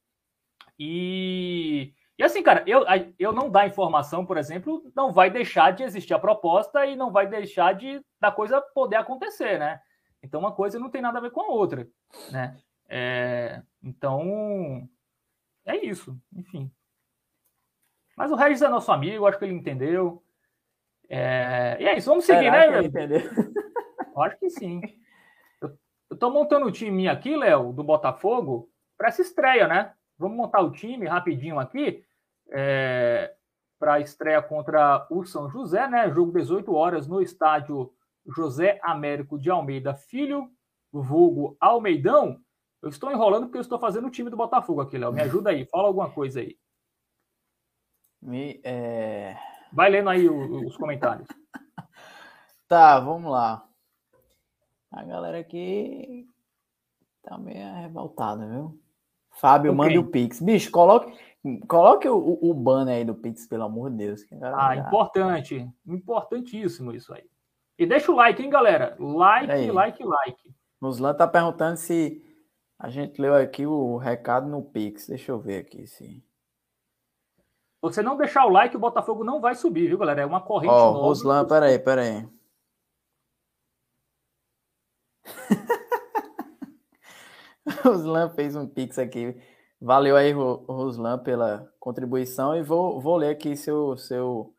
E, e assim, cara, eu, eu não dar informação, por exemplo, não vai deixar de existir a proposta e não vai deixar de da coisa poder acontecer, né? Então uma coisa não tem nada a ver com a outra, né? É, então é isso, enfim. Mas o Regis é nosso amigo, acho que ele entendeu. É... E é isso, vamos seguir, Será né? Entendeu? Acho que sim. Eu, eu tô montando o time aqui, Léo, do Botafogo, para essa estreia, né? Vamos montar o time rapidinho aqui. É, para a estreia contra o São José, né? Jogo 18 horas no estádio José Américo de Almeida Filho, vulgo Almeidão. Eu estou enrolando porque eu estou fazendo o time do Botafogo aqui, Léo. Me ajuda aí, fala alguma coisa aí. Me, é... Vai lendo aí os, os comentários. tá, vamos lá. A galera aqui tá meio revoltada, viu? Fábio, okay. mande o Pix. Bicho, coloque, coloque o, o banner aí do Pix, pelo amor de Deus. Ah, já... importante. Importantíssimo isso aí. E deixa o like, hein, galera? Like, like, like. Nuslan tá perguntando se a gente leu aqui o recado no Pix. Deixa eu ver aqui se. Você não deixar o like, o Botafogo não vai subir, viu, galera? É uma corrente oh, nova. Ruslan, peraí, peraí. Ruslan fez um pix aqui. Valeu aí, Ruslan, pela contribuição e vou, vou ler aqui seu, seu,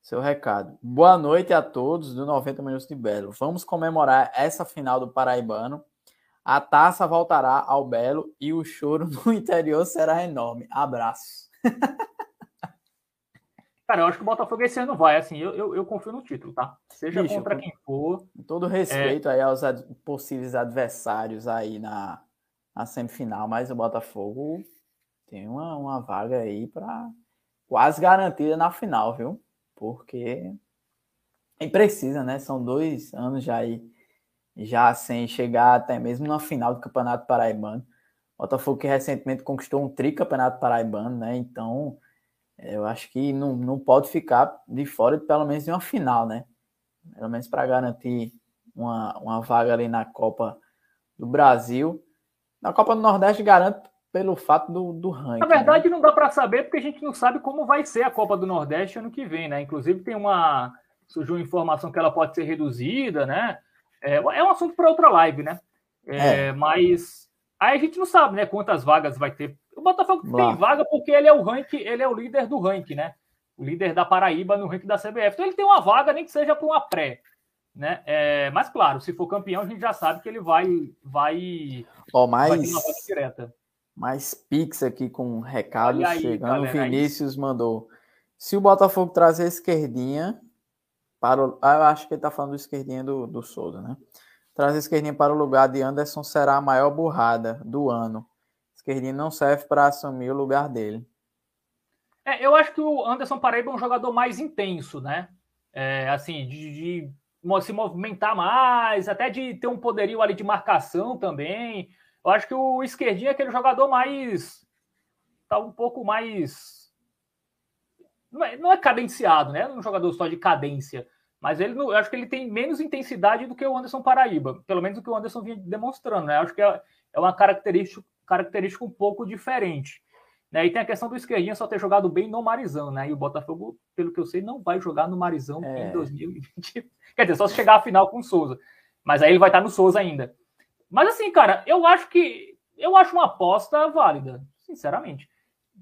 seu recado. Boa noite a todos do 90 Minutos de Belo. Vamos comemorar essa final do Paraibano. A taça voltará ao Belo e o choro no interior será enorme. Abraço. Cara, eu acho que o Botafogo esse ano vai, assim, eu, eu, eu confio no título, tá? Seja Bicho, contra quem for. Com todo respeito é... aí aos ad possíveis adversários aí na, na semifinal, mas o Botafogo tem uma, uma vaga aí para quase garantida na final, viu? Porque e precisa, né? São dois anos já aí, já sem chegar até mesmo na final do Campeonato Paraibano. Botafogo que recentemente conquistou um tricampeonato paraibano, né? Então, eu acho que não, não pode ficar de fora, pelo menos de uma final, né? Pelo menos para garantir uma, uma vaga ali na Copa do Brasil. Na Copa do Nordeste garante pelo fato do, do ranking. Na verdade, né? não dá para saber porque a gente não sabe como vai ser a Copa do Nordeste ano que vem, né? Inclusive tem uma surgiu informação que ela pode ser reduzida, né? É, é um assunto para outra live, né? É, é. Mas aí a gente não sabe, né? Quantas vagas vai ter. O Botafogo tem vaga porque ele é o ranking, ele é o líder do ranking, né? O líder da Paraíba no ranking da CBF. Então ele tem uma vaga, nem que seja para uma pré. Né? É, mas claro, se for campeão, a gente já sabe que ele vai vai, oh, mais, vai ter uma direta. Mais Pix aqui com um recado aí, chegando. Galera, o Vinícius aí. mandou. Se o Botafogo trazer esquerdinha para o. Ah, eu acho que ele tá falando do esquerdinha do, do Souza, né? Trazer esquerdinha para o lugar de Anderson será a maior burrada do ano. Esquerdinha não serve para assumir o lugar dele. É, eu acho que o Anderson Paraíba é um jogador mais intenso, né? É, assim, de, de se movimentar mais, até de ter um poderio ali de marcação também. Eu acho que o esquerdinho é aquele jogador mais. tá um pouco mais. Não é, não é cadenciado, né? Não é um jogador só de cadência. Mas ele, eu acho que ele tem menos intensidade do que o Anderson Paraíba, pelo menos do que o Anderson vinha demonstrando, né? Eu acho que é, é uma característica, característica um pouco diferente. Né? E tem a questão do esquerdinha só ter jogado bem no Marizão, né? E o Botafogo, pelo que eu sei, não vai jogar no Marizão é. em 2020. Quer dizer, só se chegar à final com o Souza. Mas aí ele vai estar no Souza ainda. Mas assim, cara, eu acho que eu acho uma aposta válida, sinceramente.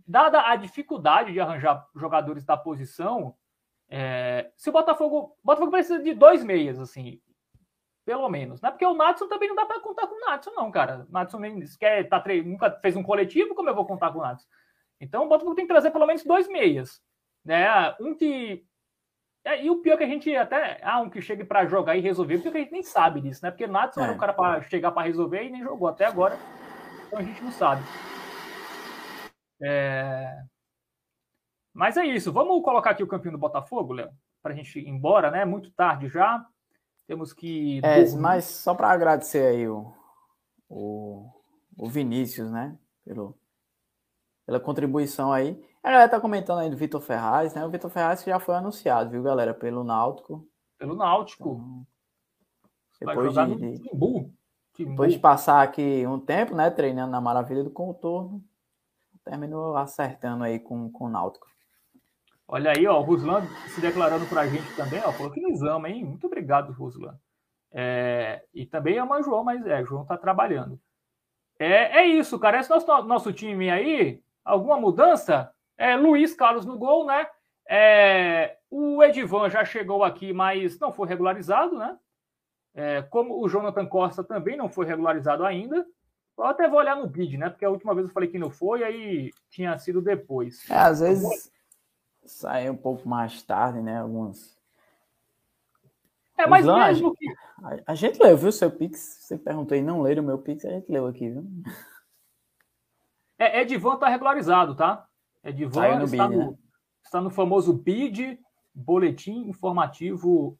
Dada a dificuldade de arranjar jogadores da posição, é, se o Botafogo. O Botafogo precisa de dois meias, assim, pelo menos. Né? Porque o Natson também não dá para contar com o Natson, não, cara. O Natson nem quer, tá, nunca fez um coletivo, como eu vou contar com o Natson? Então o Botafogo tem que trazer pelo menos dois meias. Né? Um que. É, e o pior é que a gente até. Ah, um que chegue para jogar e resolver, porque a gente nem sabe disso, né? Porque o Natson é. era um cara para chegar para resolver e nem jogou até agora. Então a gente não sabe. É... Mas é isso. Vamos colocar aqui o campinho do Botafogo, Léo, para a gente ir embora, né? Muito tarde já. Temos que. É, mas só para agradecer aí o, o, o Vinícius, né? Pelo, pela contribuição aí. A galera tá comentando aí do Vitor Ferraz, né? O Vitor Ferraz já foi anunciado, viu, galera? Pelo Náutico. Pelo Náutico. Então, depois de, de, Timbu. Timbu. Depois de passar aqui um tempo, né? Treinando na Maravilha do Contorno, terminou acertando aí com, com o Náutico. Olha aí, ó, o Ruslan se declarando para a gente também, ó, falou que nos ama, hein? Muito obrigado, Ruslan. É, e também ama o João, mas é, João tá trabalhando. É, é isso, cara. Esse nosso, nosso time aí, alguma mudança? É, Luiz Carlos no gol, né? É, o Edivan já chegou aqui, mas não foi regularizado, né? É, como o Jonathan Costa também não foi regularizado ainda. Eu até vou olhar no bid, né? Porque a última vez eu falei que não foi, aí tinha sido depois. É, às vezes sai um pouco mais tarde, né? Alguns. É, mas mesmo que. A, a gente leu, viu, seu Pix? Você perguntou e não leram o meu Pix, a gente leu aqui, viu? É, Edivan tá regularizado, tá? Edivan no está, BID, no, né? está no famoso BID, Boletim Informativo.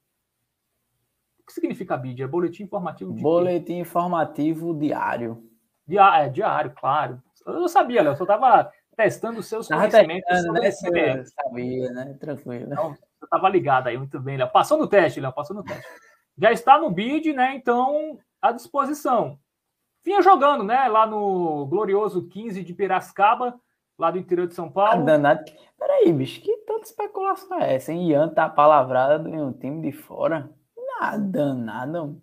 O que significa BID? É Boletim Informativo Boletim quê? Informativo Diário. Diário, é, diário, claro. Eu sabia, Léo, eu só estava testando seus tava conhecimentos testando, né? sobre Sabia, né? Tranquilo. Então, eu estava ligado aí, muito bem, Léo. Passou no teste, Léo, passou no teste. Já está no BID, né? Então, à disposição vinha jogando, né? Lá no glorioso 15 de Piracicaba, lá do interior de São Paulo. Ah, danado. Peraí, bicho, que tanta especulação é essa, hein? Ian tá palavrada em um time de fora. Nada, nada.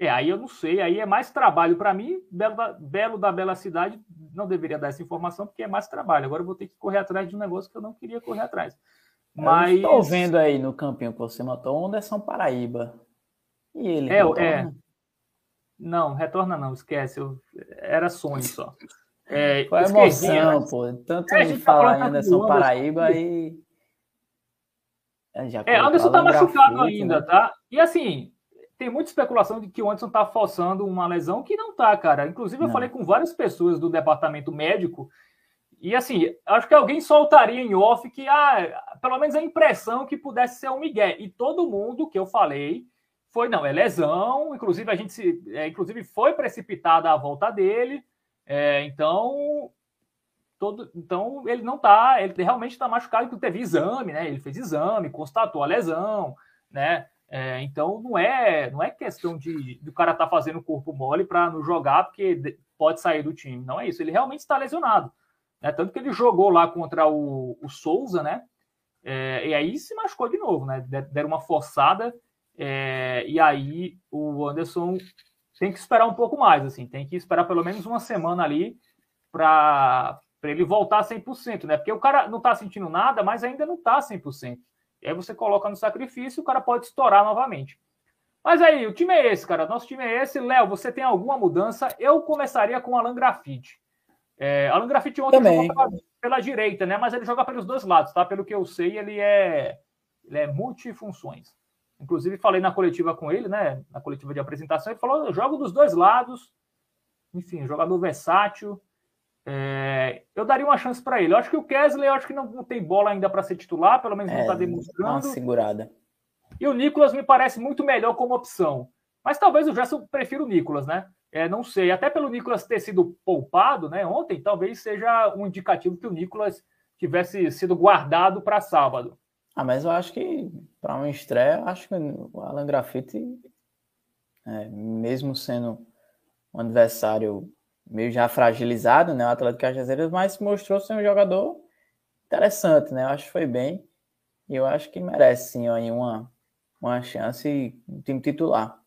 É, aí eu não sei, aí é mais trabalho para mim. Belo da, Belo da Bela Cidade não deveria dar essa informação, porque é mais trabalho. Agora eu vou ter que correr atrás de um negócio que eu não queria correr atrás. Mas. Estou vendo aí no campinho que você notou, onde é São Paraíba. E ele. É, é. Não, retorna não, esquece. Eu... Era sonho só. É, Foi emoção, pô. Tanto é, a gente tá falar tá Anderson Paraíba e. É, é, Anderson tá machucado ainda, né? tá? E assim, tem muita especulação de que o Anderson tá forçando uma lesão que não tá, cara. Inclusive, eu não. falei com várias pessoas do departamento médico. E assim, acho que alguém soltaria em off que, ah, pelo menos a impressão que pudesse ser um Miguel. E todo mundo que eu falei foi, não, é lesão, inclusive a gente se, é, inclusive foi precipitada a volta dele, é, então todo, então ele não tá, ele realmente está machucado, porque teve exame, né? Ele fez exame, constatou a lesão, né? É, então não é, não é questão de do cara estar tá fazendo corpo mole para não jogar porque pode sair do time, não é isso. Ele realmente está lesionado, né? Tanto que ele jogou lá contra o, o Souza, né? É, e aí se machucou de novo, né? Deram uma forçada é, e aí o Anderson tem que esperar um pouco mais, assim, tem que esperar pelo menos uma semana ali para ele voltar 100%, né? Porque o cara não está sentindo nada, mas ainda não está 100%. E aí você coloca no sacrifício, o cara pode estourar novamente. Mas aí, o time é esse, cara. Nosso time é esse. Léo, você tem alguma mudança? Eu começaria com o Alan Grafite. É, Alan Grafite ontem Também. jogou pela, pela, direita, né? Mas ele joga pelos dois lados, tá? Pelo que eu sei, ele é, ele é multifunções. Inclusive, falei na coletiva com ele, né? Na coletiva de apresentação, ele falou: eu jogo dos dois lados. Enfim, jogador versátil. É, eu daria uma chance para ele. Eu acho que o Kesley, eu acho que não, não tem bola ainda para ser titular, pelo menos é, não está demonstrando. Uma segurada. E o Nicolas me parece muito melhor como opção. Mas talvez o Gerson prefira o Nicolas, né? É, não sei. Até pelo Nicolas ter sido poupado, né? Ontem, talvez seja um indicativo que o Nicolas tivesse sido guardado para sábado. Ah, mas eu acho que para uma estreia, acho que o Alan Grafite, é, mesmo sendo um adversário meio já fragilizado, né, o Atlético Cajazeiras, mas mostrou ser um jogador interessante, né? Eu acho que foi bem e eu acho que merece sim aí uma, uma chance no time titular.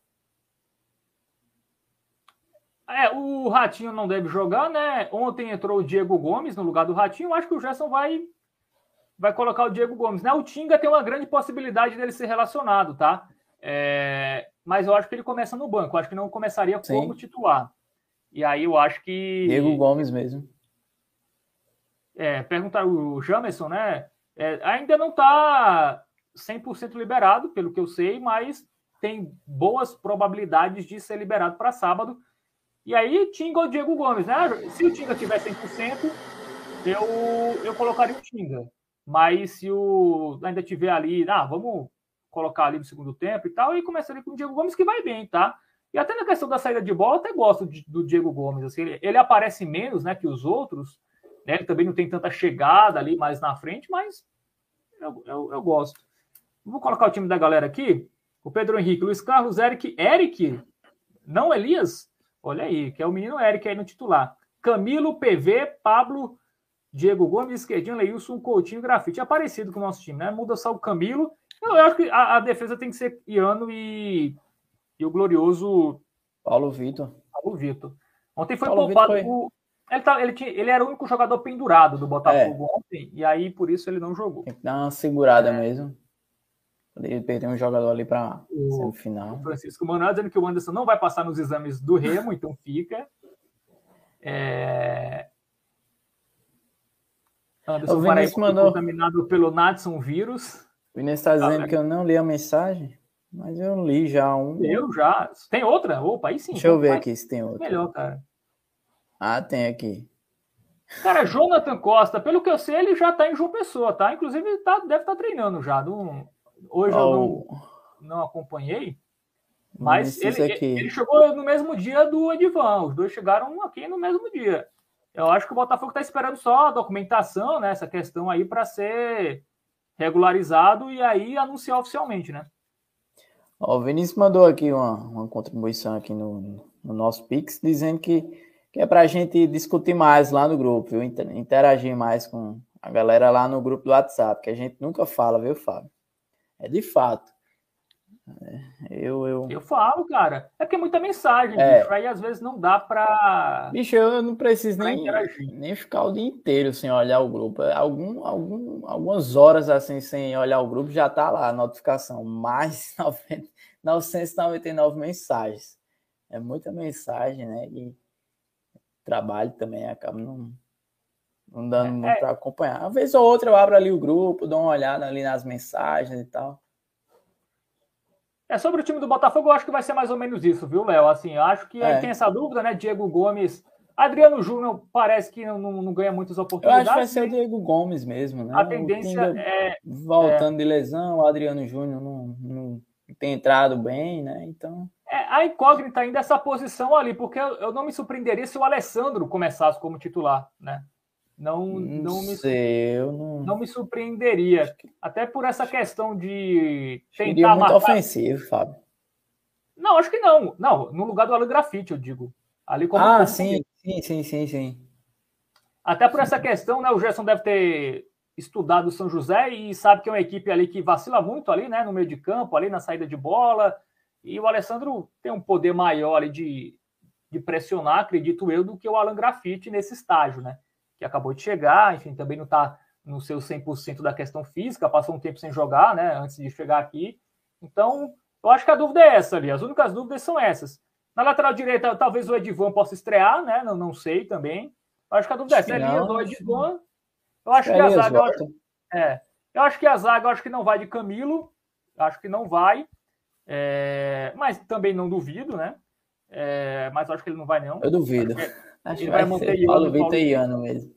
É, o Ratinho não deve jogar, né? Ontem entrou o Diego Gomes no lugar do Ratinho. Acho que o Gerson vai vai colocar o Diego Gomes. Né? O Tinga tem uma grande possibilidade dele ser relacionado, tá? É, mas eu acho que ele começa no banco. Eu acho que não começaria Sim. como titular. E aí eu acho que. Diego Gomes mesmo. É, perguntar o Jamerson, né? É, ainda não está 100% liberado, pelo que eu sei, mas tem boas probabilidades de ser liberado para sábado. E aí, Tinga ou Diego Gomes, né? Se o Tinga tiver 100%, eu, eu colocaria o Tinga. Mas se o ainda tiver ali, ah, vamos colocar ali no segundo tempo e tal, e começaria com o Diego Gomes, que vai bem, tá? E até na questão da saída de bola, até gosto de, do Diego Gomes. Assim, ele, ele, aparece menos né, que os outros, né? Ele também não tem tanta chegada ali mais na frente, mas eu, eu, eu gosto. Vou colocar o time da galera aqui. O Pedro Henrique, Luiz Carlos, Eric, Eric, não Elias? Olha aí, que é o menino Eric aí no titular. Camilo, PV, Pablo, Diego Gomes, esquerdinho, Leilson, Coutinho, Grafite. É parecido com o nosso time, né? Muda só o Camilo. Eu acho que a, a defesa tem que ser Iano e, e o glorioso Paulo Vitor. Paulo Vitor. Ontem foi Paulo poupado foi... o Ele, tá, ele, tinha, ele era o único jogador pendurado do Botafogo é. ontem, e aí por isso ele não jogou. Tem que dar uma segurada é. mesmo. Ele perdeu um jogador ali para. O Francisco Manuel dizendo que o Anderson não vai passar nos exames do Remo, então fica. É... Anderson o Vinícius mandou... contaminado pelo Natson vírus. O Vinícius está dizendo ah, que eu não li a mensagem, mas eu li já um. Eu já. Tem outra? Opa, aí sim. Deixa eu ver aqui se tem outra. Melhor, cara. Ah, tem aqui. Cara, Jonathan Costa, pelo que eu sei, ele já tá em João Pessoa, tá? Inclusive, tá, deve estar tá treinando já. Não, hoje oh. eu não, não acompanhei. Mas ele, ele, chegou no mesmo dia do Edivan. Os dois chegaram aqui no mesmo dia. Eu acho que o Botafogo está esperando só a documentação, né? Essa questão aí para ser regularizado e aí anunciar oficialmente, né? Ó, o Vinícius mandou aqui uma, uma contribuição aqui no, no nosso Pix, dizendo que, que é para a gente discutir mais lá no grupo, viu? interagir mais com a galera lá no grupo do WhatsApp, que a gente nunca fala, viu, Fábio? É de fato. Eu, eu... eu falo, cara. É porque é muita mensagem, é. bicho. Aí às vezes não dá pra. Bicho, eu não preciso nem, nem ficar o dia inteiro sem olhar o grupo. É algum, algum, algumas horas assim sem olhar o grupo já tá lá a notificação. Mais 999 mensagens. É muita mensagem, né? E trabalho também acaba não, não dando é, muito é. para acompanhar. Uma vez ou outra eu abro ali o grupo, dou uma olhada ali nas mensagens e tal. É sobre o time do Botafogo, eu acho que vai ser mais ou menos isso, viu, Léo? Assim, eu acho que é. tem essa dúvida, né? Diego Gomes. Adriano Júnior parece que não, não, ganha muitas oportunidades. Eu acho que vai ser o Diego Gomes mesmo, né? A tendência é. Voltando é, de lesão, o Adriano Júnior não, não tem entrado bem, né? Então. É, a incógnita ainda é essa posição ali, porque eu, eu não me surpreenderia se o Alessandro começasse como titular, né? Não, não, me, sei, eu não... não me surpreenderia. Até por essa questão de tentar Seria muito marcar... ofensivo, Fábio. Não, acho que não. Não, no lugar do Alan Grafite, eu digo. Ali como ah, sim, sim, sim, sim, sim. Até por essa questão, né? O Gerson deve ter estudado o São José e sabe que é uma equipe ali que vacila muito ali, né? No meio de campo, ali na saída de bola. E o Alessandro tem um poder maior ali de, de pressionar, acredito eu, do que o Alan Grafite nesse estágio, né? Que acabou de chegar, enfim, também não está no seu 100% da questão física, passou um tempo sem jogar, né, antes de chegar aqui. Então, eu acho que a dúvida é essa ali, as únicas dúvidas são essas. Na lateral direita, talvez o Edivan possa estrear, né, não, não sei também. Eu acho que a dúvida é essa, Elias ou Edivan. Eu acho que a zaga... Eu acho, é, eu acho que a zaga, eu acho que não vai de Camilo, acho que não vai, é, mas também não duvido, né, é, mas acho que ele não vai não. Eu duvido. Acho ele que vai, vai Monteiano, Paulo Vitor mesmo.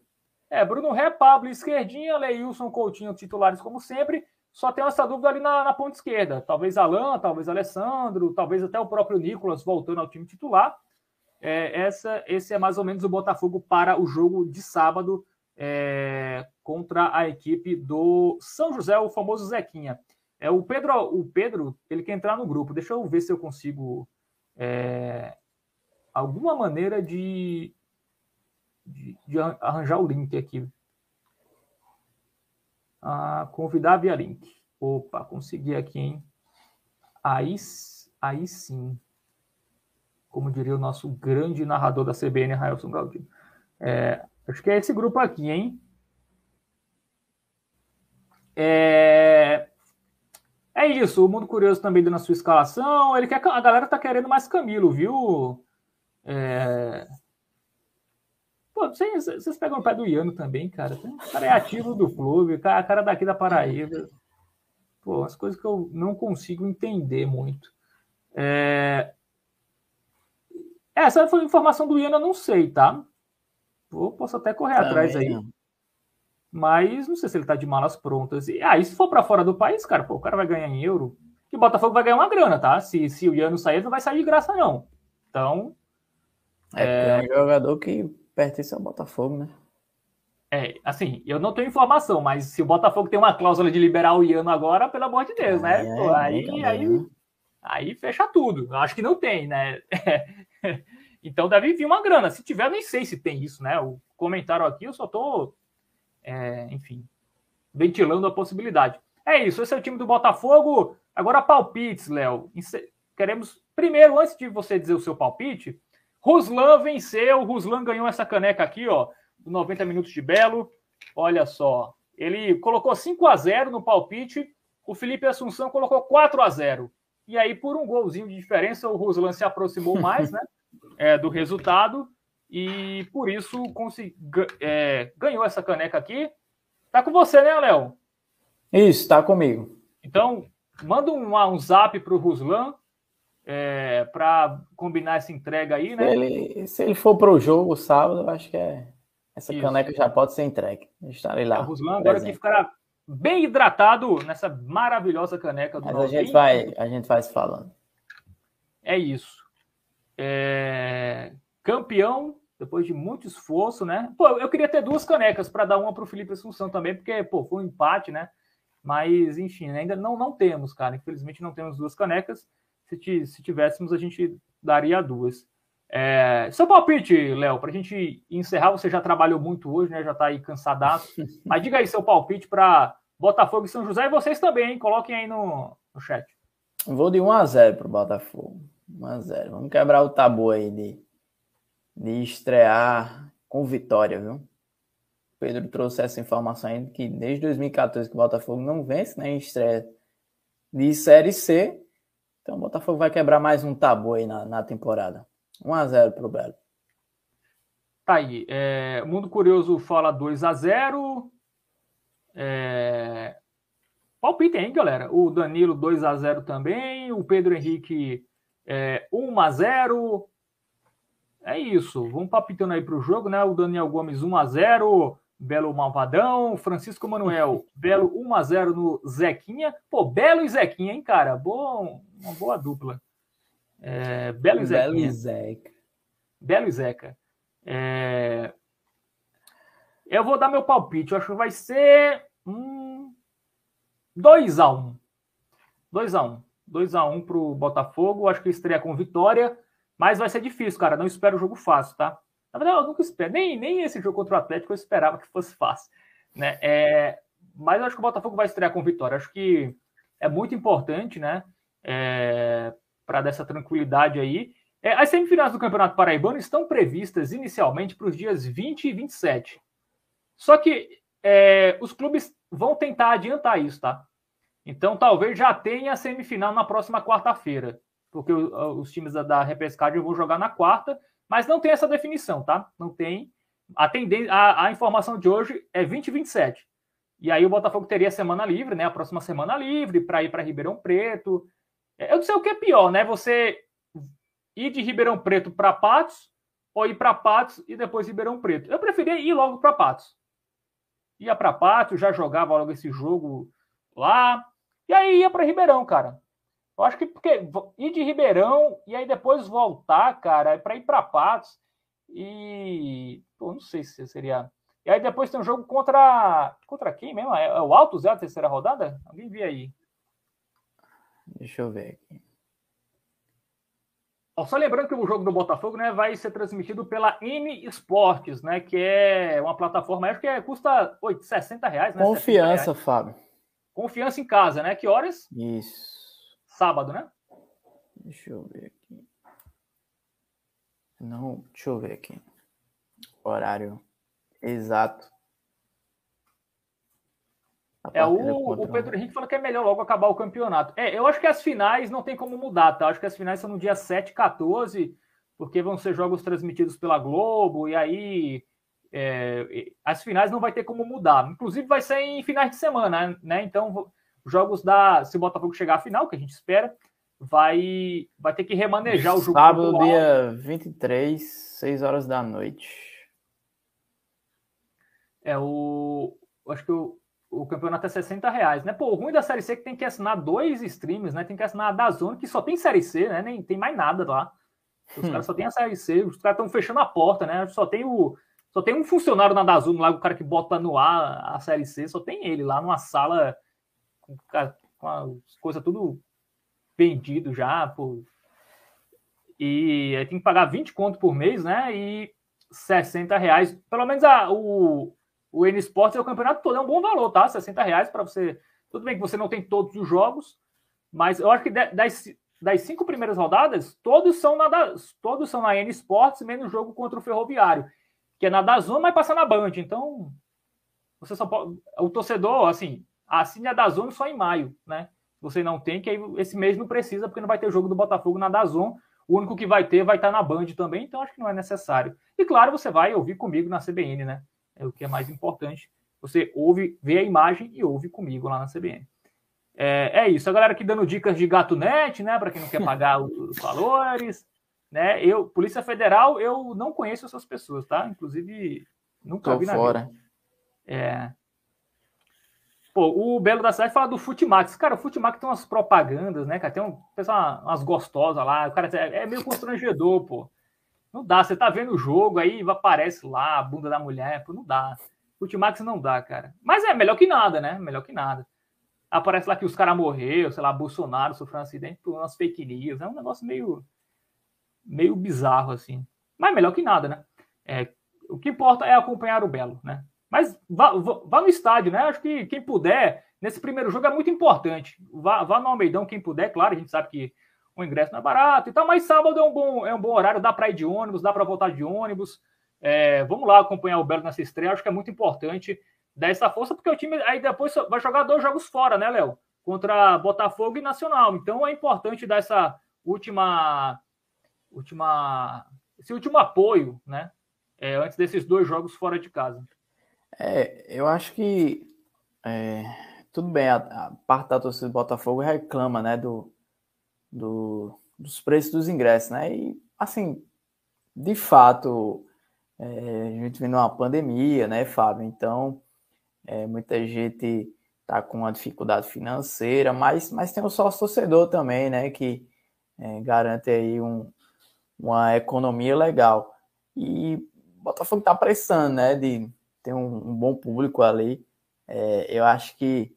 É, Bruno Ré, Pablo, esquerdinha, Leilson, Coutinho, titulares como sempre. Só tem essa dúvida ali na, na ponta esquerda. Talvez Alain, talvez Alessandro, talvez até o próprio Nicolas voltando ao time titular. É, essa, esse é mais ou menos o Botafogo para o jogo de sábado é, contra a equipe do São José, o famoso Zequinha. É, o Pedro, o Pedro, ele quer entrar no grupo. Deixa eu ver se eu consigo é, alguma maneira de, de, de arranjar o link aqui. Ah, convidar via link. Opa, consegui aqui, hein? Aí, aí sim. Como diria o nosso grande narrador da CBN, Raelson Galdino. É, acho que é esse grupo aqui, hein? É, é isso. O Mundo Curioso também dando a sua escalação. Ele quer, a galera tá querendo mais Camilo, viu? É, Pô, vocês, vocês pegam o pé do Iano também, cara. O cara é ativo do clube, o cara, cara daqui da Paraíba. Pô, as coisas que eu não consigo entender muito. É... Essa foi informação do Iano, eu não sei, tá? Vou, posso até correr também atrás aí. Mas não sei se ele tá de malas prontas. E aí, ah, se for para fora do país, cara, pô, o cara vai ganhar em euro. Que o Botafogo vai ganhar uma grana, tá? Se, se o Iano sair, não vai sair de graça, não. Então. É... é um jogador que pertence ao Botafogo, né? É, assim, eu não tenho informação, mas se o Botafogo tem uma cláusula de liberar o Iano agora, pelo amor de Deus, né? É, Pô, aí, aí, né? aí fecha tudo. Acho que não tem, né? então deve vir uma grana. Se tiver, nem sei se tem isso, né? O comentário aqui, eu só tô, é, enfim, ventilando a possibilidade. É isso, esse é o time do Botafogo. Agora palpites, Léo. Queremos, primeiro, antes de você dizer o seu palpite, Ruslan venceu, Ruslan ganhou essa caneca aqui, ó, do 90 minutos de Belo. Olha só, ele colocou 5 a 0 no palpite, o Felipe Assunção colocou 4 a 0 E aí, por um golzinho de diferença, o Ruslan se aproximou mais né, é, do resultado e por isso consegui, é, ganhou essa caneca aqui. Tá com você, né, Léo? Isso, tá comigo. Então, manda um, um zap para o Ruslan é, para combinar essa entrega aí, né? Se ele, se ele for para o jogo sábado, eu acho que é, essa Isso. caneca já pode ser entregue. Estarei lá. É, Ruslan agora que ficará bem hidratado nessa maravilhosa caneca do Mas a gente, vai, a gente vai se falando. É isso. É... Campeão, depois de muito esforço, né? Pô, eu queria ter duas canecas para dar uma para o Felipe Assunção também, porque, pô, foi um empate, né? Mas, enfim, ainda não, não temos, cara. Infelizmente não temos duas canecas. Se, se tivéssemos, a gente daria duas. É, seu palpite, Léo, para a gente encerrar, você já trabalhou muito hoje, né? Já está aí cansadaço. Mas diga aí seu palpite para Botafogo e São José e vocês também, hein? Coloquem aí no, no chat. Vou de 1 a 0 para o Botafogo. 1 a 0 Vamos quebrar o tabu aí de, de estrear com vitória, viu? O Pedro trouxe essa informação aí que desde 2014 que o Botafogo não vence, né? Em estreia de Série C. Então o Botafogo vai quebrar mais um tabu aí na, na temporada. 1x0 pro Belo. Tá aí. É, Mundo Curioso fala 2x0. É... Palpite, hein, galera? O Danilo 2x0 também. O Pedro Henrique é, 1x0. É isso. Vamos palpitando aí pro jogo, né? O Daniel Gomes 1x0. Belo Malvadão, Francisco Manuel, Belo 1x0 no Zequinha. Pô, Belo e Zequinha, hein, cara? Bom, uma boa dupla. É, Belo e Zeca. Belo e Zeca. Belo e Zeca. É... Eu vou dar meu palpite. Eu acho que vai ser um 2x1. 2x1. 2x1 pro Botafogo. Acho que estreia com vitória. Mas vai ser difícil, cara. Não espero o jogo fácil, tá? Na verdade, eu nunca espero. Nem, nem esse jogo contra o Atlético eu esperava que fosse fácil. Né? É... Mas acho que o Botafogo vai estrear com vitória. Acho que é muito importante, né? É para dar essa tranquilidade aí. É, as semifinais do Campeonato Paraibano estão previstas inicialmente para os dias 20 e 27. Só que é, os clubes vão tentar adiantar isso, tá? Então talvez já tenha a semifinal na próxima quarta-feira, porque os times da, repescagem vão jogar na quarta, mas não tem essa definição, tá? Não tem. A, a, a informação de hoje é 20 e 27. E aí o Botafogo teria semana livre, né? A próxima semana livre para ir para Ribeirão Preto, eu não sei o que é pior, né? Você ir de Ribeirão Preto para Patos ou ir para Patos e depois Ribeirão Preto. Eu preferia ir logo para Patos. Ia para Patos, já jogava logo esse jogo lá, e aí ia para Ribeirão, cara. Eu acho que porque ir de Ribeirão e aí depois voltar, cara, é para ir para Patos e pô, não sei se seria. E aí depois tem um jogo contra contra quem mesmo? É o Alto Zé a terceira rodada? Alguém vê aí? Deixa eu ver aqui. Só lembrando que o jogo do Botafogo né, vai ser transmitido pela M Esportes, né, que é uma plataforma, acho que é, custa 8, 60 reais. Né, Confiança, reais. Fábio. Confiança em casa, né? Que horas? Isso. Sábado, né? Deixa eu ver aqui. Não, deixa eu ver aqui. Horário exato. É, o, o Pedro Henrique falou que é melhor logo acabar o campeonato. É, eu acho que as finais não tem como mudar, tá? Eu acho que as finais são no dia 7 e 14, porque vão ser jogos transmitidos pela Globo, e aí é, as finais não vai ter como mudar. Inclusive vai ser em finais de semana, né? Então, jogos da. Se o Botafogo chegar à final, que a gente espera, vai, vai ter que remanejar o jogo. Sábado, dia 23, 6 horas da noite. É o. Acho que o o campeonato é 60 reais, né? Pô, o ruim da Série C é que tem que assinar dois streams, né? Tem que assinar a da Zona, que só tem Série C, né? Nem tem mais nada lá. Os hum. caras só tem a Série C, os caras estão fechando a porta, né? Só tem o. Só tem um funcionário na Dazone lá, o cara que bota no ar a Série C, só tem ele lá numa sala com, com as coisas tudo vendido já, pô. E aí tem que pagar 20 conto por mês, né? E 60 reais. Pelo menos a, o, o N Sports é o campeonato todo, é um bom valor, tá? 60 reais para você. Tudo bem que você não tem todos os jogos, mas eu acho que das, das cinco primeiras rodadas, todos são na, todos são na N Sports, menos jogo contra o Ferroviário, que é na Dazon, mas passa na Band. Então, você só pode, o torcedor, assim, assine a Dazon só em maio, né? Você não tem, que aí esse mês não precisa, porque não vai ter jogo do Botafogo na Dazon. O único que vai ter vai estar na Band também, então acho que não é necessário. E claro, você vai ouvir comigo na CBN, né? É o que é mais importante. Você ouve, vê a imagem e ouve comigo lá na CBN. É, é isso. A galera aqui dando dicas de gato net, né? Para quem não quer pagar os valores. Né? Eu, Polícia Federal, eu não conheço essas pessoas, tá? Inclusive, nunca Tô vi na fora. vida. É. Pô, o Belo da Cidade fala do Futimax. Cara, o Futimax tem umas propagandas, né, cara? Tem um, pessoal, umas gostosas lá. O cara é, é meio constrangedor, pô. Não dá. Você tá vendo o jogo, aí aparece lá a bunda da mulher. Pô, não dá. Futimax não dá, cara. Mas é melhor que nada, né? Melhor que nada aparece lá que os caras morreram, sei lá, Bolsonaro sofreu um acidente por umas fake news. É um negócio meio, meio bizarro, assim. Mas melhor que nada, né? É, o que importa é acompanhar o Belo, né? Mas vá, vá, no estádio, né? Acho que quem puder, nesse primeiro jogo é muito importante. Vá, vá no Almeidão, quem puder, claro, a gente sabe que o ingresso não é barato e tal, mas sábado é um bom, é um bom horário, dá para ir de ônibus, dá para voltar de ônibus. É, vamos lá acompanhar o Belo nessa estreia, acho que é muito importante dar essa força, porque o time aí depois vai jogar dois jogos fora, né, Léo? Contra Botafogo e Nacional. Então é importante dar essa última. última esse último apoio, né? É, antes desses dois jogos fora de casa. É, eu acho que é, tudo bem, a, a, parte da torcida do Botafogo reclama, né, do, do, dos preços dos ingressos, né? E assim, de fato, é, a gente vem numa pandemia, né, Fábio? Então, é, muita gente está com uma dificuldade financeira, mas, mas tem o sócio torcedor também, né? Que é, garante aí um, uma economia legal. E Botafogo está pressando, né? De ter um, um bom público ali. É, eu acho que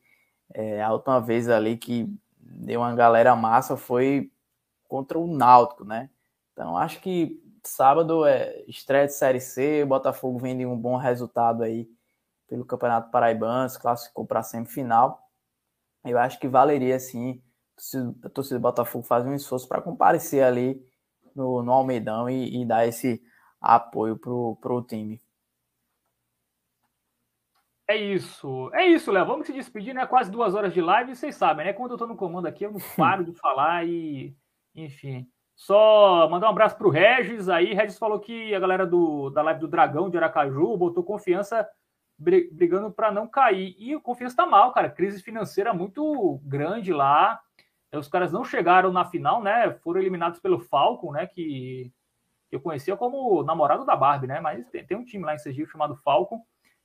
é, a última vez ali que deu uma galera massa foi contra o Náutico, né? Então acho que sábado é estreia de Série C, o Botafogo vem de um bom resultado aí pelo Campeonato Paraibano, se classificou para a semifinal. Eu acho que valeria, sim, a torcida do Botafogo fazer um esforço para comparecer ali no, no Almeidão e, e dar esse apoio para o time. É isso. É isso, Léo. Vamos se despedir, né? Quase duas horas de live. Vocês sabem, né? Quando eu tô no comando aqui, eu não paro de falar e. Enfim. Só mandar um abraço pro Regis aí. Regis falou que a galera do, da live do Dragão de Aracaju botou confiança brigando para não cair. E o Confiança está mal, cara. Crise financeira muito grande lá. Os caras não chegaram na final, né? Foram eliminados pelo Falcon, né? Que eu conhecia como namorado da Barbie, né? Mas tem, tem um time lá em Sergipe chamado Falcon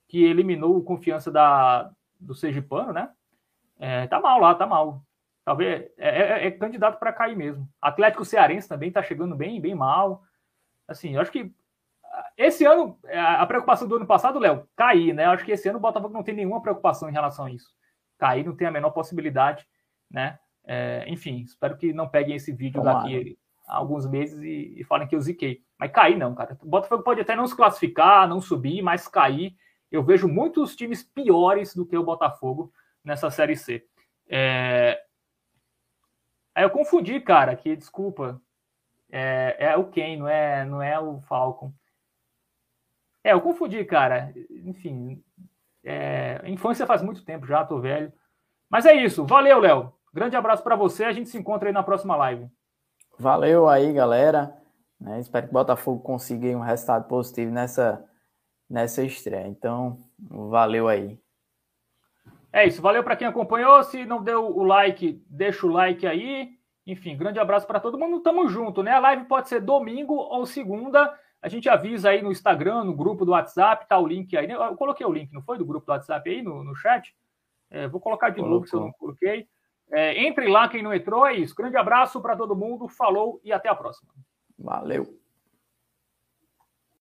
que eliminou o Confiança da, do Sergipano, né? É, tá mal lá, tá mal. Talvez é, é, é candidato para cair mesmo. Atlético Cearense também tá chegando bem, bem mal. Assim, eu acho que esse ano, é, a preocupação do ano passado, Léo, cair, né? Eu acho que esse ano o Botafogo não tem nenhuma preocupação em relação a isso. Cair não tem a menor possibilidade, né? É, enfim, espero que não peguem esse vídeo Tomara. daqui a alguns meses e, e, falem que eu ziquei. Mas cair não, cara. O Botafogo pode até não se classificar, não subir, mas cair. Eu vejo muitos times piores do que o Botafogo nessa Série C. É... Aí eu confundi, cara, que desculpa. É, é o Ken, não é, não é o Falcon. É, eu confundi, cara. Enfim, é, infância faz muito tempo já, tô velho. Mas é isso. Valeu, Léo. Grande abraço para você. A gente se encontra aí na próxima live. Valeu aí, galera. Né, espero que o Botafogo consiga um resultado positivo nessa, nessa estreia. Então, valeu aí. É isso. Valeu para quem acompanhou. Se não deu o like, deixa o like aí. Enfim, grande abraço para todo mundo. Tamo junto, né? A live pode ser domingo ou segunda. A gente avisa aí no Instagram, no grupo do WhatsApp, tá o link aí. Eu coloquei o link, não foi? Do grupo do WhatsApp aí no, no chat. É, vou colocar de Colocou. novo se eu não coloquei. É, entre lá, quem não entrou, é isso. Grande abraço para todo mundo, falou e até a próxima. Valeu.